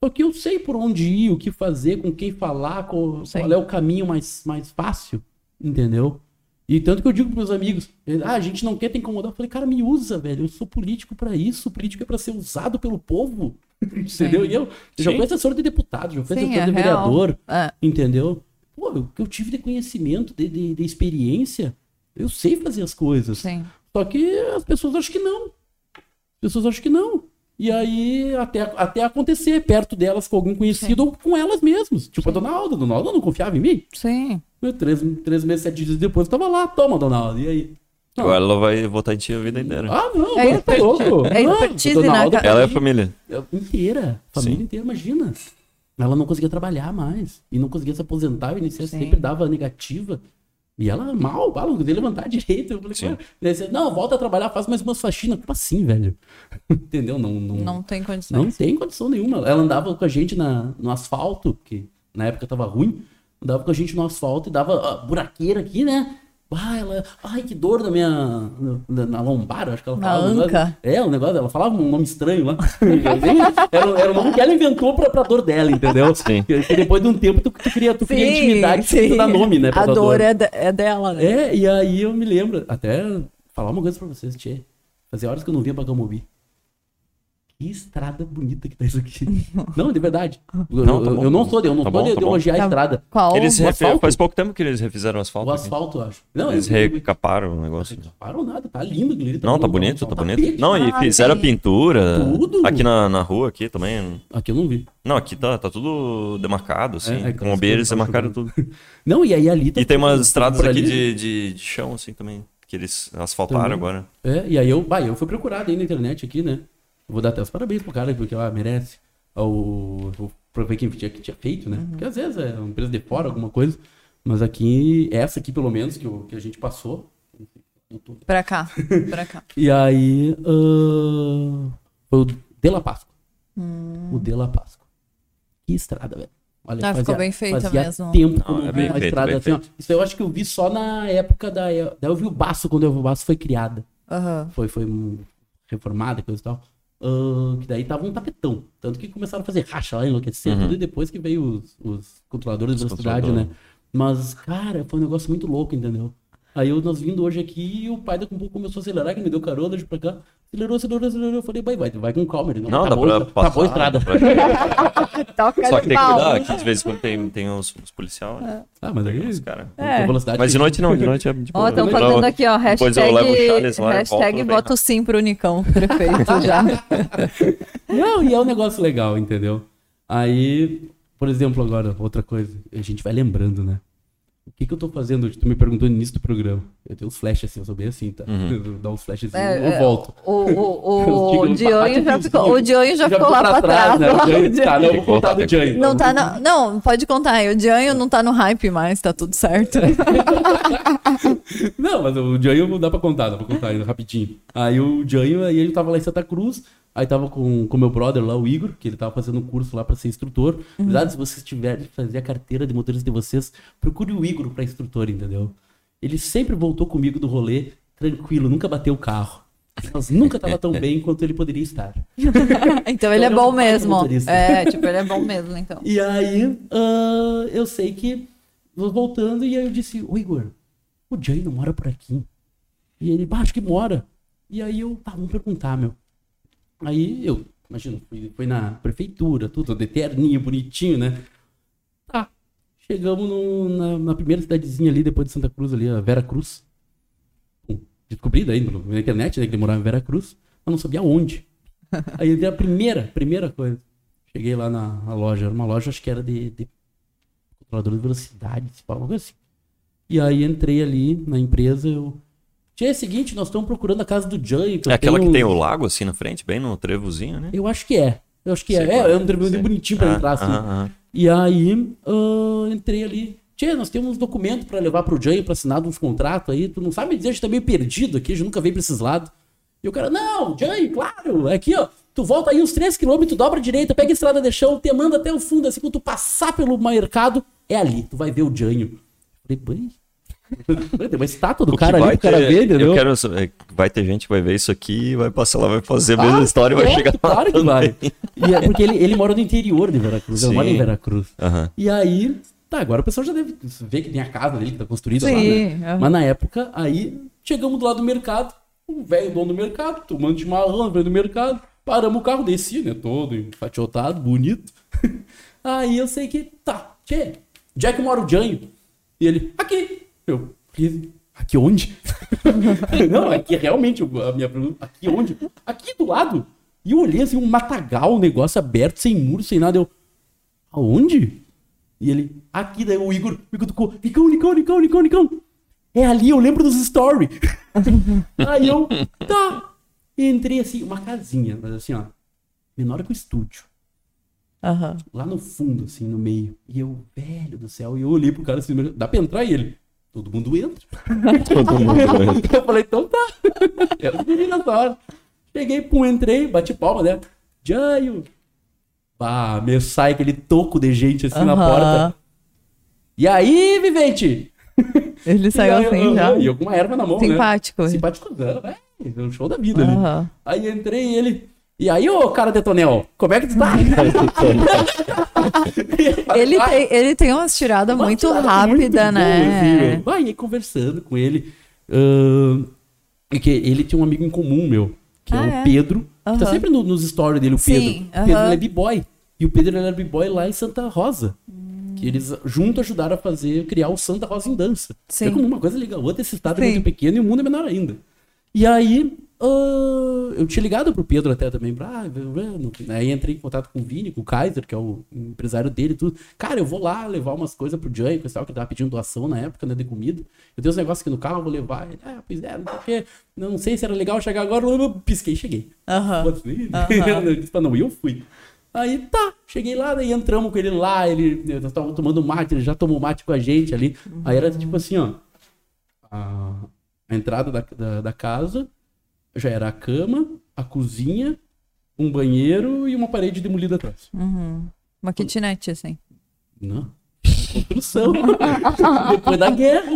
Porque eu sei por onde ir, o que fazer, com quem falar, qual, qual é o caminho mais, mais fácil, entendeu? E tanto que eu digo pros meus amigos, ah, a gente não quer te incomodar. Eu falei, cara, me usa, velho. Eu sou político para isso. O político é para ser usado pelo povo. entendeu? E eu, eu já fui assessor de deputado, já fui Sim, assessor é de vereador. É. Entendeu? Pô, o que eu tive de conhecimento, de, de, de, experiência, eu sei fazer as coisas. Sim. Só que as pessoas acham que não. As pessoas acham que não. E aí, até, até acontecer perto delas com algum conhecido Sim. ou com elas mesmas. Tipo Sim. a Dona Alda. A Dona Alda não confiava em mim. Sim. Três, três meses, sete dias depois, eu tava lá. Toma, Dona Alda. E aí? Não. Agora ela vai votar em ti a vida inteira. Ah, não. É, tá louco. É expertise, né? Alda, ela é a família. É inteira. Família Sim. inteira, imagina. Ela não conseguia trabalhar mais. E não conseguia se aposentar. O INSS sempre dava negativa. E ela mal, ela não conseguia levantar direito. Eu falei, Sim. não, volta a trabalhar, faz mais umas faxinas. Como assim, velho? Entendeu? Não, não, não tem condição. Não tem condição nenhuma. Ela andava com a gente na, no asfalto, que na época tava ruim. Andava com a gente no asfalto e dava buraqueira aqui, né? Ah, ela, ai, que dor na minha. Na, na lombar, acho que ela falava. Na anca. é, o um negócio, ela falava um nome estranho lá. era, era o nome que ela inventou pra, pra dor dela, entendeu? Sim. Porque depois de um tempo tu, tu queria, tu queria sim, intimidade, sim. tu dá nome, né? a dor, dor. É, de, é dela, né? É, e aí eu me lembro, até falar uma coisa pra vocês, Tchê. Fazia horas que eu não via pra Gamobi. Que estrada bonita que tá isso aqui. não, de verdade. Eu não, tá eu, eu não sou de, eu não tá sou bom, de, tá elogiar a tá estrada. Qual? Eles refe... Faz pouco tempo que eles refizeram o asfalto. O asfalto, aqui. acho. Não, eles recaparam o negócio. Recaparam nada, tá lindo. Tá não, tá bonito, tá bonito. Não, e fizeram a pintura. Tudo. Aqui na, na rua, aqui também. Aqui eu não vi. Não, aqui tá, tá tudo demarcado, assim. É, é, com o eles demarcaram tudo. Não, e aí ali tá E tem umas estradas aqui de, de, de chão, assim, também. Que eles asfaltaram agora. É, e aí eu, bah, eu fui procurado aí na internet aqui, né? Vou dar até os parabéns pro cara, porque ela merece. O, o, ver quem tinha, que tinha feito, né? Uhum. Porque às vezes é uma empresa de fora, alguma coisa. Mas aqui, essa aqui pelo menos, que, que a gente passou. Pra cá, pra cá. e aí, uh, foi o De La Páscoa. Hum. O De La Páscoa. Que estrada, velho. Olha, ah, fazia, ficou bem feita fazia mesmo. tempo não, é bem uma feito, estrada assim. Ó, isso eu acho que eu vi só na época da. Da Elvio Basso, quando a Elvio Basso foi criada. Uhum. Foi, foi reformada, coisa e tal. Uh, que daí tava um tapetão. Tanto que começaram a fazer racha lá, enlouquecer, uhum. tudo, e depois que veio os, os controladores da cidade, né? Mas, cara, foi um negócio muito louco, entendeu? Aí eu, nós vindo hoje aqui e o pai da Kumbu começou a acelerar, que me deu carona de pra cá. Acelerou, acelerou, acelerou. Eu falei, vai, vai, vai com calma. Ele, não, não tá dá boa, pra passar. Tá boa a estrada. Toca Só que tem que cuidar, aqui de vez em quando tem, tem os, os policiais. Né? Ah, mas aí, os cara. É. Mas de noite não, de noite é de boa. Ó, estão fazendo aqui, ó, hashtag, lá, hashtag bota o sim pro Unicão, prefeito já. não, e é um negócio legal, entendeu? Aí, por exemplo, agora, outra coisa, a gente vai lembrando, né? O que, que eu tô fazendo hoje? Tu me perguntou no início do programa. Eu tenho uns flashes assim, eu sou bem assim, tá? Uhum. Dá uns flashes assim, é, eu é, volto. O, o, o, Dionho já ficou, o Dionho já, já ficou lá pra trás. Né? O tá, não, vou contar do Dionho. Não, tá na, não, pode contar. O Dionho não tá no hype mais, tá tudo certo. não, mas o Dionho não dá pra contar, dá pra contar ainda rapidinho. Aí o Dionho, aí ele tava lá em Santa Cruz, Aí tava com o meu brother lá, o Igor, que ele tava fazendo um curso lá para ser instrutor. Uhum. Verdade, se vocês tiverem fazer a carteira de motorista de vocês, procure o Igor para instrutor, entendeu? Ele sempre voltou comigo do rolê, tranquilo, nunca bateu o carro. Mas nunca tava tão bem quanto ele poderia estar. então ele é então, bom mesmo. É, tipo, ele é bom mesmo, então. E aí, uh, eu sei que, voltando, e aí eu disse, ô Igor, o Jay não mora por aqui. E ele, ah, acho que mora. E aí eu, tá, vamos perguntar, meu. Aí eu, imagina, fui, fui na prefeitura, tudo, de terninho, bonitinho, né? Chegamos no, na, na, primeira cidadezinha ali, depois de Santa Cruz, ali, a Vera Cruz. Descobri daí na internet, né, que ele morava em Vera Cruz, mas não sabia onde. Aí entrei a primeira, primeira coisa. Cheguei lá na, na loja, era uma loja, acho que era de, de controlador de velocidade, alguma coisa assim. E aí entrei ali na empresa, eu Tia, é o seguinte, nós estamos procurando a casa do Jay. É aquela que tem o lago assim na frente, bem no trevozinho, né? Eu acho que é. Eu acho que é. É, é um trevozinho bonitinho pra ah, entrar assim. Ah, ah. E aí, uh, entrei ali. Tia, nós temos uns documentos para levar pro Jay pra assinar uns contratos aí. Tu não sabe dizer, a gente tá meio perdido aqui, a gente nunca veio pra esses lados. E o cara, não, Jay, claro, é aqui, ó. Tu volta aí uns 3km, dobra a direita, pega a estrada de chão, te manda até o fundo, assim, quando tu passar pelo mercado, é ali. Tu vai ver o Janho. Falei, tem uma estátua do cara ali pro cara ver, entendeu? Eu quero, é, vai ter gente que vai ver isso aqui e vai passar lá, vai fazer a mesma ah, história e vai é, chegar claro lá. Claro que vai. E é porque ele, ele mora no interior de Veracruz, Sim. ele mora em Veracruz. Uhum. E aí, tá, agora o pessoal já deve ver que tem a casa dele que tá construída Sim, lá, né? Uhum. Mas na época, aí, chegamos do lado do mercado, o velho dono do mercado, tomando de marrão, velho do mercado, paramos o carro, desci, né, todo enfatiotado, bonito. aí eu sei que, tá, tchê, Jack mora o Janho. E ele, aqui, eu, aqui onde? não, aqui realmente, a minha pergunta, aqui onde? Aqui do lado. E eu olhei assim, um matagal, um negócio aberto, sem muro, sem nada. Eu, aonde? E ele, aqui, daí o Igor, o Igor tocou, Nicão, Nicão, Nicão, Nicão, Nicão. É ali, eu lembro dos stories. Aí eu, tá. Entrei assim, uma casinha, mas assim, ó, menor que o estúdio. Uhum. Lá no fundo, assim, no meio. E eu, velho do céu, e eu olhei pro cara assim, dá pra entrar e ele. Todo mundo entra. Todo mundo entra. Eu falei, então tá. Era o menino nessa hora. Cheguei, pum, entrei, bati palma, né? Jaio. Pá, me sai aquele toco de gente assim na porta. E aí, vivente? Ele saiu assim já. E eu com uma erva na mão, Simpático. né? Simpático. Simpático. É, um show da vida ali. Aí entrei e ele... E aí, ô cara de Tonel, como é que tu tá? ele, tem, ele tem umas tiradas uma muito rápidas, né? Boa, assim, conversando com ele. Uh, que ele tinha um amigo em comum, meu, que é ah, é, o Pedro. Que tá sempre no, nos stories dele, o Pedro. Sim, uh -huh. Pedro é b-boy. E o Pedro era b-boy lá em Santa Rosa. Hum. Que eles juntos ajudaram a fazer, criar o Santa Rosa em dança. Sim. É como uma coisa liga a outra, esse estado Sim. é muito pequeno e o mundo é menor ainda. E aí, Uh, eu tinha ligado pro Pedro até também, ah, aí entrei em contato com o Vini, com o Kaiser, que é o empresário dele e tudo. Cara, eu vou lá levar umas coisas pro Jay, o pessoal que tava pedindo doação na época, né, de comida. Eu tenho uns negócios aqui no carro, vou levar. Ele, ah, pois é, não sei o quê. Não sei se era legal chegar agora, eu pisquei e cheguei. Aham. Uhum. eu disse pra não ir, eu fui. Aí tá, cheguei lá, daí entramos com ele lá, ele nós tava tomando mate, ele já tomou mate com a gente ali. Uhum. Aí era tipo assim, ó. A, a entrada da, da, da casa, já era a cama, a cozinha, um banheiro e uma parede demolida atrás. Uhum. Uma kitnet, assim. Não. Construção. Depois da guerra.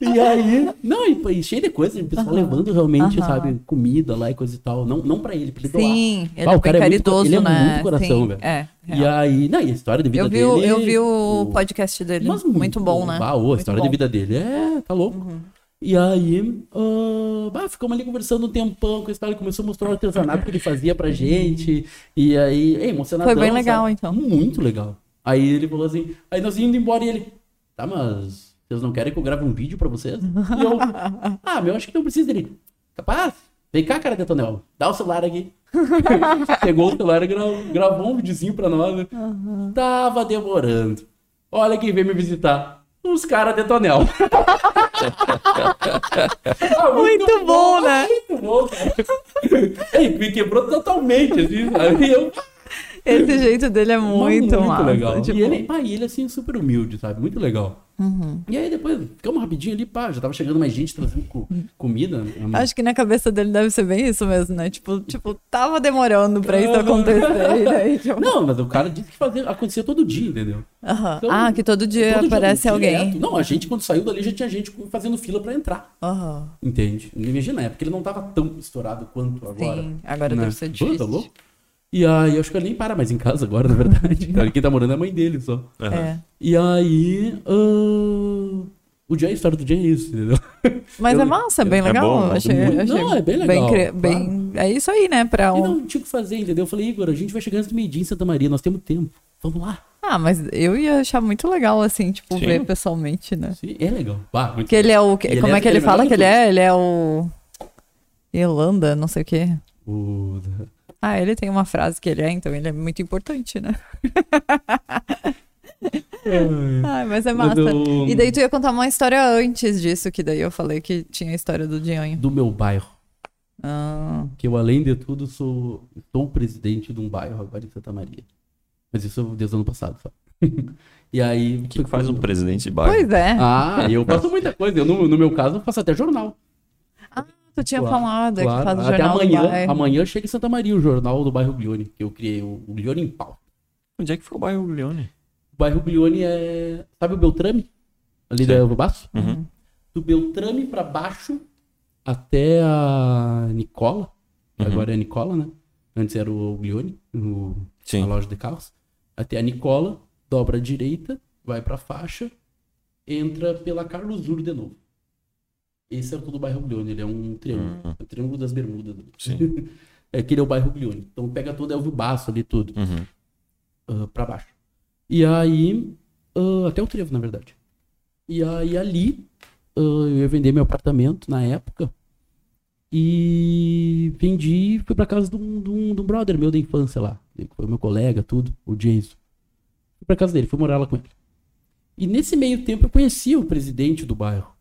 e aí. Não, e, e cheio de coisa, o pessoal uhum. levando realmente, uhum. sabe, comida lá e coisa e tal. Não, não pra ele, pra ele doar. Sim, ele ah, é o cara caridoso, é muito, Ele é muito coração, velho. É. E aí, não, e a história de vida eu vi, dele. Eu vi o, podcast dele. Mas, muito bom, né? Ah, a história de vida dele é. Tá louco. Uhum. E aí, uh, bah, ficamos ali conversando um tempão com esse cara, ele começou a mostrar o artesanato que ele fazia pra gente. E aí, é emocionado. Foi bem legal, sabe? então. Muito legal. Aí ele falou assim, aí nós indo embora e ele, tá, mas vocês não querem que eu grave um vídeo pra vocês? E eu, ah, meu, acho que não precisa dele. Capaz? Vem cá, cara de Tonel, dá o celular aqui. Pegou o celular e gravou, gravou um videozinho pra nós. Uhum. Tava demorando. Olha quem veio me visitar os caras de tonel. ah, muito, muito, bom, bom né? Muito bom, cara. Me quebrou totalmente, assim, sabe? Eu... Esse jeito dele é muito, muito massa, legal. Tipo... E ele, pá, ele, assim, super humilde, sabe? Muito legal. Uhum. E aí depois, ficamos rapidinho ali, pá, já tava chegando mais gente trazendo co comida. Né? Acho que na cabeça dele deve ser bem isso mesmo, né? Tipo, tipo tava demorando pra isso acontecer. daí, tipo... Não, mas o cara disse que fazia, acontecia todo dia, entendeu? Uhum. Então, ah, que todo dia todo aparece dia, alguém. Direto. Não, a gente quando saiu dali já tinha gente fazendo fila pra entrar. Uhum. Entende? Imagina, é porque ele não tava tão estourado quanto agora. Sim, agora né? deve ser difícil. Pô, tá louco? E aí, acho que ele nem para mais em casa agora, na verdade. Quem tá morando é a mãe dele só. Uhum. É. E aí. Uh... O dia, a história do dia é isso, entendeu? Mas eu, é massa, é bem legal. É bom, achei, muito, achei não, é bem legal. Bem, bem, é isso aí, né? Pra um... E não tinha o que fazer, entendeu? Eu falei, Igor, a gente vai chegar antes do meio-dia em Santa Maria, nós temos tempo. Vamos lá. Ah, mas eu ia achar muito legal, assim, tipo, Sim. ver pessoalmente, né? Sim, é legal. Ah, que ele é o. Que, como é, é que ele, ele fala que ele é? Ele é o. Irlanda, não sei o quê. O. Ah, ele tem uma frase que ele é, então ele é muito importante, né? Ai, mas é massa. Do... E daí tu ia contar uma história antes disso, que daí eu falei que tinha a história do Dianho. Do meu bairro. Ah. Que eu, além de tudo, sou, sou presidente de um bairro agora em Santa Maria. Mas isso desde o ano passado só. e aí. O que, que faz um presidente de bairro? Pois é. Ah, eu faço muita coisa. Eu, no, no meu caso, eu faço até jornal. Tu tinha claro, falado claro. que faz o Até jornal amanhã, amanhã chega em Santa Maria o jornal do bairro Glione, que eu criei, o, Glione em pau. Onde é que ficou o bairro Glione? O bairro Glione é. Sabe o Beltrame? Ali Sim. da Elvabaço? Uhum. Do Beltrame pra baixo até a Nicola. Uhum. Agora é Nicola, né? Antes era o Glione, o... a loja de carros. Até a Nicola, dobra à direita, vai pra faixa, entra pela Carlos Ur de novo. Esse é o do bairro Glione, ele é um triângulo. Uhum. É o triângulo das Bermudas. Sim. é aquele é o bairro Glione. Então pega todo Elvio Baço ali, tudo. Uhum. Uh, pra baixo. E aí. Uh, até o trevo, na verdade. E aí ali. Uh, eu ia vender meu apartamento na época. E vendi fui pra casa de um, de, um, de um brother meu da infância lá. Foi meu colega, tudo, o Jason. Fui pra casa dele, fui morar lá com ele. E nesse meio tempo eu conheci o presidente do bairro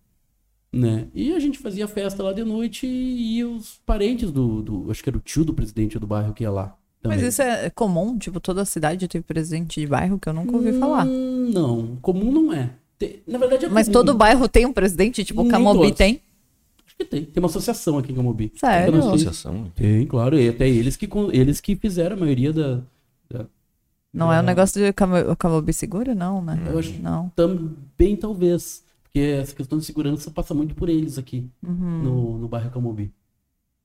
né? E a gente fazia festa lá de noite e os parentes do, do acho que era o tio do presidente do bairro que ia lá. Também. Mas isso é comum? Tipo, toda cidade teve presidente de bairro que eu nunca ouvi hum, falar. Não, comum não é. Tem, na verdade é Mas todo bairro tem um presidente? Tipo, o Camobi tem? Acho que tem. Tem uma associação aqui em Camobi. Sério? Tem uma associação? Tem, claro. E até eles que, eles que fizeram a maioria da... da não da... é um negócio de Camobi Segura, não, né? Eu acho não. Também, talvez. Porque essa questão de segurança passa muito por eles aqui, uhum. no, no bairro Camobi.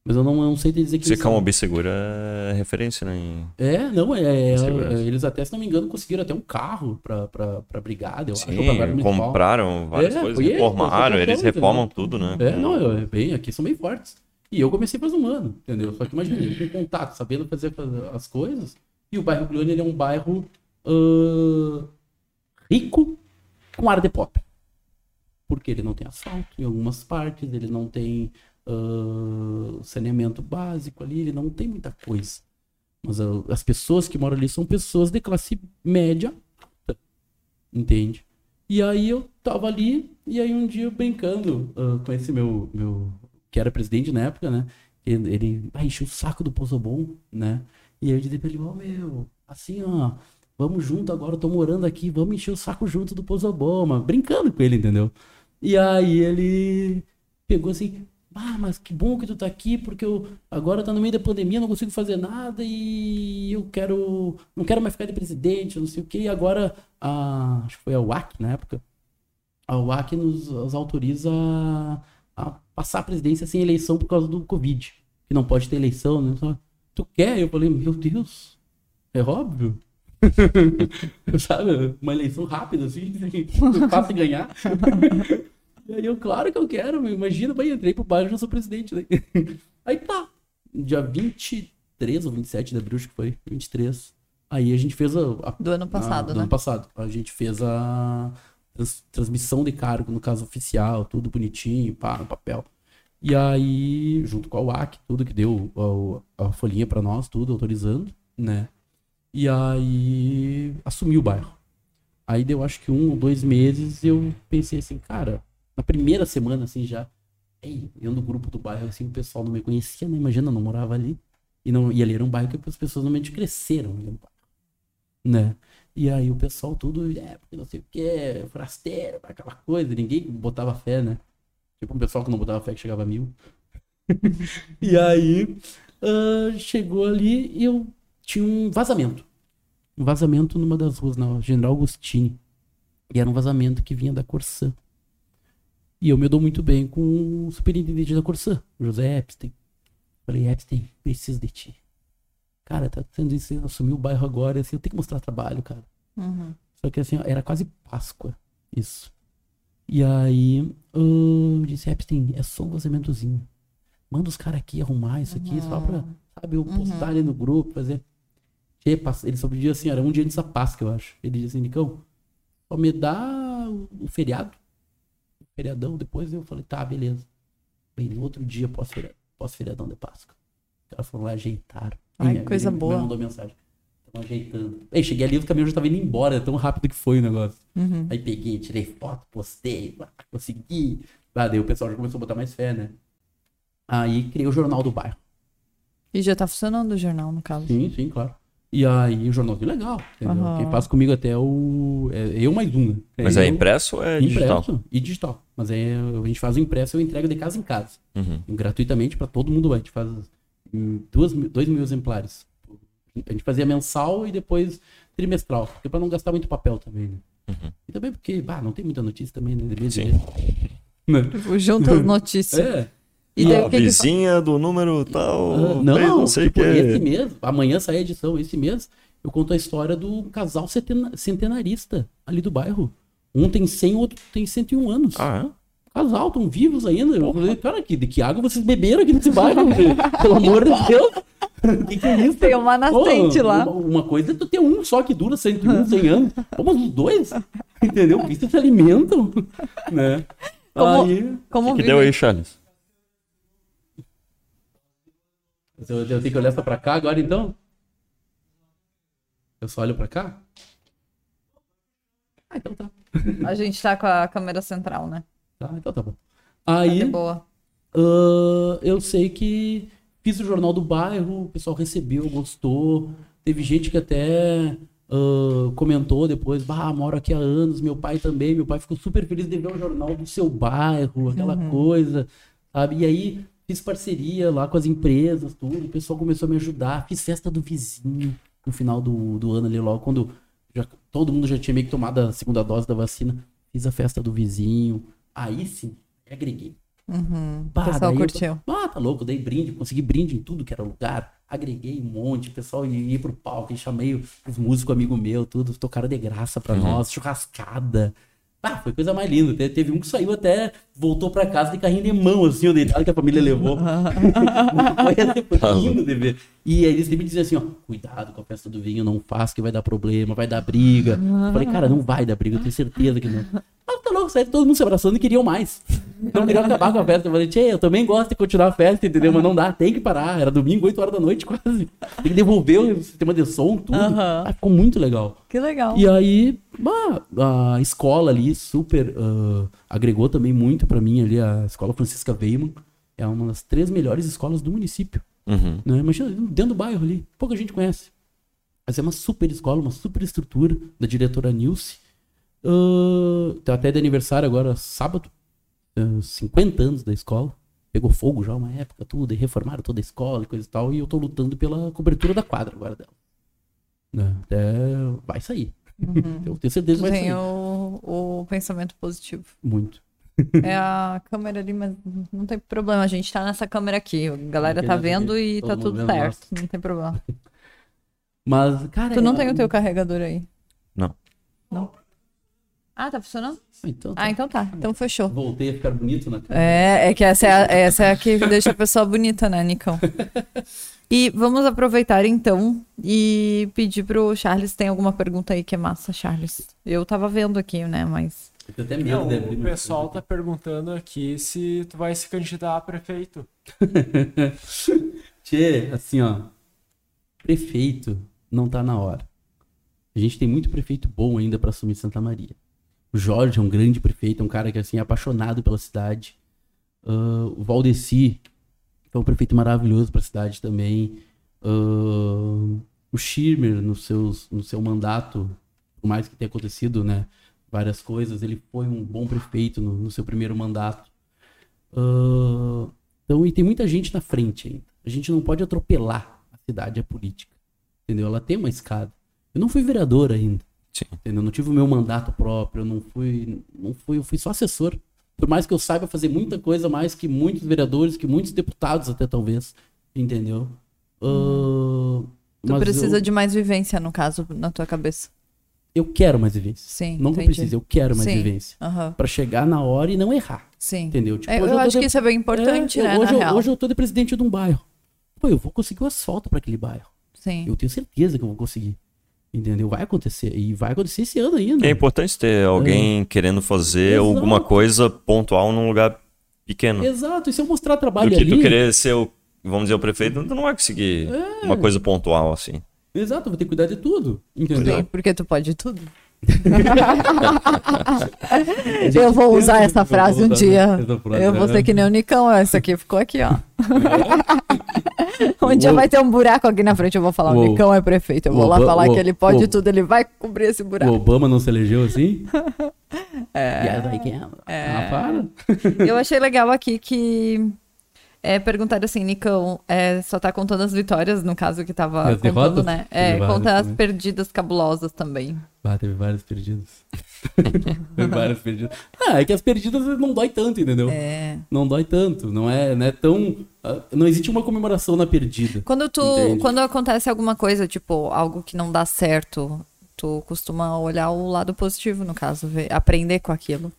Mas eu não, eu não sei dizer que. Se Camobi segura é referência, né? Em... É, não, é, é, é, Eles até, se não me engano, conseguiram até um carro pra, pra, pra brigada, eu Sim, acho. compraram várias é, coisas, reformaram, eles reformam né? tudo, né? É, não, é bem, aqui são bem fortes. E eu comecei faz um ano, entendeu? Só que imagina, com contato, sabendo fazer as coisas. E o bairro Glione, ele é um bairro uh, rico com ar de pop porque ele não tem asfalto em algumas partes, ele não tem uh, saneamento básico ali, ele não tem muita coisa. Mas uh, as pessoas que moram ali são pessoas de classe média, entende? E aí eu tava ali, e aí um dia brincando uh, com esse meu, meu, que era presidente na época, né? Ele, ele ah, encheu o saco do Pozobon, né? E aí eu disse pra ele, ó, oh, meu, assim, ó, vamos junto agora, eu tô morando aqui, vamos encher o saco junto do Pozoboma, brincando com ele, entendeu? E aí ele pegou assim, ah, mas que bom que tu tá aqui, porque eu agora tá no meio da pandemia, não consigo fazer nada e eu quero, não quero mais ficar de presidente, não sei o que. E agora, a, acho que foi a UAC na época, a UAC nos, nos autoriza a, a, passar a presidência sem eleição por causa do Covid, que não pode ter eleição, né? Tu quer? Eu falei, meu Deus, é óbvio. Sabe? Uma eleição rápida, assim, fácil ganhar. e aí eu, claro que eu quero, imagina, bem, entrei pro bairro já sou presidente. Né? Aí tá. Dia 23 ou 27 de abril, acho que foi. 23. Aí a gente fez a. a do ano passado, a, do né? ano passado. A gente fez a trans, transmissão de cargo, no caso oficial, tudo bonitinho, pá, no papel. E aí, junto com a UAC, tudo que deu a, a folhinha para nós, tudo autorizando, né? E aí assumi o bairro. Aí deu acho que um ou dois meses eu pensei assim, cara, na primeira semana assim já, ei, eu no grupo do bairro, assim, o pessoal não me conhecia, né? Imagina, não morava ali. E, não, e ali era um bairro que as pessoas normalmente cresceram, né? E aí o pessoal tudo, é, porque não sei o que, forasteiro, aquela coisa, ninguém botava fé, né? Tipo um pessoal que não botava fé que chegava a mil. e aí uh, chegou ali e eu tinha um vazamento. Um vazamento numa das ruas, na General Agostini. E era um vazamento que vinha da Corsã. E eu me dou muito bem com o superintendente da Corsã, José Epstein. Falei, Epstein, preciso de ti. Cara, tá sendo isso, assumiu o bairro agora, assim, eu tenho que mostrar trabalho, cara. Uhum. Só que assim, era quase Páscoa, isso. E aí, eu disse, Epstein, é só um vazamentozinho. Manda os caras aqui arrumar isso aqui, uhum. só pra, sabe, eu postar uhum. ali no grupo, fazer. Ele sobre o dia assim, era um dia antes da Páscoa, eu acho. Ele disse assim, Nicão, só me dá o feriado. Feriadão, depois eu falei, tá, beleza. Bem, no outro dia, pós-feriadão pós de Páscoa. Os caras foram lá, ajeitaram. Ai, minha, coisa boa. Me mandou mensagem. Estão ajeitando. Aí cheguei ali, o caminhão já tava indo embora, tão rápido que foi o negócio. Uhum. Aí peguei, tirei foto, postei, consegui. Ah, daí o pessoal já começou a botar mais fé, né? Aí criei o Jornal do Bairro. E já tá funcionando o jornal, no caso? Sim, sim, claro. E aí o jornalzinho legal, Uhum. Quem passa comigo até o. É eu mais um, né? É Mas é impresso ou é digital? Impresso e digital. Mas é, a gente faz o impresso e eu entrego de casa em casa. Uhum. Gratuitamente para todo mundo. A gente faz duas, dois mil exemplares. A gente fazia mensal e depois trimestral. Porque para não gastar muito papel também, né? Uhum. E também porque, bah, não tem muita notícia também, né? Sim. Né? Junta as notícias. É. E daí, a vizinha que... do número tal. Uh, não, não sei tipo, que... esse mês, amanhã sai a edição, esse mês, eu conto a história do casal centenarista ali do bairro. Um tem 100, o outro tem 101 anos. Ah, é? Casal, estão vivos ainda. Eu falei, cara, que, de que água vocês beberam aqui nesse bairro? Pelo amor de Deus. O que, que, é isso? Tem uma nascente Pô, lá. Uma, uma, coisa é tu ter um só que dura 101, 100 anos. Vamos os dois. Entendeu? Porque vocês se alimentam. Né? Como, aí... como que, que deu aí, Charles? Eu, eu tenho que olhar só pra cá agora, então? Eu só olho pra cá? Ah, então tá. A gente tá com a câmera central, né? Tá, então tá bom. Aí. Tá boa. Uh, eu sei que fiz o jornal do bairro, o pessoal recebeu, gostou. Teve gente que até uh, comentou depois, bah, moro aqui há anos, meu pai também, meu pai ficou super feliz de ver o jornal do seu bairro, aquela uhum. coisa, sabe? E aí Fiz parceria lá com as empresas, tudo. O pessoal começou a me ajudar. Fiz festa do vizinho no final do, do ano ali, logo quando já, todo mundo já tinha meio que tomado a segunda dose da vacina. Fiz a festa do vizinho. Aí sim, agreguei. Uhum. Bah, o pessoal curtiu. Eu, ah, tá louco. Dei brinde, consegui brinde em tudo que era lugar. Agreguei um monte. O pessoal ia, ia pro palco. E chamei os músicos amigo meu, tudo. Tocaram de graça pra uhum. nós. Churrascada. Ah, foi coisa mais linda. Te, teve um que saiu até, voltou pra casa de carrinho de mão, assim, o deitado que a família levou. foi, foi tá lindo de ver. E eles sempre diziam assim, ó, cuidado com a festa do vinho, não faz que vai dar problema, vai dar briga. Eu falei, cara, não vai dar briga, eu tenho certeza que não. Ah, tá louco, sai todo mundo se abraçando e queriam mais. Não queriam acabar com a festa. Eu falei, tchê, eu também gosto de continuar a festa, entendeu? Mas não dá, tem que parar. Era domingo, 8 horas da noite quase. Tem que devolver o sistema de som, tudo. Uhum. Ah, ficou muito legal. Que legal. E aí, a escola ali super uh, agregou também muito para mim ali, a escola Francisca Weiman. É uma das três melhores escolas do município. Uhum. Né? Imagina, dentro do bairro ali, pouca gente conhece. Mas é uma super escola, uma super estrutura da diretora Nilce. Uh, tá até de aniversário agora, sábado, uh, 50 anos da escola. Pegou fogo já uma época, tudo, e reformaram toda a escola e coisa e tal. E eu tô lutando pela cobertura da quadra agora dela. Né? Até vai sair. Uhum. Eu tenho certeza que vai sair. O, pensamento positivo. Muito. É a câmera ali, mas não tem problema. A gente tá nessa câmera aqui. A galera tá vendo e tá tudo certo. Não tem problema. Mas, cara. Tu não é... tem o teu carregador aí? Não. Não. Ah, tá funcionando? Então tá. Ah, então tá. Então fechou. Voltei a ficar bonito na cara. É, é que essa é a, essa é a que deixa a pessoa bonita, né, Nicão? E vamos aproveitar então e pedir pro Charles, tem alguma pergunta aí que é massa, Charles? Eu tava vendo aqui, né, mas... Eu até medo Não, de abrir o pessoal tá perguntando aqui se tu vai se candidatar a prefeito. Tchê, assim, ó. Prefeito não tá na hora. A gente tem muito prefeito bom ainda para assumir Santa Maria. O Jorge é um grande prefeito, é um cara que assim, é apaixonado pela cidade. Uh, o Valdeci é um prefeito maravilhoso para a cidade também. Uh, o Schirmer, no, seus, no seu mandato, por mais que tenha acontecido né, várias coisas, ele foi um bom prefeito no, no seu primeiro mandato. Uh, então, e tem muita gente na frente ainda. A gente não pode atropelar a cidade, a política. Entendeu? Ela tem uma escada. Eu não fui vereador ainda. Sim. Entendeu? Não tive o meu mandato próprio, eu não fui, não fui, eu fui só assessor. Por mais que eu saiba fazer muita coisa mais que muitos vereadores, que muitos deputados até talvez, entendeu? Uh, tu precisa eu... de mais vivência, no caso, na tua cabeça. Eu quero mais vivência. Sim. Não que eu precise, eu quero mais Sim. vivência. Uhum. para chegar na hora e não errar. Sim. Entendeu? Tipo, é, eu, eu acho de... que isso é bem importante, é, né? Hoje, eu, hoje eu tô de presidente de um bairro. Pô, eu vou conseguir o asfalto para aquele bairro. Sim. Eu tenho certeza que eu vou conseguir. Entendeu? Vai acontecer. E vai acontecer esse ano ainda. É importante ter alguém é. querendo fazer Exato. alguma coisa pontual num lugar pequeno. Exato. E se eu mostrar trabalho Do que ali... tu querer ser o, vamos dizer, o prefeito, tu não vai conseguir é. uma coisa pontual assim. Exato, vou ter que cuidar de tudo. Entendeu? Sim, porque tu pode tudo. eu vou usar essa frase um dia. Eu vou ser que nem o Nicão. Essa aqui ficou aqui, ó. um dia vai ter um buraco aqui na frente. Eu vou falar: o Nicão é prefeito. Eu vou lá falar que ele pode tudo. Ele vai cobrir esse buraco. O Obama não se elegeu assim? é. é. Ah, para. Eu achei legal aqui que é, perguntaram assim, Nicão, é, só tá contando as vitórias, no caso que tava as contando, né? É, conta as perdidas cabulosas também. Ah, teve várias perdidas. teve várias perdidas. Ah, é que as perdidas não dói tanto, entendeu? É. Não dói tanto, não é, não é tão... Ah, não existe uma comemoração na perdida. Quando tu, entende? quando acontece alguma coisa, tipo, algo que não dá certo, tu costuma olhar o lado positivo, no caso, ver, aprender com aquilo.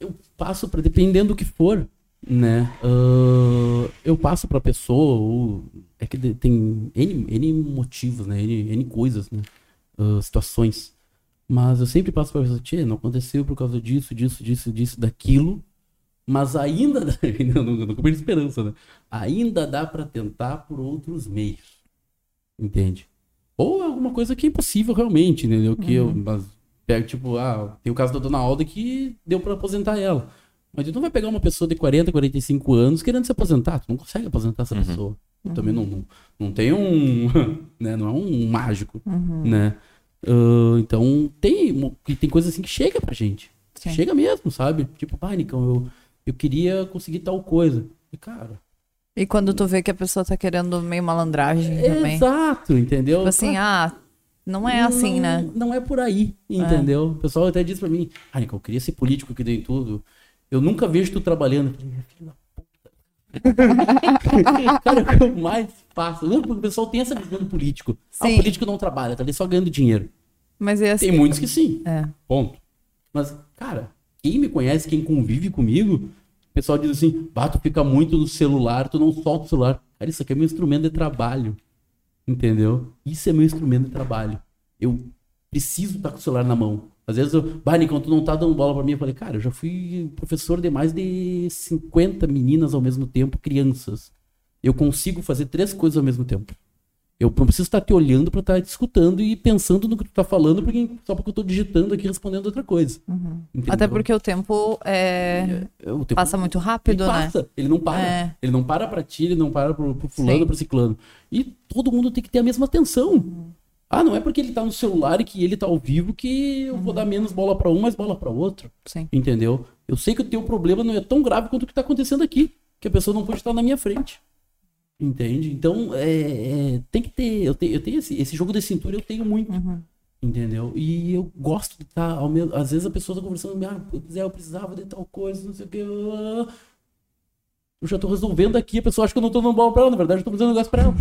Eu passo para dependendo do que for né? Uh, eu passo pra pessoa, ou é que tem N, N motivos, né? N, N coisas, né? Uh, situações. Mas eu sempre passo pra pessoa, tia, não aconteceu por causa disso, disso, disso, disso, daquilo. Mas ainda dá, não, não, não esperança, né? Ainda dá para tentar por outros meios. Entende? Ou alguma coisa que é impossível realmente, entendeu? Que uhum. eu mas, pego, tipo, ah, tem o caso da dona Alda que deu para aposentar ela. Mas tu não vai pegar uma pessoa de 40, 45 anos querendo se aposentar. Tu não consegue aposentar essa uhum. pessoa. Uhum. Também não, não, não tem um. né? Não é um mágico. Uhum. Né? Uh, então tem, tem coisa assim que chega pra gente. Sim. Chega mesmo, sabe? Tipo, pai, Nicão, eu, eu queria conseguir tal coisa. E, cara. E quando tu vê que a pessoa tá querendo meio malandragem é, também. Exato, entendeu? Tipo assim, ah, não é assim, não, né? Não é por aí, entendeu? É. O pessoal até diz pra mim, ah, Nicão, eu queria ser político que dei tudo. Eu nunca vejo tu trabalhando. puta. Cara, é o que eu mais faço. O pessoal tem essa visão do político. Ah, o político não trabalha, tá ali só ganhando dinheiro. Mas é assim. Tem muitos que sim. É. Ponto. Mas, cara, quem me conhece, quem convive comigo, o pessoal diz assim: bah, tu fica muito no celular, tu não solta o celular. Cara, isso aqui é meu instrumento de trabalho. Entendeu? Isso é meu instrumento de trabalho. Eu preciso estar com o celular na mão. Às vezes, eu, Barney, quando tu não tá dando bola pra mim, eu falei, cara, eu já fui professor de mais de 50 meninas ao mesmo tempo, crianças. Eu consigo fazer três coisas ao mesmo tempo. Eu não preciso estar te olhando para estar te escutando e pensando no que tu tá falando, porque, só porque eu tô digitando aqui respondendo outra coisa. Uhum. Até porque o tempo, é... é o tempo passa muito rápido, ele né? Passa. Ele não para. É. Ele não para pra ti, ele não para pro, pro fulano, Sim. pro ciclano. E todo mundo tem que ter a mesma atenção. Uhum. Ah, não é porque ele tá no celular e que ele tá ao vivo que eu vou dar menos bola para um, mais bola para outro. Sim. Entendeu? Eu sei que o teu problema não é tão grave quanto o que tá acontecendo aqui. Que a pessoa não pode estar na minha frente. Entende? Então, é, é, tem que ter. Eu tenho, eu tenho esse, esse jogo de cintura, eu tenho muito. Uhum. Entendeu? E eu gosto de estar. Tá, às vezes a pessoa tá conversando, ah, eu precisava de tal coisa, não sei o que eu já tô resolvendo aqui, a pessoa acha que eu não tô dando bola pra ela, na verdade eu tô fazendo um negócio pra ela.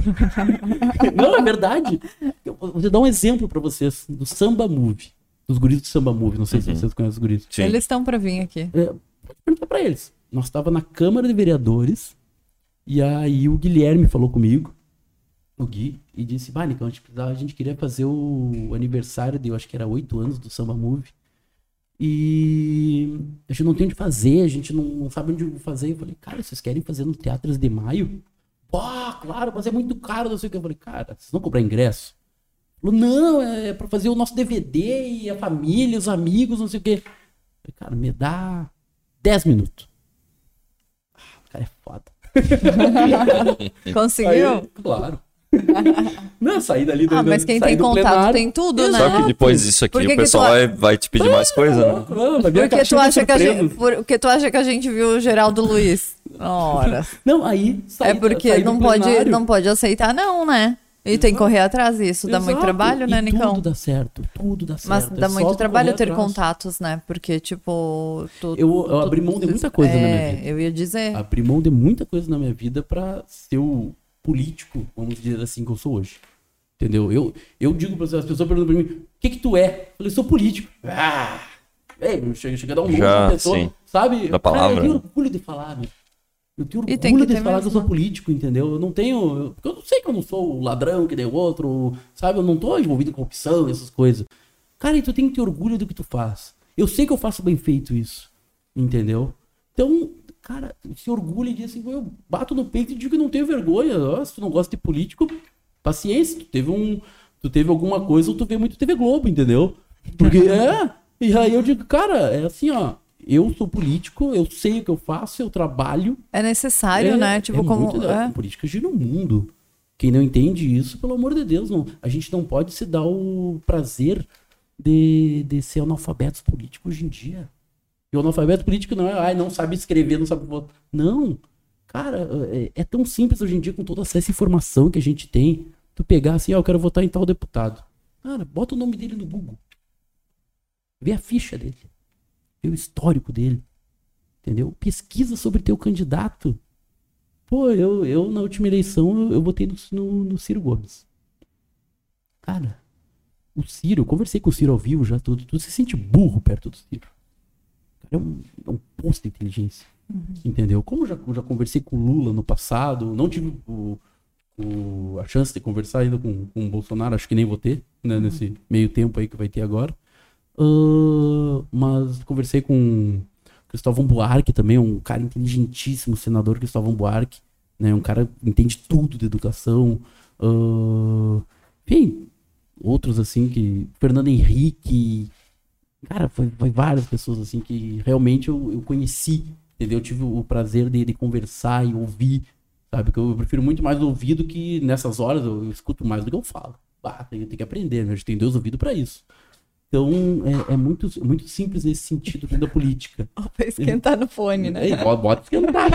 não, é verdade. Eu vou dar um exemplo pra vocês do Samba Move. Dos guris do Samba Move, não sei uhum. se vocês conhecem os guris. Sim. Eles estão pra vir aqui. É, pode perguntar pra eles. Nós tava na Câmara de Vereadores e aí o Guilherme falou comigo, o Gui, e disse, bah, Nicão, a gente, a gente queria fazer o aniversário de, eu acho que era oito anos do Samba Move. E a gente não tem onde fazer, a gente não, não sabe onde fazer. Eu falei, cara, vocês querem fazer no Teatro de Maio? Pô, claro, mas é muito caro, não sei o que. Eu falei, cara, vocês vão cobrar ingresso? Falou, não, é pra fazer o nosso DVD e a família, os amigos, não sei o quê. Falei, cara, me dá 10 minutos. Ah, o cara é foda. Conseguiu? Aí, claro. Não, sair dali do Ah, mas quem tem contato plenário, tem tudo, né? Só que depois disso aqui o pessoal tu... vai, vai te pedir mais coisa, né? porque tu acha que a gente, porque tu acha que a gente viu o Geraldo Luiz? Ora. Não, aí É porque não pode, não pode aceitar não, né? E tem que correr atrás disso. Dá muito trabalho, né, Nicão? Tudo dá certo, tudo dá certo. Mas dá é muito trabalho ter atrás. contatos, né? Porque, tipo. Tu, eu, eu abri mão de muita coisa é, na minha é, vida. Eu ia dizer. Abri mão de muita coisa na minha vida pra ser o político, vamos dizer assim, que eu sou hoje. Entendeu? Eu, eu digo para as pessoas perguntam para mim: o que que tu é? Eu falei: sou político. Ah! Ei, chega, chega a dar um Já, pessoa, sim. sabe? Da palavra. Cara, eu tenho orgulho de falar, né? Eu tenho orgulho de falar mesmo. que eu sou político, entendeu? Eu não tenho. Eu, porque eu não sei que eu não sou o ladrão que deu outro, sabe? Eu não tô envolvido em corrupção, essas coisas. Cara, e tu tem que ter orgulho do que tu faz. Eu sei que eu faço bem feito isso, entendeu? Então, cara, se orgulha e diz assim, eu bato no peito e digo que não tenho vergonha. Oh, se tu não gosta de político, paciência, tu teve um. Tu teve alguma coisa ou tu vê muito TV Globo, entendeu? Porque é. E aí eu digo, cara, é assim, ó eu sou político, eu sei o que eu faço, eu trabalho. É necessário, é, né? Tipo, é como. Muito, é. Política gira o mundo. Quem não entende isso, pelo amor de Deus, não. A gente não pode se dar o prazer de, de ser analfabetos políticos hoje em dia. E o analfabeto político não é, ai, não sabe escrever, não sabe votar. Não. Cara, é, é, tão simples hoje em dia com toda essa informação que a gente tem. Tu pegar assim, ó, eu quero votar em tal deputado. Cara, bota o nome dele no Google. Vê a ficha dele vê o histórico dele. Entendeu? Pesquisa sobre teu candidato. Pô, eu, eu na última eleição eu, eu votei no, no, no, Ciro Gomes. Cara, o Ciro, eu conversei com o Ciro ao vivo já. Tu se sente burro perto do Ciro. É um, é um posto de inteligência. Uhum. Entendeu? Como já, já conversei com o Lula no passado, não tive o, o, a chance de conversar ainda com, com o Bolsonaro, acho que nem vou ter, né, uhum. nesse meio tempo aí que vai ter agora. Uh, mas conversei com Cristóvão Buarque também, um cara inteligentíssimo, senador Cristóvão Buarque, né? Um cara que entende tudo de educação. Uh, enfim, outros assim que... Fernando Henrique... Cara, foi, foi várias pessoas assim que realmente eu, eu conheci, entendeu? Eu tive o prazer de, de conversar e ouvir, sabe? Que eu prefiro muito mais ouvir do que nessas horas eu, eu escuto mais do que eu falo. Ah, tem, tem que aprender, né? A gente tem Deus ouvido para isso. Então, é, é, muito, muito simples nesse sentido da política. Ó, pra esquentar no fone, né? É, bota esquentar.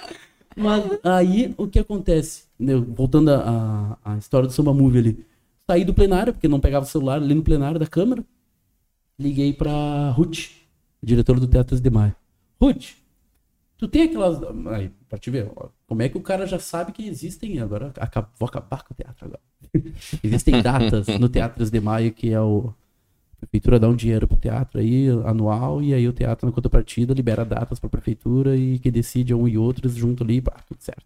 Mas aí, o que acontece? Voltando à, à história do Samba Movie ali. Saí do plenário, porque não pegava o celular ali no plenário da Câmara. Liguei pra Ruth, diretora do Teatro de Maio. Ruth, tu tem aquelas... Aí, pra te ver, ó, como é que o cara já sabe que existem... Agora, vou acabar com o teatro agora. existem datas no Teatro de Maio, que é o a prefeitura dá um dinheiro pro teatro aí, anual, e aí o teatro, na contrapartida, libera datas pra prefeitura e que decide um e outros junto ali, pá, tudo certo.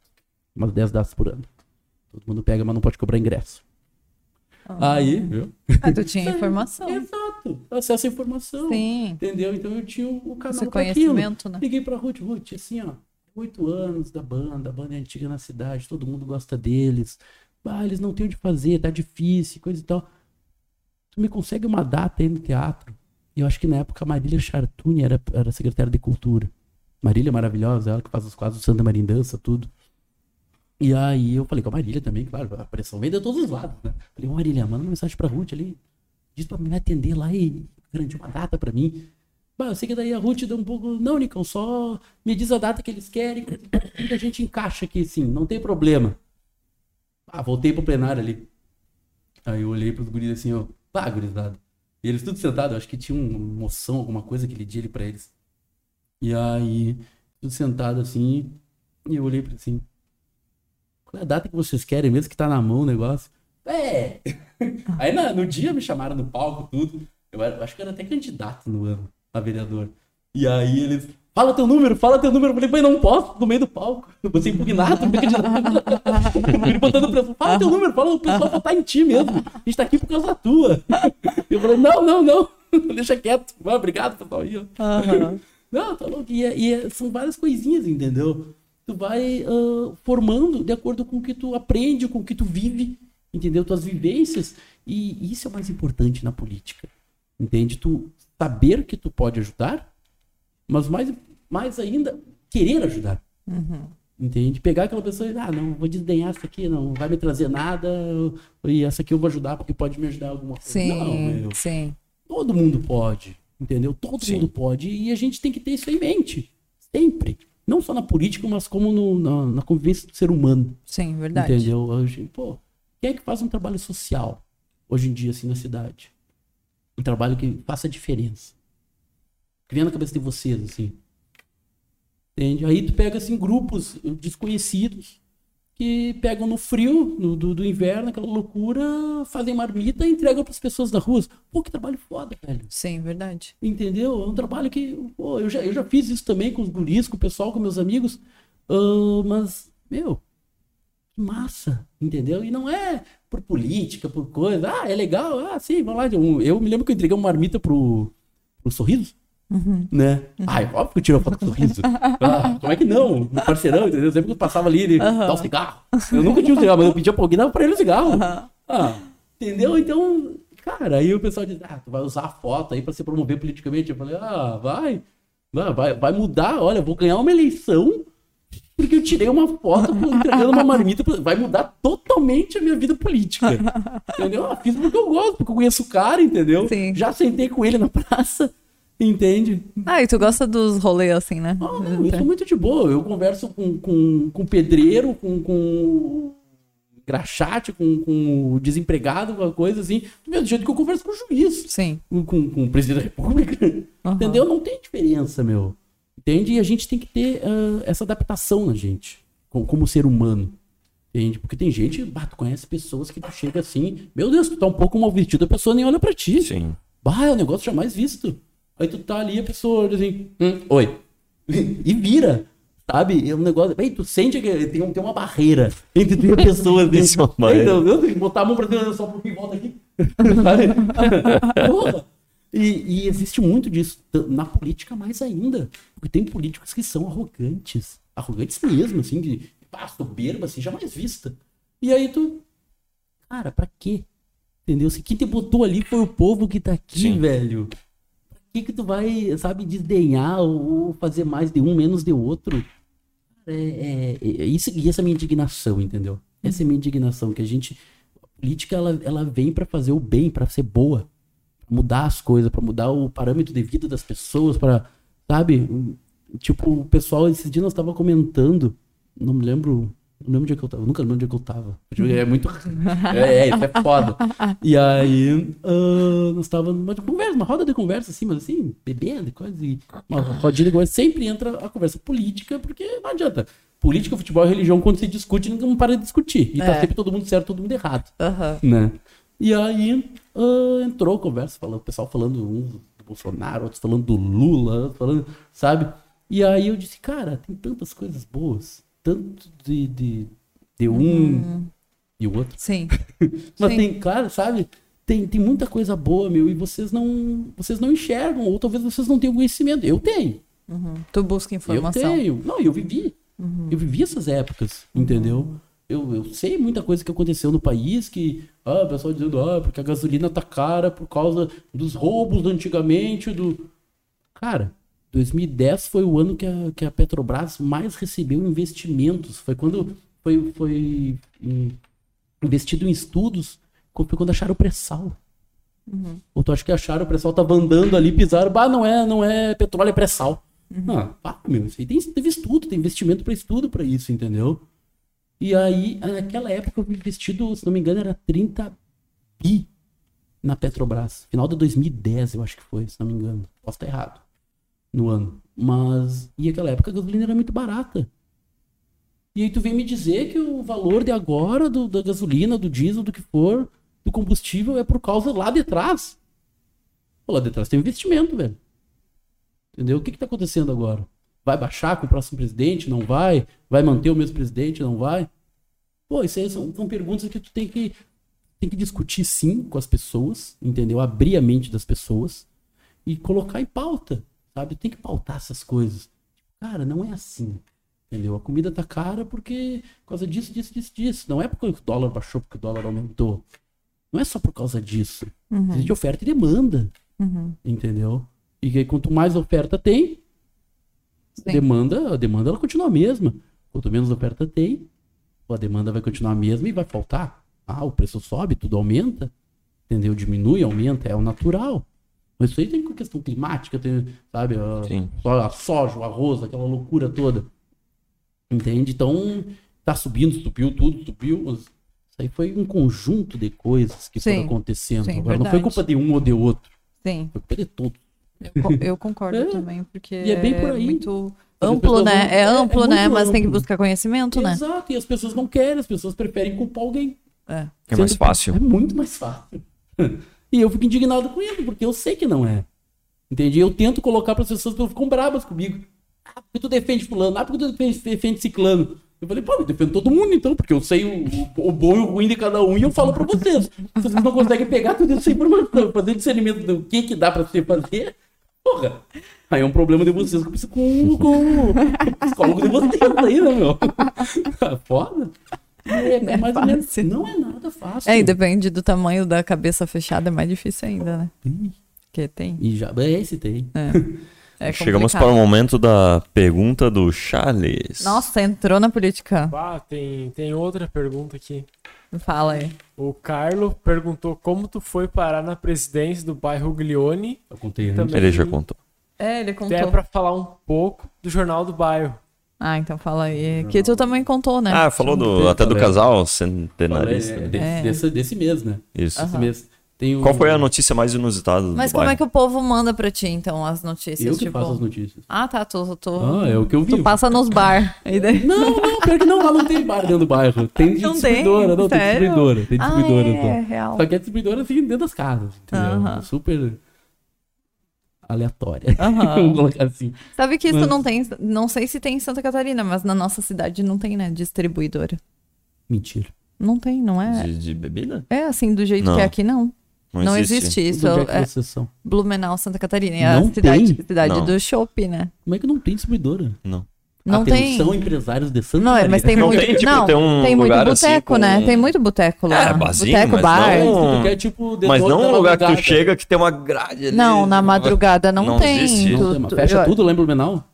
Umas 10 datas por ano. Todo mundo pega, mas não pode cobrar ingresso. Ah. Aí, viu? Ah, tu tinha informação. Exato. Acesso à informação. Sim. Entendeu? Então eu tinha o canal Esse conhecimento, né? Liguei pra Ruth, Ruth, assim, ó, oito anos da banda, a banda é antiga na cidade, todo mundo gosta deles. Ah, eles não têm o de fazer, tá difícil, coisa e tal tu me consegue uma data aí no teatro? E eu acho que na época a Marília Chartuni era, era secretária de cultura. Marília é maravilhosa, ela que faz os quadros do Santa Maria Dança, tudo. E aí eu falei com a Marília também, claro, a pressão veio de todos os lados, né? Falei, Marília, manda uma mensagem pra Ruth ali, diz pra me atender lá e garantir uma data pra mim. Bah, eu sei que daí a Ruth deu um pouco, não, Nicão, só me diz a data que eles querem, que a gente encaixa aqui, sim, não tem problema. Ah, voltei pro plenário ali. Aí eu olhei pros guris assim, ó, Pá, gurizada. E eles tudo sentados, acho que tinha uma moção, alguma coisa aquele dia ali pra eles. E aí, tudo sentado assim, e eu olhei pra assim. Qual é a data que vocês querem mesmo que tá na mão o negócio? É! Aí no, no dia me chamaram no palco, tudo. Eu, era, eu acho que eu era até candidato no ano, a vereador. E aí eles, Fala teu número, fala teu número. Eu falei, mas não posso, no meio do palco. Você impugnado, Ele botando pressão. Fala teu número, fala, o pessoal votar em ti mesmo. A gente tá aqui por causa da tua. Eu falei, não, não, não. Deixa quieto. Obrigado, pessoal. Aí, uhum. Não, tá louco. E, é, e, é, são várias coisinhas, entendeu? Tu vai uh, formando de acordo com o que tu aprende, com o que tu vive. Entendeu? Tuas vivências. E isso é o mais importante na política. Entende? Tu saber que tu pode ajudar, mas mais, mais ainda, querer ajudar. Uhum. Entende? Pegar aquela pessoa e, ah, não, vou desdenhar essa aqui, não vai me trazer nada, e essa aqui eu vou ajudar porque pode me ajudar alguma coisa. Sim, não, meu. sim. Todo mundo pode, entendeu? Todo sim. mundo pode, e a gente tem que ter isso em mente, sempre. Não só na política, mas como no, na, na convivência do ser humano. Sim, verdade. Entendeu? Pô, quem é que faz um trabalho social hoje em dia, assim, na cidade? Um trabalho que faça diferença. Venha na cabeça de vocês, assim. Entende? Aí tu pega assim grupos desconhecidos que pegam no frio no, do, do, inverno, aquela loucura, fazem marmita e entregam para as pessoas da rua. Pô, que trabalho foda, velho. Sim, verdade. Entendeu? É um trabalho que. Pô, eu já, eu já fiz isso também com os guris, com o pessoal, com meus amigos. Uh, mas, meu, massa, entendeu? E não é por política, por coisa. Ah, é legal, ah, sim, vamos lá. Eu, eu me lembro que eu entreguei uma marmita pro, pro Sorriso. Uhum. Né? Uhum. Ai, óbvio que eu tiro foto com sorriso. Ah, como é que não? Meu parceirão, entendeu? Sempre que eu passava ali, ele uhum. dá um cigarro. Eu nunca tinha um cigarro, mas eu pedia pra alguém, dava pra ele um cigarro. Ah, entendeu? Então, cara, aí o pessoal diz, ah, tu vai usar a foto aí pra se promover politicamente. Eu falei, ah, vai. Vai, vai mudar, olha, vou ganhar uma eleição porque eu tirei uma foto entregando uma marmita. Vai mudar totalmente a minha vida política. Entendeu? Eu fiz porque eu gosto, porque eu conheço o cara, entendeu? Sim. Já sentei com ele na praça. Entende? Ah, e tu gosta dos rolês assim, né? Ah, não, eu sou muito de boa. Eu converso com, com, com pedreiro, com, com graxate, com, com o desempregado, alguma coisa assim, do mesmo jeito que eu converso com o juiz. Sim. Com, com o presidente da república. Uhum. Entendeu? Não tem diferença, meu. Entende? E a gente tem que ter uh, essa adaptação na gente, como, como ser humano. Entende? Porque tem gente, bah, tu conhece pessoas que tu chega assim, meu Deus, tu tá um pouco mal vestido, a pessoa nem olha pra ti. Sim. Bah, é um negócio jamais visto. Aí tu tá ali, a pessoa olha assim, hum, oi. e vira. Sabe? É um negócio. Bem, tu sente que tem, tem uma barreira entre tu e a pessoa. Assim. então, eu tenho que botar a mão pra dentro só um pouquinho volta aqui. Sabe? Porra. E, e, existe muito disso. Na política, mais ainda. Porque tem políticos que são arrogantes. Arrogantes mesmo, assim, de ah, soberba, assim, jamais vista. E aí tu. Cara, pra quê? Entendeu? Se quem te botou ali foi o povo que tá aqui, Sim. velho que, que tu vai, sabe, desdenhar ou fazer mais de um, menos de outro? É, é, é isso, e essa é a minha indignação, entendeu? Essa é a minha indignação, que a gente. A política, ela, ela vem para fazer o bem, para ser boa. Mudar as coisas, para mudar o parâmetro de vida das pessoas, para Sabe? Tipo, o pessoal, esses dias nós tava comentando, não me lembro não lembro onde é que eu tava. Nunca lembro onde é que eu tava. É muito. É, é isso é foda. E aí, uh, nós tava numa conversa, uma roda de conversa, assim, mas assim, bebendo e coisa. E uma rodinha de conversa. Sempre entra a conversa política, porque não adianta. Política, futebol e religião, quando se discute, ninguém para de discutir. E tá é. sempre todo mundo certo, todo mundo errado. Uhum. Né? E aí, uh, entrou a conversa, falando, o pessoal falando um do Bolsonaro, outros falando do Lula, falando, sabe? E aí eu disse, cara, tem tantas coisas boas tanto de, de, de um uhum. e o outro. Sim. Mas Sim. tem, claro, sabe? Tem, tem muita coisa boa, meu, e vocês não, vocês não enxergam, ou talvez vocês não tenham conhecimento. Eu tenho. Uhum. Tu busca informação. Eu tenho. Não, eu vivi. Uhum. Eu vivi essas épocas, entendeu? Eu, eu sei muita coisa que aconteceu no país que, ah, o pessoal dizendo, ah, porque a gasolina tá cara por causa dos roubos antigamente, do... Cara, 2010 foi o ano que a, que a Petrobras mais recebeu investimentos. Foi quando foi, foi investido em estudos, foi quando acharam o pré-sal. Uhum. Ou tu acha que acharam o pré-sal, tava andando ali, pisaram, bah, não é, não é petróleo, é pré-sal. Uhum. Ah, pá, meu, isso aí tem, teve estudo, tem investimento para estudo para isso, entendeu? E aí, naquela época, o investido, se não me engano, era 30 bi na Petrobras. Final de 2010, eu acho que foi, se não me engano. Posso estar errado no ano. Mas, e aquela época a gasolina era muito barata. E aí tu vem me dizer que o valor de agora do, da gasolina, do diesel, do que for, do combustível é por causa lá de trás. Pô, lá de trás tem investimento, velho. Entendeu? O que que tá acontecendo agora? Vai baixar com o próximo presidente? Não vai? Vai manter o mesmo presidente? Não vai? Pô, isso aí são, são perguntas que tu tem que, tem que discutir sim com as pessoas, entendeu? Abrir a mente das pessoas e colocar em pauta sabe? Tem que pautar essas coisas. Cara, não é assim. Entendeu? A comida tá cara porque por causa disso, disso, disso, disso. Não é porque o dólar baixou, porque o dólar aumentou. Não é só por causa disso. Uhum. Existe oferta e demanda. Uhum. Entendeu? E aí, quanto mais oferta tem, a demanda, a demanda ela continua a mesma. Quanto menos oferta tem, a demanda vai continuar a mesma e vai faltar. Ah, o preço sobe, tudo aumenta. Entendeu? Diminui, aumenta, é o natural. Mas isso aí tem questão climática, tem, sabe? A, a soja, o arroz, aquela loucura toda. Entende? Então, tá subindo, subiu tudo, subiu. Isso aí foi um conjunto de coisas que Sim. foram acontecendo. Sim, Agora, não foi culpa de um ou de outro. Sim. Foi culpa de todos. Eu, eu concordo é. também, porque e é, bem por aí. é muito amplo, né? Não... É amplo, é, é né? Mas amplo. tem que buscar conhecimento, né? Exato, e as pessoas não querem, as pessoas preferem culpar alguém. É, é mais fácil. É muito mais fácil. E eu fico indignado com isso, porque eu sei que não é. Entendi? Eu tento colocar para as pessoas que ficam bravas comigo. Ah, porque tu defende fulano? Ah, porque tu defende, defende ciclano? Eu falei, pô, eu defendo todo mundo então, porque eu sei o, o, bom e o ruim de cada um e eu falo para vocês. Vocês não conseguem pegar tudo isso informação, fazer discernimento do que que dá para você fazer, porra. Aí é um problema de vocês com, com, com o psicólogo de vocês aí, né, meu? Foda. É, é, é mais ou menos. Não é nada fácil. É, e depende do tamanho da cabeça fechada, é mais difícil ainda, né? Que tem. E já, é, esse tem. É. É Chegamos para o momento da pergunta do Charles. Nossa, entrou na política. Ah, tem, tem outra pergunta aqui. Fala aí. O Carlo perguntou como tu foi parar na presidência do bairro Glione. Eu contei, né? Ele já contou. É, ele contou. Até para falar um pouco do Jornal do Bairro. Ah, então fala aí. Que tu também contou, né? Ah, falou do, até do casal centenarista. É, é. Desse, desse mês, né? Isso. Desse mês. Um... Qual foi a notícia mais inusitada do Mas como bairro? é que o povo manda pra ti, então, as notícias? Eu que tipo... faço as notícias. Ah, tá. Tu, tu... Ah, é o que eu vi. Tu passa nos bar. Daí... Não, não, pior que não. Lá não tem bar dentro do bairro. Tem não distribuidora. Tem? Não, tem distribuidora. Tem distribuidora. Ah, é, real. Só que a distribuidora fica dentro das casas, entendeu? Uh -huh. Super aleatória. Uhum. assim. Sabe que isso mas... não tem, não sei se tem em Santa Catarina, mas na nossa cidade não tem, né? Distribuidora. Mentira. Não tem, não é? De, de bebida? É, assim, do jeito não. que é aqui, não. Não, não existe. existe, isso. É, é Blumenau, Santa Catarina. É não a cidade, tem? cidade não. do shopping, né? Como é que não tem distribuidora? Não. Não tem. São empresários de Santa Não, Maria. mas tem não muito. Tem, tipo, não, tem, um tem muito boteco, assim, com... né? Tem muito boteco lá. É, barzinho, boteco, bar. Não... É, tipo, mas não um lugar que tu chega que tem uma grade ali. Não, na madrugada não, não tem. Existe. Tu, tu, Fecha eu... tudo, lembra o Menal?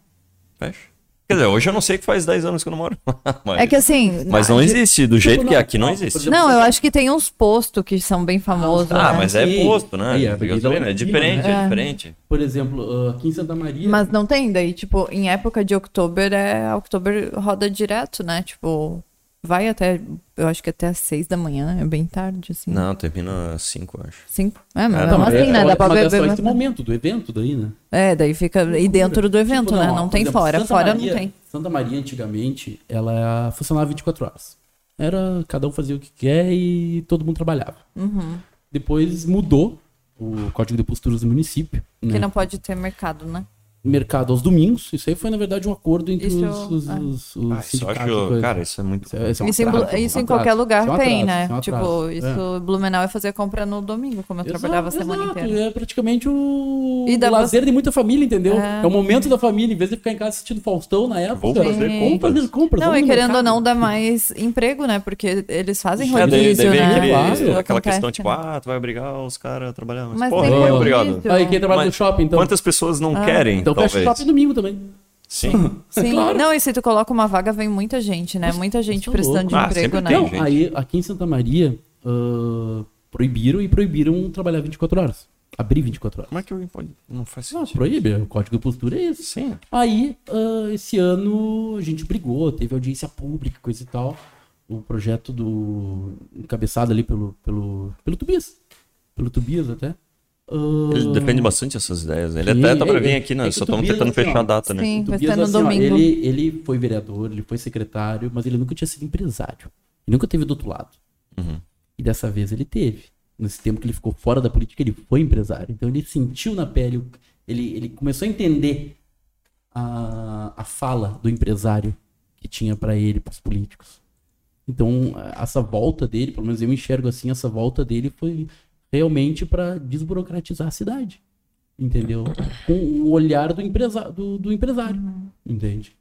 Fecha. Quer dizer, hoje eu não sei que faz 10 anos que eu não moro. mas, é que assim. Mas não existe, do jeito que é aqui não existe. Não, eu acho que tem uns postos que são bem famosos. Ah, né? mas é posto, né? É, é, diferente, é, é diferente. Por exemplo, aqui em Santa Maria. Mas não tem, daí, tipo, em época de outubro, é. Outubro roda direto, né? Tipo, vai até, eu acho que até às seis da manhã, é bem tarde, assim. Não, termina às cinco, acho. Cinco? É, mas é, não, assim, é, né? Dá pra beber. É só esse momento do evento daí, né? É, daí fica. E dentro do evento, tipo, né? Não, não tem exemplo, fora. Santa fora Maria, não tem. Santa Maria, antigamente, ela funcionava 24 horas. Era, cada um fazia o que quer e todo mundo trabalhava. Uhum. Depois mudou o código de posturas do município. Que né? não pode ter mercado, né? Mercado aos domingos. Isso aí foi, na verdade, um acordo entre isso, os, os, é. os, os ah, sindicatos. cara, isso é muito... Isso, é, isso, é um isso, atraso, em, isso um em qualquer lugar é tem, né? É tipo, isso Blumenau é fazer compra no domingo, como eu exato, trabalhava a semana exato. inteira. É praticamente o, o lazer de muita família, entendeu? É... o momento da família, em vez de ficar em casa assistindo Faustão na época. Vou fazer compras. Fazer compras. Não, e querendo ou não, dá mais emprego, né? Porque eles fazem rodízio, né? Aquela questão, tipo, ah, tu vai obrigar os caras a trabalhar. Mas porra, obrigado. Aí quem trabalha no shopping, então. Quantas pessoas não querem, Então fecha o shopping domingo também. Sim. Sim. Claro. Não, e se tu coloca uma vaga, vem muita gente, né? Muita gente precisando de ah, emprego, né? Não, aí, aqui em Santa Maria, uh, proibiram e proibiram trabalhar 24 horas. Abrir 24 horas. Como é que alguém pode. Não faz sentido. Não, proíbe. O código de postura é esse. Sim. Aí, uh, esse ano, a gente brigou, teve audiência pública, coisa e tal. O projeto do. encabeçado ali pelo, pelo, pelo Tobias. Pelo Tobias até. Ele defende bastante essas ideias. Ele até tá para vir aqui, né? É Só estamos tentando fechar ó, a data, né? Sim, vai ser no assim, domingo. Ó, ele, ele foi vereador, ele foi secretário, mas ele nunca tinha sido empresário. Ele nunca teve do outro lado. Uhum. E dessa vez ele teve. Nesse tempo que ele ficou fora da política, ele foi empresário. Então ele sentiu na pele, ele, ele começou a entender a, a fala do empresário que tinha para ele, para os políticos. Então, essa volta dele, pelo menos eu enxergo assim, essa volta dele foi realmente para desburocratizar a cidade. Entendeu? Com o olhar do, empresa do, do empresário. Uhum. Entende?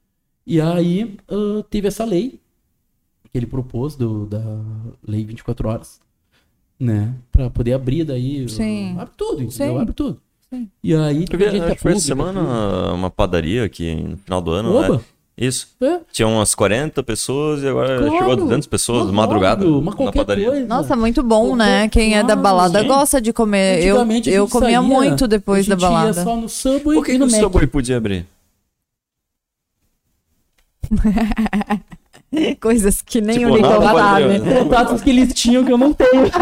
E aí uh, teve essa lei que ele propôs do, da lei 24 horas, né? Pra poder abrir daí. Sim. Abre tudo, entendeu? Sim. Abre tudo. Sim. E aí, Porque, gente acho que foi semana uma padaria aqui no final do ano, Oba. né? Isso. É. Tinha umas 40 pessoas e agora claro. chegou a 200 pessoas, Mas madrugada, na padaria. Coisa. Nossa, muito bom, qualquer né? Quem claro, é da balada sim. gosta de comer. Eu, eu comia saía, muito depois da balada. Ia só no Subway Por que, que o Subway podia abrir? Coisas que nem tipo, o Nicolas sabe. Contatos que eles tinham que eu não tenho.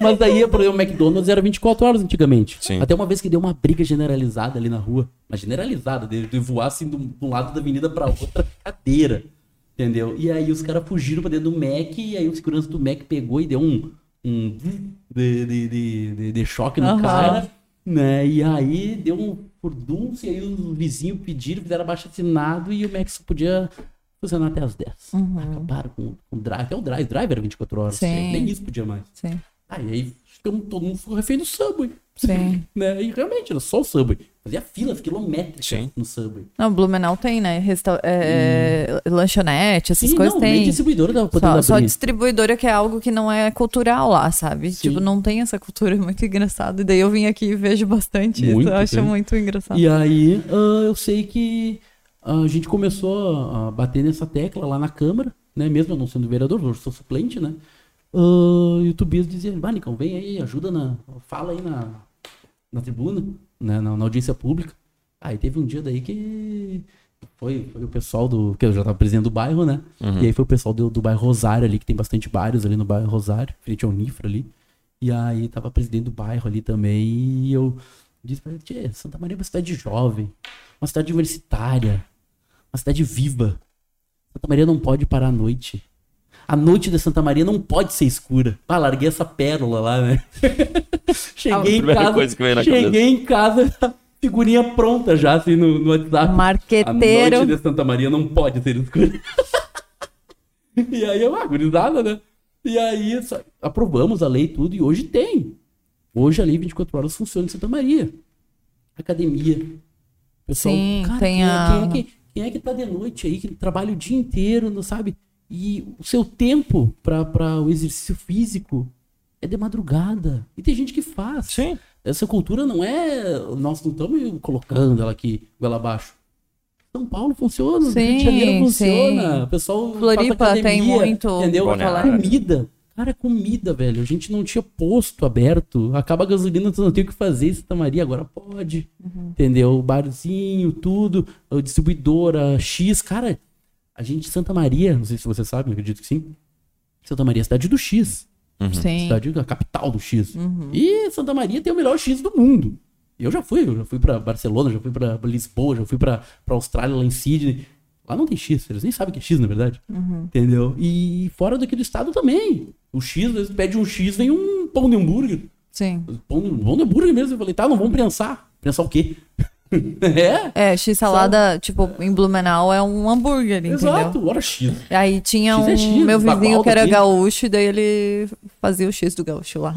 Mas daí o McDonald's era 24 horas antigamente. Sim. Até uma vez que deu uma briga generalizada ali na rua. Mas generalizada, de, de voar assim de um lado da avenida pra outra cadeira. Entendeu? E aí os caras fugiram pra dentro do Mac e aí o segurança do Mac pegou e deu um. um de, de, de, de choque no uhum. cara. Né? E aí deu um furdunço, e aí os vizinhos pediram, fizeram abaixo assinado e o Max podia funcionar até as 10. Uhum. Acabaram com, com o drive, até o drive, drive era 24 horas. Sim. Nem isso podia mais. Sim. Aí, aí todo mundo ficou refém do Subway. Sim. né? E realmente, era só o Subway. Fazia fila quilométrica no Subway. Não, Blumenau tem, né? Resta é, hum. Lanchonete, essas Sim, coisas não, tem. Nem distribuidora da só, só distribuidora que é algo que não é cultural lá, sabe? Sim. Tipo, não tem essa cultura, é muito engraçado. E daí eu vim aqui e vejo bastante muito, isso. Eu acho muito engraçado. E aí, uh, eu sei que a gente começou a bater nessa tecla lá na Câmara, né? Mesmo eu não sendo vereador, eu sou suplente, né? Uh, youtubers diziam, ah, Nicão, vem aí, ajuda na. Fala aí na, na tribuna, né, na, na, audiência pública. Aí teve um dia daí que foi, foi o pessoal do. Que eu já estava presidente do bairro, né? Uhum. E aí foi o pessoal do, do bairro Rosário ali, que tem bastante bairros ali no bairro Rosário, frente ao Nifra ali. E aí tava presidente do bairro ali também. E eu disse pra ele, Santa Maria é uma cidade jovem, uma cidade universitária, uma cidade viva. Santa Maria não pode parar à noite. A noite de Santa Maria não pode ser escura. Ah, larguei essa pérola lá, né? cheguei em casa. cheguei em casa, figurinha pronta já, assim, no, no WhatsApp. Marqueteiro. A noite de Santa Maria não pode ser escura. e aí, eu, ah, gurizada, né? E aí, só, aprovamos a lei e tudo, e hoje tem. Hoje a lei 24 horas funciona em Santa Maria. Academia. Pessoal, Sim, cara, tem quem, a... É, quem, é que, quem é que tá de noite aí, que trabalha o dia inteiro, não sabe? E o seu tempo para o exercício físico é de madrugada. E tem gente que faz. Sim. Essa cultura não é. Nós não estamos colocando ela aqui, goela abaixo. São Paulo funciona, sim, Rio de Janeiro funciona. Sim. O pessoal. Floripa tem muito. Entendeu? Comida. Cara, comida, velho. A gente não tinha posto aberto. Acaba a gasolina, tu não tem o que fazer em Santa Maria, agora pode. Uhum. Entendeu? Barzinho, tudo. Distribuidora, X. Cara, a gente, Santa Maria, não sei se você sabe, acredito que sim. Santa Maria é a cidade do X. Uhum. Sim. Cidade, a capital do X. Uhum. E Santa Maria tem o melhor X do mundo. Eu já fui, eu já fui pra Barcelona, já fui pra Lisboa, já fui pra, pra Austrália, lá em Sydney. Lá não tem X, eles nem sabem que é X, na verdade. Uhum. Entendeu? E fora daquele estado também. O X, às vezes pede um X, vem um pão de hambúrguer. Sim. Pão, pão de hambúrguer mesmo. Eu falei, tá, não vamos pensar. Pensar o quê? é? É, X-salada, tipo, em Blumenau é um hambúrguer, entendeu? Exato, hora X. Aí tinha X é X, um meu vizinho que era aqui. gaúcho, e daí ele fazia o X do gaúcho lá.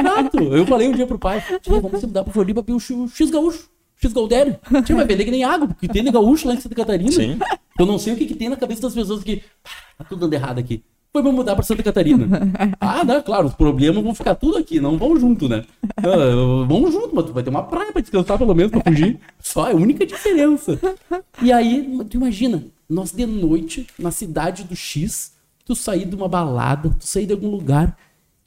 exato. Eu falei um dia pro pai, vamos se mudar pro Floripa pra o X gaúcho. X Goldério. Tinha, vai vender que nem água, porque tem de gaúcho lá em Santa Catarina. Sim. Eu não sei o que, que tem na cabeça das pessoas que. Tá tudo dando errado aqui foi pra mudar pra Santa Catarina. ah, né? Claro, os problemas vão ficar tudo aqui, não vão junto, né? Uh, vamos junto, mas tu vai ter uma praia pra descansar pelo menos, pra fugir. Só é a única diferença. E aí, tu imagina, nós de noite, na cidade do X, tu sair de uma balada, tu sair de algum lugar,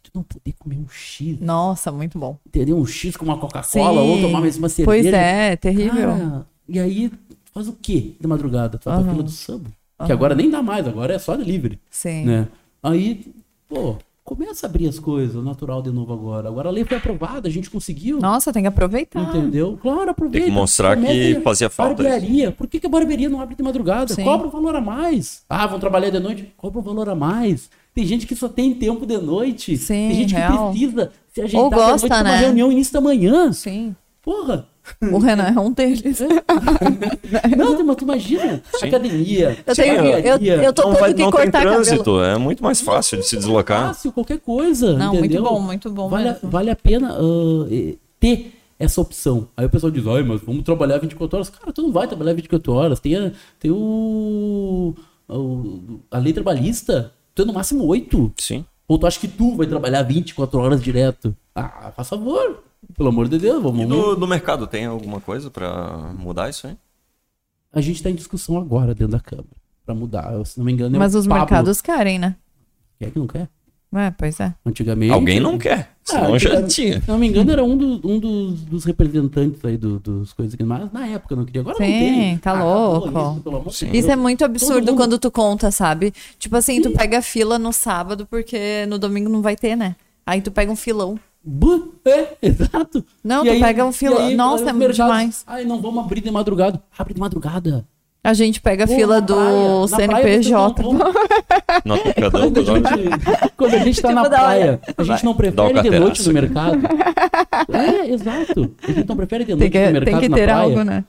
tu não poder comer um X. Nossa, muito bom. Entendeu? Um X com uma Coca-Cola ou tomar mais uma cerveja. Pois é, terrível. Cara, e aí, tu faz o quê de madrugada? Tu vai uhum. pra fila do samba. Uhum. Que agora nem dá mais, agora é só delivery. Sim. Né? Aí, pô, começa a abrir as coisas, o natural de novo agora. Agora a lei foi aprovada, a gente conseguiu. Nossa, tem que aproveitar. Entendeu? Claro, aproveita. Tem que mostrar que fazia falta. Barbearia. Por que, que a barbearia não abre de madrugada? Sim. Cobra um valor a mais. Ah, vão trabalhar de noite? Cobra um valor a mais. Tem gente que só tem tempo de noite. Sim, tem gente real. que precisa se ajeitar Ou gosta, de noite né? uma reunião início da manhã. Sim. Porra, o Renan é um deles. não, mas tu imagina, Sim. academia, eu, tenho, eu, eu tô não vai, que não cortar tem trânsito, cabelo. é muito mais fácil de se deslocar. Fácil, qualquer coisa, Não, entendeu? muito bom, muito bom Vale, vale a pena uh, ter essa opção. Aí o pessoal diz, ai, mas vamos trabalhar 24 horas. Cara, tu não vai trabalhar 24 horas. Tem, a, tem o, o, a lei trabalhista, tu é no máximo 8. Sim. Ou tu acha que tu vai trabalhar 24 horas direto? Ah, faz favor. Pelo amor de Deus, vamos. E no, no mercado tem alguma coisa para mudar isso aí? A gente tá em discussão agora dentro da Câmara. Pra mudar. Se não me engano, é Mas os Pablo. mercados querem, né? Quer que não quer? É, pois é. Antigamente. Alguém não quer. Senão ah, já tinha. Se não me engano, era um, do, um dos, dos, representantes aí do, dos coisas que mas na época não queria. Agora Sim, não tem. tá ah, louco. Isso, isso é muito absurdo quando tu conta, sabe? Tipo assim, Sim. tu pega fila no sábado porque no domingo não vai ter, né? Aí tu pega um filão. É, exato. Não, e tu aí, pega um filão. Nossa, é muito demais. Ai, não vamos abrir de madrugada. Abre de madrugada. A gente pega a Pô, fila do praia, CNPJ. Não, quando, a gente, quando a gente tá tipo, na praia, a gente não prefere de noite no mercado. É, exato. A gente não prefere de noite que, no mercado Tem que ter algo, né?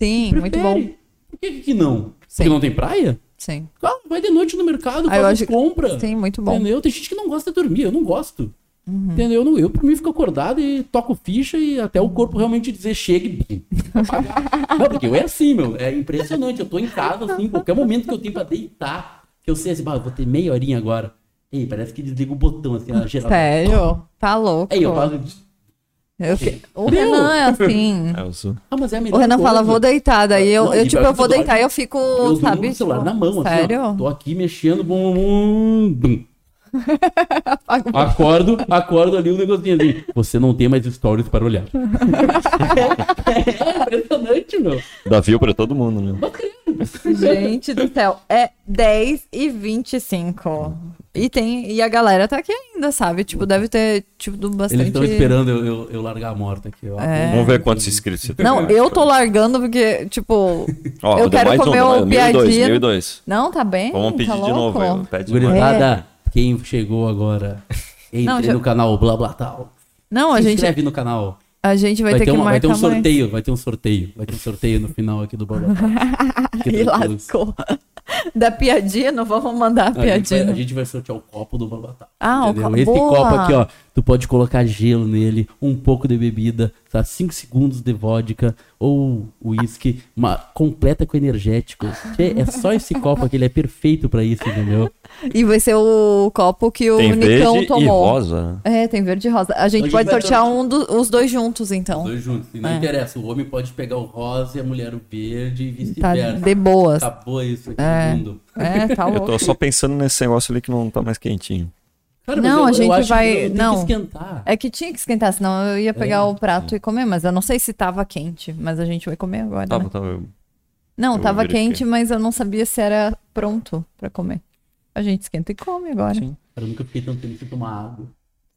Sim, muito bom. Por que, que não? Sim. Porque não tem praia? Sim. Claro, vai de noite no mercado, ah, faz compra. Sim, muito bom. Entendeu? Tem gente que não gosta de dormir, eu não gosto. Uhum. Entendeu? Eu, eu, por mim, fico acordado e toco ficha e até o corpo realmente dizer chegue. não, porque eu é assim, meu. É impressionante. Eu tô em casa, assim, qualquer momento que eu tenho pra deitar, que eu sei assim, bah, vou ter meia horinha agora. Ei, parece que desliga o botão, assim, a geral. Sério? Tá louco. Aí eu faço. Eu que... O Renan é assim. É, eu sou... Ah, mas é a o Renan coisa. fala, vou deitar. Daí eu, não, eu tipo, eu vou deitar e eu fico, eu sabe? O celular tipo, na mão, sério? assim, ó, Tô aqui mexendo, bum, bum, bum. acordo, acordo ali um negocinho assim. Você não tem mais stories para olhar. é, impressionante, meu. Dá view pra todo mundo, né? Gente do céu, é 10 e 25. E tem. E a galera tá aqui ainda, sabe? Tipo, deve ter, tipo, bastante. Eles estão esperando eu, eu, eu, largar a morta aqui. É... Vamos ver quantos inscritos você tem. Não, eu tô largando porque, tipo, Ó, eu quero comer um, o piadinha. Não, tá bem. Vamos pedir tá de novo. Pede quem chegou agora, entre não, já... no canal Blá Blá Tal. Não, a Se gente. inscreve no canal. A gente vai, ter, que marcar Vai ter um sorteio, vai ter um sorteio. Vai ter um sorteio no final aqui do Blá Blá Tal. e lascou. Da piadinha, não vamos mandar a piadinha. A gente vai, a gente vai sortear o copo do Blá Blá. Ah, entendeu? o copo. Esse Boa. copo aqui, ó, tu pode colocar gelo nele, um pouco de bebida, tá? 5 segundos de vodka ou uísque, completa com energético. É só esse copo aqui, ele é perfeito para isso, entendeu? E vai ser o copo que o tem Nicão verde tomou. E rosa. É, tem verde e rosa. A gente, a gente pode sortear um do, os dois juntos, então. Os dois juntos. E não é. interessa, o homem pode pegar o rosa e a mulher o verde e vice-versa. Tá de boas. Acabou isso aqui é. no mundo. É, tá louco. Eu tô só pensando nesse negócio ali que não tá mais quentinho. Cara, não, eu, a gente vai. não, que é que tinha que esquentar, senão eu ia pegar é, o prato e comer, mas eu não sei se tava quente, mas a gente vai comer agora. Tava, né? tava. Não, eu tava quente, mas eu não sabia se era pronto para comer. A gente esquenta e come agora. Sim. Eu nunca fiquei tanto tempo sem tomar água.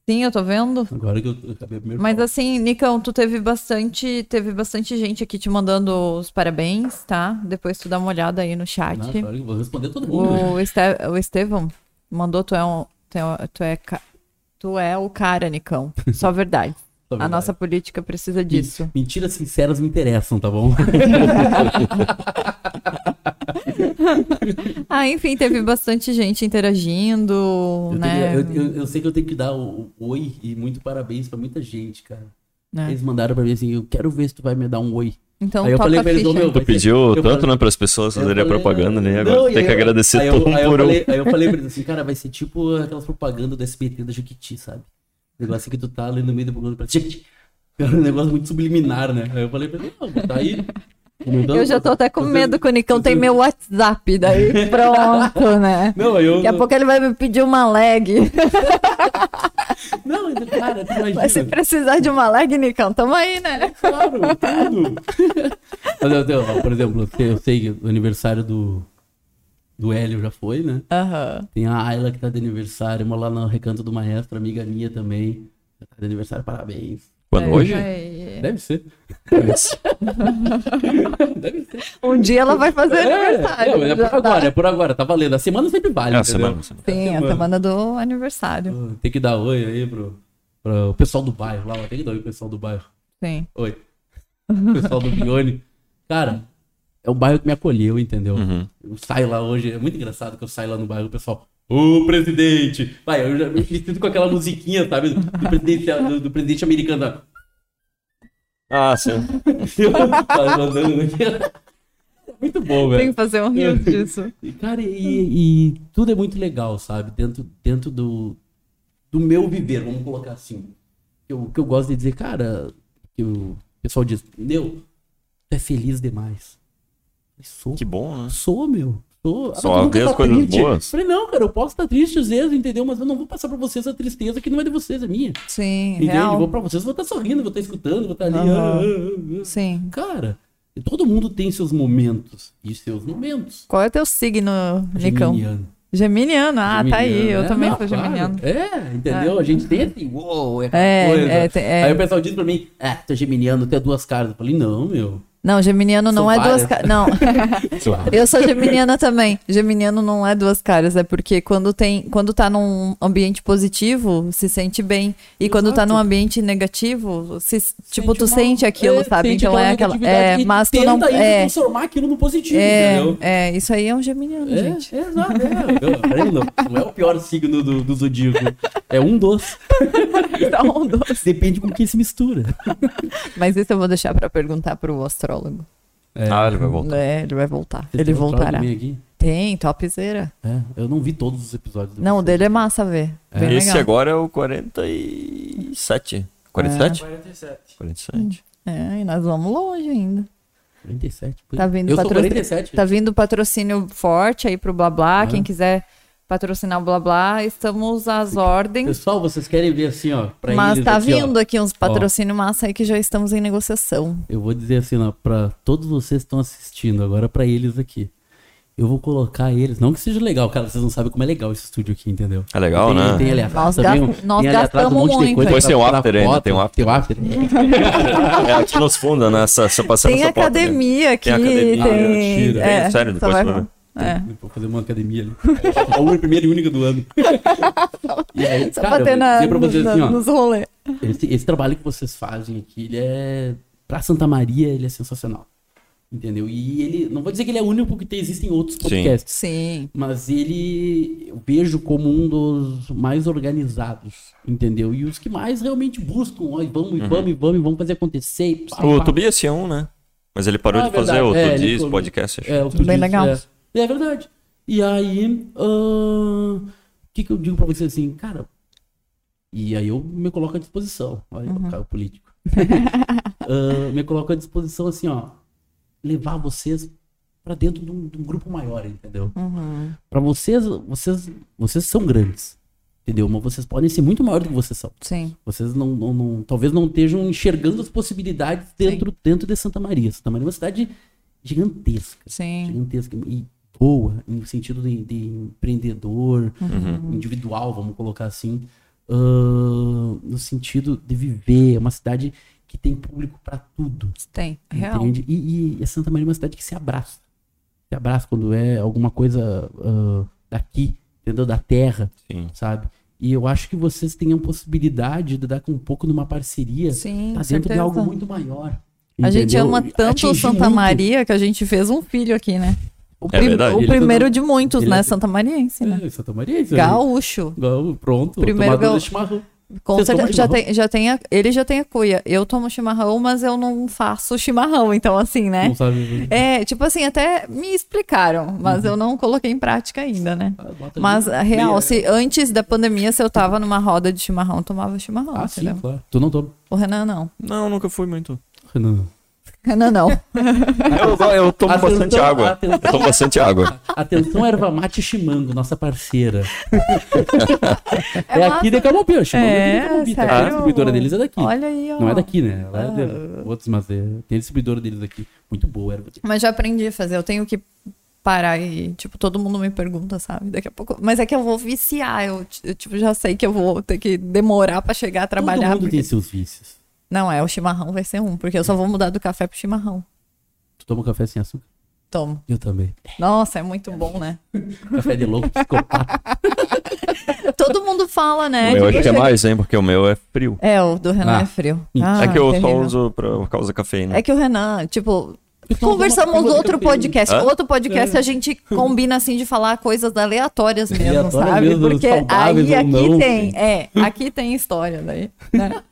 Sim, eu tô vendo. Agora que eu, eu acabei o primeiro Mas assim, Nicão, tu teve bastante, teve bastante gente aqui te mandando os parabéns, tá? Depois tu dá uma olhada aí no chat. Eu vou responder todo mundo. O? Este, o Estevão mandou, tu é um, tu é, tu é, tu é o cara, Nicão. Só verdade. Só verdade. A nossa política precisa disso. Mentiras sinceras me interessam, tá bom? ah, enfim, teve bastante gente interagindo, eu né? eu, eu, eu, sei que eu tenho que dar o, o oi e muito parabéns pra muita gente, cara. É. Eles mandaram pra mim assim, eu quero ver se tu vai me dar um oi. Então, aí eu falei pra eles, oh, meu, tu pediu tanto, falei, né, para as pessoas fazerem a propaganda, né? Agora não, tem que eu, agradecer aí todo mundo por um. Aí eu falei pra eles assim, cara, vai ser tipo aquelas propagandas do SBT da Juquiti, sabe? O negócio assim que tu tá ali no meio do programa pra Juquiti. É um negócio muito subliminar, né? Aí eu falei pra ele, não, tá aí. Eu já tô até com medo que o Nicão tem meu WhatsApp, daí pronto, né? Não, eu... Daqui a pouco ele vai me pedir uma leg. Não, cara, tu imagina. Mas se precisar de uma leg, Nicão, tamo aí, né? Claro, tudo. Mas por exemplo, eu sei que o aniversário do, do Hélio já foi, né? Uhum. Tem a Ayla que tá de aniversário, uma lá no Recanto do Maestro, amiga minha também. Tá de aniversário, parabéns. Quando é, hoje? É... Deve ser. Deve ser. Deve ser. Um dia ela vai fazer é, aniversário. É, é por agora, tá. é por agora, tá valendo. A semana sempre vale. É a semana, semana. Sim, a semana. a semana do aniversário. Tem que dar oi aí pro, pro pessoal do bairro lá. Tem que dar oi pro pessoal do bairro. Sim. Oi. O pessoal do Bione. Cara, é o bairro que me acolheu, entendeu? Uhum. Eu saio lá hoje, é muito engraçado que eu saio lá no bairro, o pessoal, Ô, presidente! Vai, eu já me sinto com aquela musiquinha, sabe? Do, presidente, do, do presidente americano. Ah, sim. muito bom, velho. Tem que fazer um rio disso. Cara, e, e, tudo é muito legal, sabe? Dentro, dentro do, do meu viver, vamos colocar assim. O que eu gosto de dizer, cara, que o pessoal diz, meu, tu é feliz demais. Sou. Que bom, né? Sou, meu. Sou. Só ver as coisas triste. boas. Falei, não, cara, eu posso estar triste às vezes, entendeu? Mas eu não vou passar pra vocês a tristeza que não é de vocês, é minha. Sim, entendeu? real. Eu vou pra vocês, vou estar sorrindo, vou estar escutando, vou estar ali. Uhum. Ah, ah, ah. Sim. Cara, todo mundo tem seus momentos e seus momentos. Qual é teu signo, Nicão? Geminiano. Geminiano, ah, tá aí. Eu né? também Não, sou claro. geminiano. É, entendeu? A gente tem assim, uou, é, É, coisa. é, tem- é. Aí o pessoal diz pra mim, ah, tu é geminiano, tu é duas caras. Eu falei, não, meu. Não, geminiano não é duas caras. Não. Eu sou geminiana também. Geminiano não é duas caras, é porque quando tem, quando tá num ambiente positivo, se sente bem. E quando tá Exato. num ambiente negativo, se, tipo, tu uma- sente aquilo, é, sabe? sente Então é aquela. É, e mas tu não. É, transformar aquilo no positivo, é, entendeu? é, isso aí é um geminiano, É, gente. é, exato. É. Não, não é o pior signo do, do zodíaco. É um dos. Então, doce. Depende com quem se mistura. Mas isso eu vou deixar pra perguntar pro astrólogo. É. Ah, ele vai voltar. É, ele vai voltar. Vocês Ele um voltará. Tem, topzera. É, eu não vi todos os episódios. Não, o dele é massa ver. Bem Esse legal. agora é o 47. 47? 47. 47. É, e nós vamos longe ainda. 47. pô. Tá vindo eu sou patrocínio. 47. Tá vindo patrocínio forte aí pro Blá Blá. Ah. Quem quiser patrocinar o Blá Blá, estamos às ordens. Pessoal, vocês querem ver assim, ó. Pra Mas eles tá aqui, ó. vindo aqui uns patrocínio massa aí que já estamos em negociação. Eu vou dizer assim, ó, pra todos vocês que estão assistindo, agora pra eles aqui. Eu vou colocar eles, não que seja legal, cara, vocês não sabem como é legal esse estúdio aqui, entendeu? É legal, tem, né? Tem ali atrás Nós também, um- nós tem ali atrás gastamos muito. Depois pra tem o tirar after ainda, tem o after. Tem o after. É aqui nos fundos, né? Essa, essa passando Tem essa porta aqui. academia aqui, Tem academia, tem. mentira. é, Sério, depois vai- tu vai ver. É. Vou fazer uma academia ali. A única, primeira e única do ano. E aí, Só cara, bater na, pra vocês na- assim, ó. nos rolês. Esse, esse trabalho que vocês fazem aqui, ele é. Pra Santa Maria, ele é sensacional. Entendeu? E ele. Não vou dizer que ele é único, porque tem- existem outros podcasts. Sim. Mas ele eu vejo como um dos mais organizados, entendeu? E os que mais realmente buscam, ó, e vamos, e vamos, e vamos, e vamos fazer acontecer. E pá, O pá. Tobias é um, né? Mas ele parou Ah, de fazer verdade. o É, falou- podcast. acho. É, o Bem Tudis, legal. É, é verdade. E aí, o que, que eu digo pra você assim, cara? E aí eu me coloco à disposição. Olha, Uhum. o cara político. Ah, me coloco à disposição assim, ó. Levar vocês pra dentro de um, de um grupo maior, entendeu? Uhum. Pra vocês, vocês, vocês são grandes, entendeu? Mas vocês podem ser muito maiores do que vocês são. Sim. Vocês não, não- não- talvez não estejam enxergando as possibilidades dentro, dentro de Santa Maria. Santa Maria é uma cidade gigantesca, Sim. gigantesca e boa no sentido de, de empreendedor, Uhum. individual, vamos colocar assim, ah, no sentido de viver. É uma cidade que tem público para tudo. Tem. Real. Entende? E, e a Santa Maria é uma cidade que se abraça. Se abraça quando é alguma coisa ah, daqui, entendeu? Da terra, Sim. sabe? E eu acho que vocês têm a possibilidade de dar com um pouco numa parceria Sim, tá dentro de algo muito maior. A gente entendeu? ama tanto Atingir Santa muito. Maria que a gente fez um filho aqui, né? O, É verdade. o primeiro todo- de muitos, ele né? é- Santa Mariense, né? É, Santa é isso aí. Gaúcho. Gaú- Pronto. Primeiro tomador gaú- de chimarrão. Com tomam certeza. Já tem, já tem a- ele já tem a cuia. Eu tomo chimarrão, mas eu não faço chimarrão. Então, assim, né? Não sabe. É, tipo assim, até me explicaram, mas eu não coloquei em prática ainda, né? Ah, Mas, real, Meia- se antes da pandemia, se eu tava numa roda de chimarrão, eu tomava chimarrão, Ah, sim, entendeu? claro. Tu não toma. O Renan não. Não, nunca fui muito. Não. Renan não. Eu, eu tomo Atenção, bastante água. atenção. Eu tomo bastante água. Atenção, erva mate Chimango, nossa parceira. É É, aqui de Camopi, ó. Chimango É, é de. Tá? A distribuidora deles é daqui. Olha aí, ó. Não é daqui, né? Ela é de Ah. outros, mas é, tem a distribuidora deles aqui. Muito boa, erva. Mas já aprendi a fazer. Eu tenho que parar e, tipo, todo mundo me pergunta, sabe? Daqui a pouco. Mas é que eu vou viciar. Eu, eu, tipo, já sei que eu vou ter que demorar pra chegar a trabalhar. Todo mundo porque- tem seus vícios. Não, é, o chimarrão vai ser um, porque eu só vou mudar do café pro chimarrão. Tu toma café sem açúcar? Tomo. Eu também. Nossa, é muito bom, né? Café de louco, psicopata. Todo mundo fala, né? o meu que acho que é mais, hein? Porque o meu é frio. É, o do Renan Ah, é frio. Ah, é que eu só terrível. uso pra, por causa cafeína. É que o Renan, tipo, Eu tomo conversamos outro podcast. Hã? Outro podcast a gente combina assim de falar coisas aleatórias mesmo, Aleatórias sabe? mesmo, Porque aí aqui não. tem, é, aqui tem história daí, né?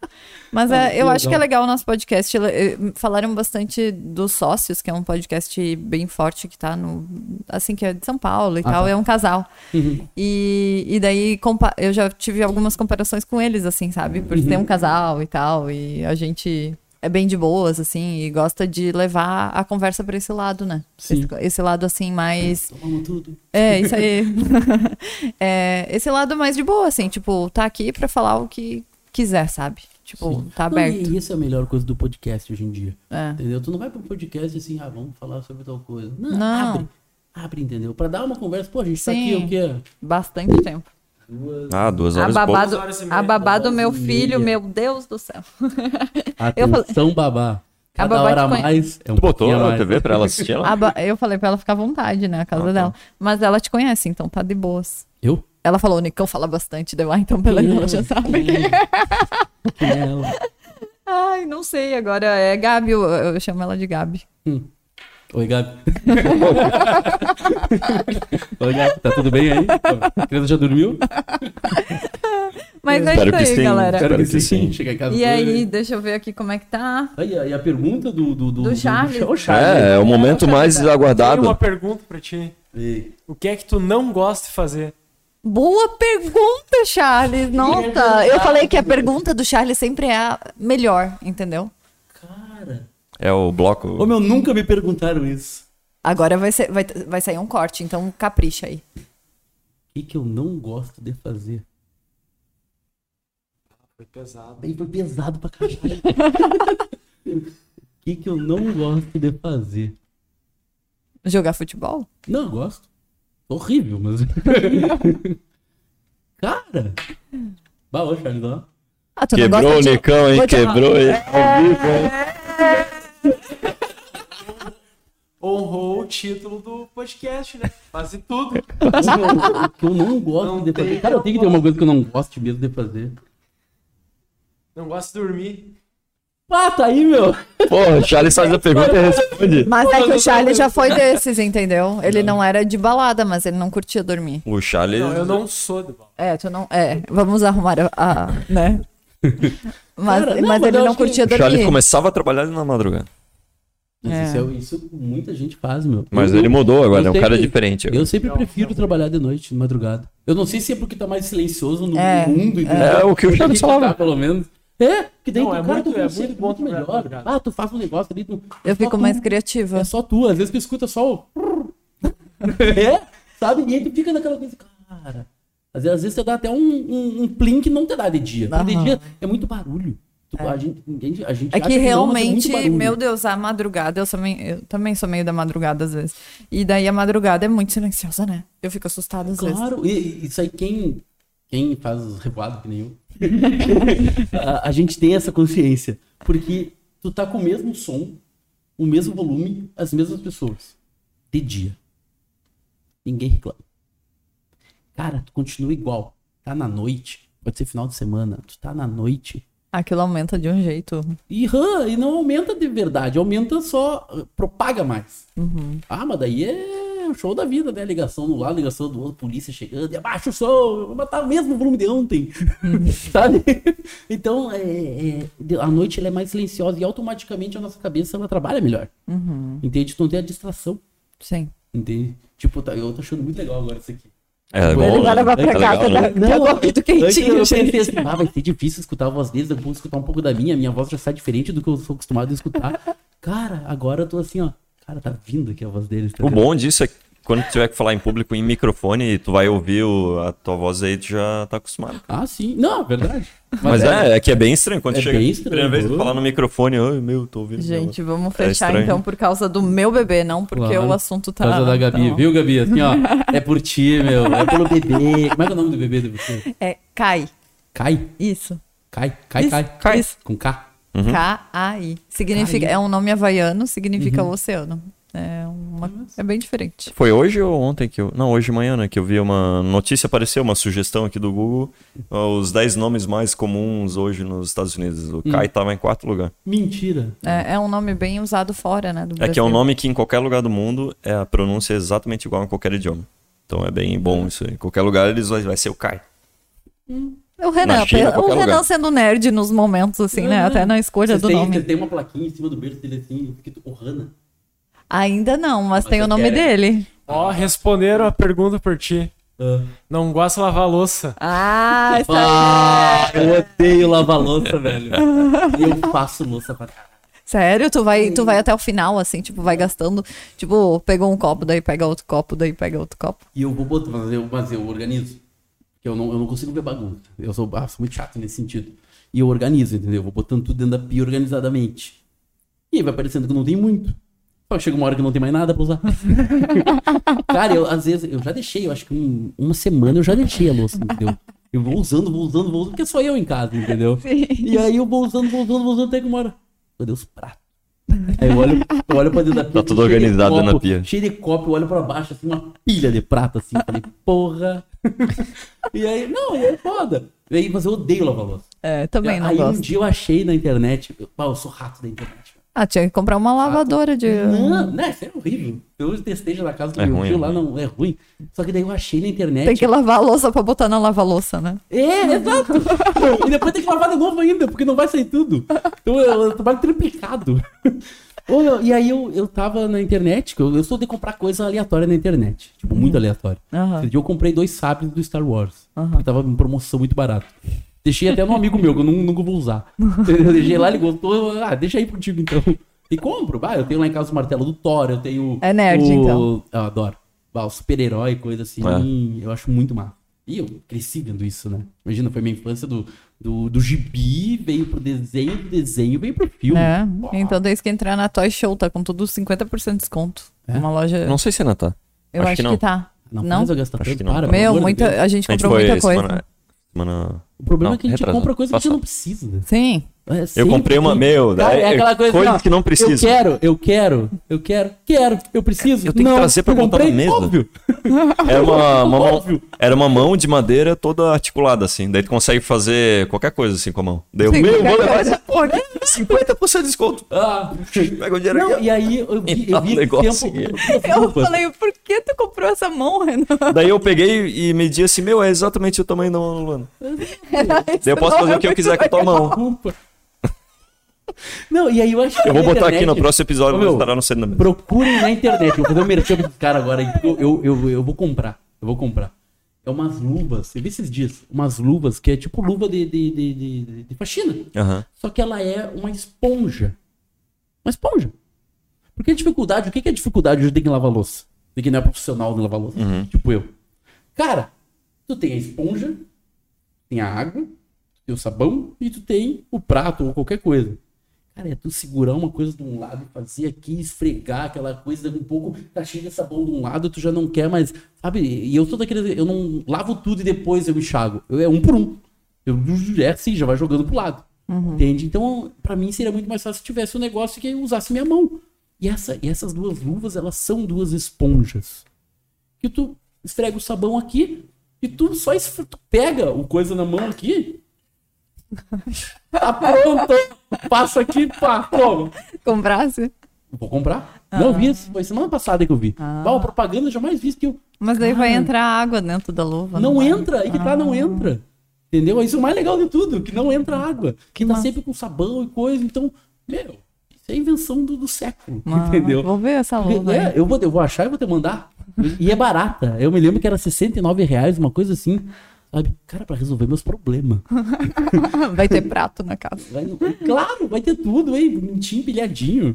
Mas é, eu acho que é legal o nosso podcast. Eh, falaram bastante dos sócios, que é um podcast bem forte que tá no. Assim, que é de São Paulo e ah, tal. Tá. É um casal. Uhum. E, e daí eu já tive algumas comparações com eles, assim, sabe? Por uhum. ter um casal e tal. E a gente é bem de boas, assim, e gosta de levar a conversa para esse lado, né? Esse, esse, lado, assim, mais. Tomamos tudo. É, isso aí. é, esse lado mais de boa, assim, tipo, tá aqui para falar o que quiser, sabe? Tipo, Sim. tá aberto. Não, e isso é a melhor coisa do podcast hoje em dia. É. Entendeu? Tu não vai pro podcast assim, ah, vamos falar sobre tal coisa. Não, não. abre. Abre, entendeu? Pra dar uma conversa. Pô, a gente Sim. tá aqui o quê? Bastante tempo. Duas... Ah, duas horas a babá, do, a babá do meu filho, meu Deus do céu. Atenção, babá. Cada a hora mais é um Tu botou na TV pra ela assistir ela? Ba... Eu falei pra ela ficar à vontade, né? A casa ah, tá. dela. Mas ela te conhece, então tá de boas. Eu? Ela falou, o Nicão fala bastante, deu, ah, então pela ela já sabe. Ai, não sei, agora é Gabi, eu, eu chamo ela de Gabi. Hum. Oi, Gabi. Oi, Gabi, tá tudo bem aí? A criança já dormiu? Mas é Espero isso aí, sim. galera. Espero que, que sim. Chega em casa e aí, deixa eu ver aqui como é que tá. Aí, e a pergunta do... Do, do, do Charles. Do, Charles. É, é o momento mais aguardado. Tenho uma pergunta pra ti. Ei. O que é que tu não gosta de fazer? Boa pergunta, Charles. Nossa, eu falei que a pergunta do Charles sempre é a melhor, entendeu? É o bloco. Ô meu, nunca me perguntaram isso. Agora vai, ser, vai, vai sair um corte, então capricha aí. O que, que eu não gosto de fazer? Foi pesado. Bem, foi pesado pra caralho. O que, que eu não gosto de fazer? Jogar futebol? Não, eu gosto. Horrível, mas. Cara! Ô, Charles. Ah, Quebrou o Nicão, hein? Quebrou ele. Ao vivo, hein? honrou o título do podcast, né? Quase tudo. o que eu não gosto não de fazer. Cara, eu tenho que ter uma coisa que eu não gosto mesmo de fazer. Não gosto de dormir. Ah, tá aí, meu. Pô, o Charles faz a pergunta e responde. Mas é que o Charles já foi desses, entendeu? Ele não era de balada, mas ele não curtia dormir. O Charles. Não, eu não sou de balada. É, tu não. É, vamos arrumar a. a né? Mas, Cara, não, mas, mas ele não curtia dormir. O Charles começava a trabalhar na madrugada. É. Isso, é, isso, muita gente faz, meu. Mas eu, ele mudou agora, é um cara diferente. Eu sempre prefiro trabalhar de noite, de madrugada. Eu não sei se é porque tá mais silencioso no é, mundo. É, é o que o Charles falava. Pelo menos. É, que daí não, tu, é cara, muito, tu é muito bom muito melhor. Ah, tu faz um negócio ali. Tu, eu fico tu, mais criativa. É só tu, às vezes tu escuta só o. é, sabe? E aí tu fica naquela coisa, cara. Às vezes, às vezes você dá até um, um, um plim que não te dá de dia. Uhum. De dia é muito barulho. É. A gente, a gente é que realmente, que meu Deus, a madrugada, eu também, eu também sou meio da madrugada às vezes. E daí a madrugada é muito silenciosa, né? Eu fico assustada às claro, vezes. Claro, e isso aí quem, quem faz revoado que nem eu, a, a, gente tem essa consciência. Porque tu tá com o mesmo som, o mesmo volume, as mesmas pessoas. De dia. Ninguém reclama. Cara, tu continua igual. Tá na noite, pode ser final de semana, tu tá na noite Aquilo aumenta de um jeito. E, e não aumenta de verdade, aumenta só, propaga mais. Uhum. Ah, mas daí é o show da vida, né? Ligação no lado, ligação do outro, polícia chegando, abaixa o som, vou matar o mesmo volume de ontem. Uhum. Sabe? Então, é, é, a noite ela é mais silenciosa e automaticamente a nossa cabeça ela trabalha melhor. Uhum. Entende? Tu não tem a distração. Sim. Entende? Tipo, tá, eu tô achando muito legal agora isso aqui. É, bom, ele vai levar pra é casa, legal, né? Não, é muito quentinho. Eu pensei assim, ah, vai ser difícil escutar a voz deles, eu vou escutar um pouco da minha, minha voz já sai diferente do que eu sou acostumado a escutar. Cara, agora eu tô assim, ó, cara, tá vindo aqui a voz deles. Tá o bom disso é que quando tu tiver que falar em público em microfone, tu vai ouvir o, a tua voz aí, tu já tá acostumado. Ah, sim. Não, verdade. Mas, Mas é, é, é, que é bem estranho quando é chega bem estranho, primeira vez que falar no microfone, ai meu, tô ouvindo. Gente, vamos é fechar é então por causa do meu bebê, não porque claro. o assunto tá. Por causa da Gabi, tá viu, Gabi? Assim, ó, é por ti, meu, é pelo bebê. Como é que é o nome do bebê de você? É Kai. Kai? Isso. Kai, Kai, Isso. Kai. Kai. Com K. Uhum. K-A-I. Significa, Kai. é um nome havaiano, significa uhum. oceano. É, uma, é bem diferente. Foi hoje ou ontem que eu. Não, hoje de manhã, né? Que eu vi uma notícia, apareceu uma sugestão aqui do Google. Os 10 nomes mais comuns hoje nos Estados Unidos. O hum. Kai estava em quarto lugar. Mentira. É, é, um nome bem usado fora, né? é que é um nome que em qualquer lugar do mundo é a pronúncia é exatamente igual em qualquer idioma. Então é bem bom isso aí. Em qualquer lugar eles vai, vai ser o Kai. Hum. O Renan, China, o Renan sendo nerd nos momentos, assim, né? Até na escolha do tem, nome. Você tem uma plaquinha em cima do berço dele assim, escrito Ohana. Ainda não, mas, mas tem o nome quer. dele. Ó, oh, responderam a pergunta por ti. Uh. Não gosta de lavar louça. Ah, isso ah, Eu odeio lavar louça, velho. eu faço louça pra caralho. Sério? Tu vai, tu vai até o final, assim, tipo, vai gastando. Tipo, pegou um copo, daí pega outro copo, daí pega outro copo. E eu vou botar, mas eu, mas eu organizo. Eu não, eu não consigo ver bagunça. Eu sou, ah, sou muito chato nesse sentido. E eu organizo, entendeu? Eu vou botando tudo dentro da pia organizadamente. E aí vai parecendo que não tem muito. Só chega uma hora que não tem mais nada pra usar. Cara, eu, às vezes, eu já deixei, eu acho que um, uma semana eu já deixei a louça, entendeu? Eu vou usando, vou usando, vou usando, porque sou eu em casa, entendeu? Sim. E aí eu vou usando, vou usando, vou usando, até que uma hora. Meu Deus, prato. Aí eu olho, eu olho pra dentro da pia. Tá tudo organizado copo, na pia. Cheio de copo, eu olho pra baixo, assim, uma pilha de prata, assim. Falei, porra. e aí, não, é foda. E aí, mas eu odeio lavar louça. É, também não Aí gosto. um dia eu achei na internet, eu, eu sou rato da internet. Ah, tinha que comprar uma lavadora de. Não, não, isso é horrível. Eu testei já na casa do é meu ruim, tio lá, não, é ruim. Só que daí eu achei na internet. Tem que lavar a louça pra botar na lava-louça, né? É, exato. e depois tem que lavar de novo ainda, porque não vai sair tudo. Então eu trabalho triplicado. E aí eu, eu tava na internet, eu, eu sou de comprar coisa aleatória na internet. Tipo, muito uhum. aleatório. Uhum. dia eu comprei dois sabres do Star Wars. Uhum. Que tava em promoção muito barato. Deixei até no amigo meu, que eu nunca vou usar. Eu deixei lá, ele gostou. Ah, deixa aí contigo então. E compro. Ah, eu tenho lá em casa o martelo do Thor, eu tenho. É nerd, o... então. Eu adoro. Ah, o super-herói, coisa assim. É. Eu acho muito massa. E eu cresci vendo isso, né? Imagina, foi minha infância do, do, do gibi, veio pro desenho, do desenho veio pro filme. É, então desde que entrar na Toy Show, tá com tudo 50% de desconto. É? Uma loja. Não sei se ainda tá. Eu acho, acho que, não. que tá. Não, não? faz eu gastar acho tanto, para. Meu, muita, a gente comprou a gente muita coisa. Semana, semana... O problema não, é que a gente compra coisa que a gente não precisa. Sim. É eu comprei uma, meu, Cara, é, é aquela coisa coisas não, que não precisa. Eu quero, eu quero, eu quero, quero, eu preciso. Eu tenho não, que trazer pra botar na mesa. Óbvio. Era uma, uma mão, era uma mão de madeira toda articulada, assim. Daí tu consegue fazer qualquer coisa assim com a mão. Daí eu, Sim, meu, vou levar essa porra aqui, 50% de desconto. Ah, pega o dinheiro não, aqui. E aí eu vi, eu vi um tempo, Eu falei, por que tu comprou essa mão, Renan? Daí eu peguei e medi assim, meu, é exatamente o tamanho da mão, Luana. Daí eu posso fazer o que eu quiser com a tua mão. Não, e aí eu acho que. Eu vou botar internet, aqui no próximo episódio, meu, estará no cinema. Procurem na internet. Eu vou fazer um merchan dos caras agora. Eu, eu, eu, eu, vou comprar. Eu vou comprar. É umas luvas. Eu vi esses dias. Umas luvas que é tipo luva de, de, de, de, de faxina. Uhum. Só que ela é uma esponja. Uma esponja. Porque a dificuldade, o que é a dificuldade de ter que lavar louça? De que não é profissional de lavar louça. Uhum. Tipo eu. Cara, tu tem a esponja, tem a água, tem o sabão e tu tem o prato ou qualquer coisa. Cara, é tu segurar uma coisa de um lado e fazer aqui, esfregar aquela coisa, um pouco, tá cheio de sabão de um lado, tu já não quer mais, sabe? E eu sou daquele, eu não lavo tudo e depois eu enxago. Eu, é um por um. Eu, é assim, já vai jogando pro lado. Uhum. Entende? Então, para mim seria muito mais fácil se tivesse um negócio que eu usasse minha mão. E, essa, e essas duas luvas, elas são duas esponjas. Que tu esfrega o sabão aqui e tu só tu pega o coisa na mão aqui Tá pronto. Passa aqui, pá, como? Comprasse? Vou comprar. Ah. Não vi, foi semana passada que eu vi. Ah. Bah, propaganda jamais vi que eu. Mas daí vai entrar água dentro da luva. Não, não entra, aí que tá, não ah. entra. Entendeu? Isso é o mais legal de tudo, que não entra água. Que tá sempre com sabão e coisa. Então, meu, isso é invenção do, do século. Ah, entendeu? Vou ver essa luva. É, eu vou, eu vou achar e vou te mandar. E é barata. Eu me lembro que era 69 reais, uma coisa assim. Sabe? Cara, para resolver meus problemas. vai ter prato na casa. Vai, claro, vai ter tudo, hein? Bonitinho, pilhadinho.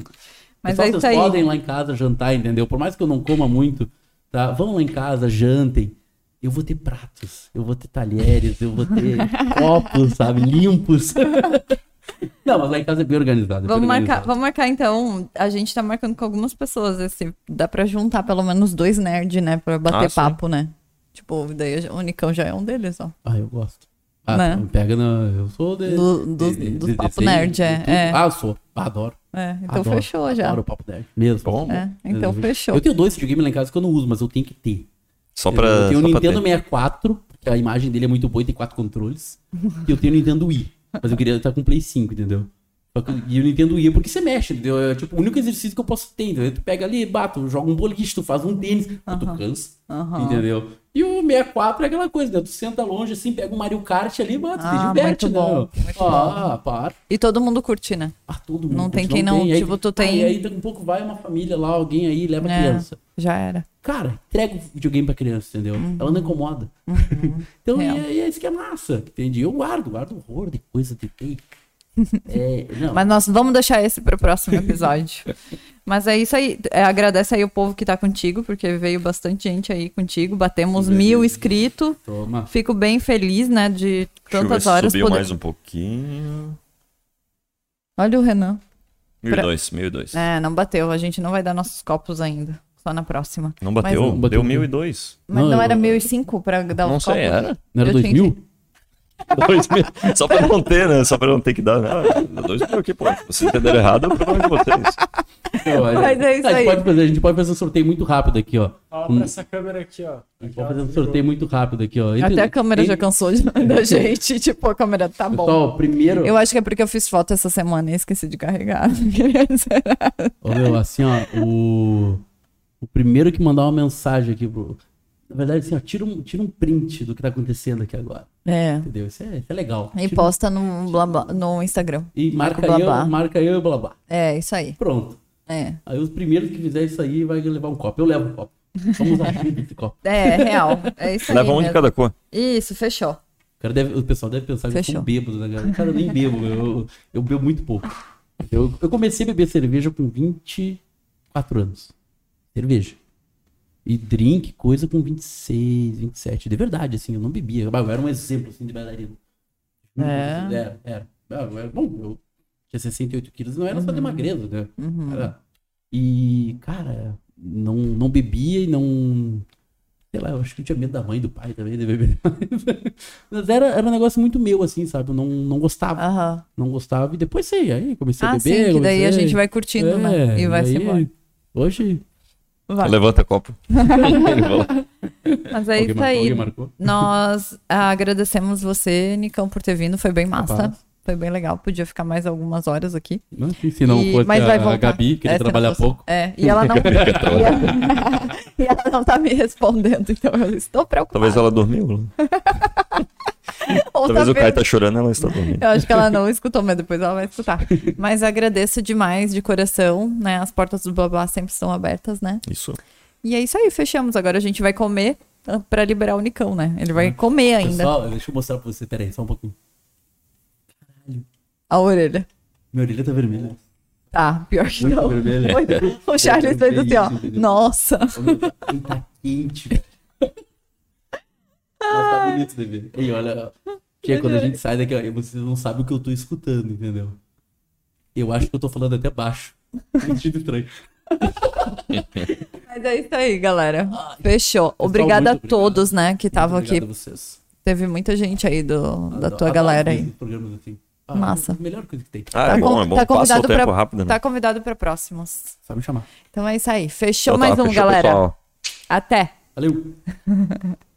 Mas Pessoal, vocês podem ir lá em casa jantar, entendeu? Por mais que eu não coma muito, tá? Vão lá em casa, jantem. Eu vou ter pratos, eu vou ter talheres, eu vou ter copos, sabe? Limpos. Não, mas lá em casa é bem organizado. É vamos, bem marcar, organizado. vamos marcar então. A gente tá marcando com algumas pessoas. Esse, dá pra juntar pelo menos dois nerds, né? Pra bater ah, papo, né? Tipo, daí o Unicão já é um deles, ó. Ah, eu gosto. Ah, né? pega na. Eu sou de. Do, do, de, do de, Papo Nerd, é, é. Ah, eu sou. Adoro. É, então adoro, fechou já. Adoro o Papo Nerd. Mesmo. Bom. É, então eu, fechou. Eu tenho dois videogames lá em casa que eu não uso, mas eu tenho que ter. Só pra. Eu tenho o Nintendo 64, que a imagem dele é muito boa e tem quatro controles. e eu tenho o Nintendo Wii. Mas eu queria estar com o Play 5, entendeu? E eu não entendo o Wii porque você mexe, entendeu? É tipo o único exercício que eu posso ter, entendeu? Tu pega ali, bato, joga um boliche, tu faz um tênis, uhum. tu cansa, uhum. entendeu? E o 64 é aquela coisa, né? Tu senta longe assim, pega o Mario Kart ali, bota, ah, te diverte, muito bom, né? Muito ah, para. E todo mundo curte, né? Ah, todo mundo Não tem quem não, tem. tipo, aí, tu tem... Aí, aí daqui um pouco vai uma família lá, alguém aí leva é, criança. Já era. Cara, entrega o videogame pra criança, entendeu? Uhum. Ela não incomoda. Uhum. então, e, e é isso que é massa, entende? Eu guardo, guardo horror de coisa de ter. É, Mas nós vamos deixar esse para o próximo episódio. Mas é isso aí. É, agradece aí o povo que tá contigo, porque veio bastante gente aí contigo. Batemos mil inscritos. Toma. Fico bem feliz, né? De tantas horas. Subiu poder... mais um pouquinho. Olha o Renan. 1002, pra... 1002. É, não bateu. A gente não vai dar nossos copos ainda. Só na próxima. Não bateu? Mas, Deu 1002. Mas não, não era 1005 para dar não os copos? Não sei, era. Não era 2000? Dois mil. Só pra não ter, né? Só pra não ter que dar. Ah, dois mil aqui, pô. Se vocês entenderam errado, é o problema de vocês. Não, Mas é isso a, gente pode fazer, a gente pode fazer um sorteio muito rápido aqui, ó. Ó, um... essa câmera aqui, ó. A gente pode fazer um sorteio muito rápido aqui, ó. Entre... Até a câmera Entre... já cansou de... da gente. Tipo, a câmera tá bom. Pessoal, primeiro. Eu acho que é porque eu fiz foto essa semana e esqueci de carregar. Ô, meu, assim, ó, o. O primeiro que mandar uma mensagem aqui pro. Na verdade, assim, ó, tira um, tira um print do que tá acontecendo aqui agora. É. Entendeu? Isso é, isso é legal. E tira posta no, blá, blá, no Instagram. E marca, blá, eu, blá. marca eu e blá blá. É, isso aí. Pronto. É. Aí os primeiros que fizer isso aí vai levar um copo. Eu levo um copo. Vamos usar esse copo. É, real. É isso aí. Leva um de cada cor. Isso, fechou. O, cara deve, o pessoal deve pensar que eu sou um bêbado, né, cara? Cara, eu nem bebo. Eu, eu bebo muito pouco. Eu, eu comecei a beber cerveja com 24 anos. Cerveja. E drink, coisa com 26, 27. De verdade, assim, eu não bebia. Eu era um exemplo, assim, de bailarino. É. Era, era. era. Bom, eu tinha 68 quilos, não era uhum. só de uhum. magreza, né? Uhum. Era. E, cara, não, não bebia e não. Sei lá, eu acho que eu tinha medo da mãe e do pai também de beber. Mas era, era um negócio muito meu, assim, sabe? Eu não, não gostava. Uhum. Não gostava. E depois sei, aí comecei ah, a beber. Sim, que comecei... daí a gente vai curtindo, é, né? E vai se embora. Hoje Vai. Levanta copo. Mas é isso aí. Nós agradecemos você, Nicão, por ter vindo. Foi bem massa. Capaz. Foi bem legal. Podia ficar mais algumas horas aqui. Não, se não e... fosse Mas vai a, a Gabi, queria é, trabalhar pouco. É, e ela não... e, ela... não tá me respondendo, então eu estou preocupada. Talvez ela dormiu. Talvez tá o Caio tá chorando, ela está dormindo. Eu acho que ela não escutou, mas depois ela vai escutar. Mas agradeço demais, de coração, né? As portas do Babá sempre estão abertas, né? Isso. E é isso aí, fechamos. Agora a gente vai comer pra liberar o Nicão, né? Ele vai comer ainda. Pessoal, deixa eu mostrar pra você, peraí, só um pouquinho. Caralho. A orelha. Minha orelha tá vermelha. Tá, pior que Muito não. Vermelha. O Charles fez assim, ó. Nossa. Tá quente, velho. Mas tá bonito, bebê. E olha, que quando a gente sai daqui, ó, vocês não sabem o que eu tô escutando, entendeu? Eu acho que eu tô falando até baixo. Sentido estranho. Mas é isso aí, galera. Fechou. Obrigada a todos, né, que estavam aqui. A vocês. Teve muita gente aí do, da tua galera aí. Assim. Ah, Massa. Melhor coisa que tem. Ah, tá é bom, é bom. Tá convidado pra, rápido, né? Tá convidado para próximos. Só me chamar. Então é isso aí. Fechou então, tá, mais um, fechou, galera. Pessoal. Até. Valeu.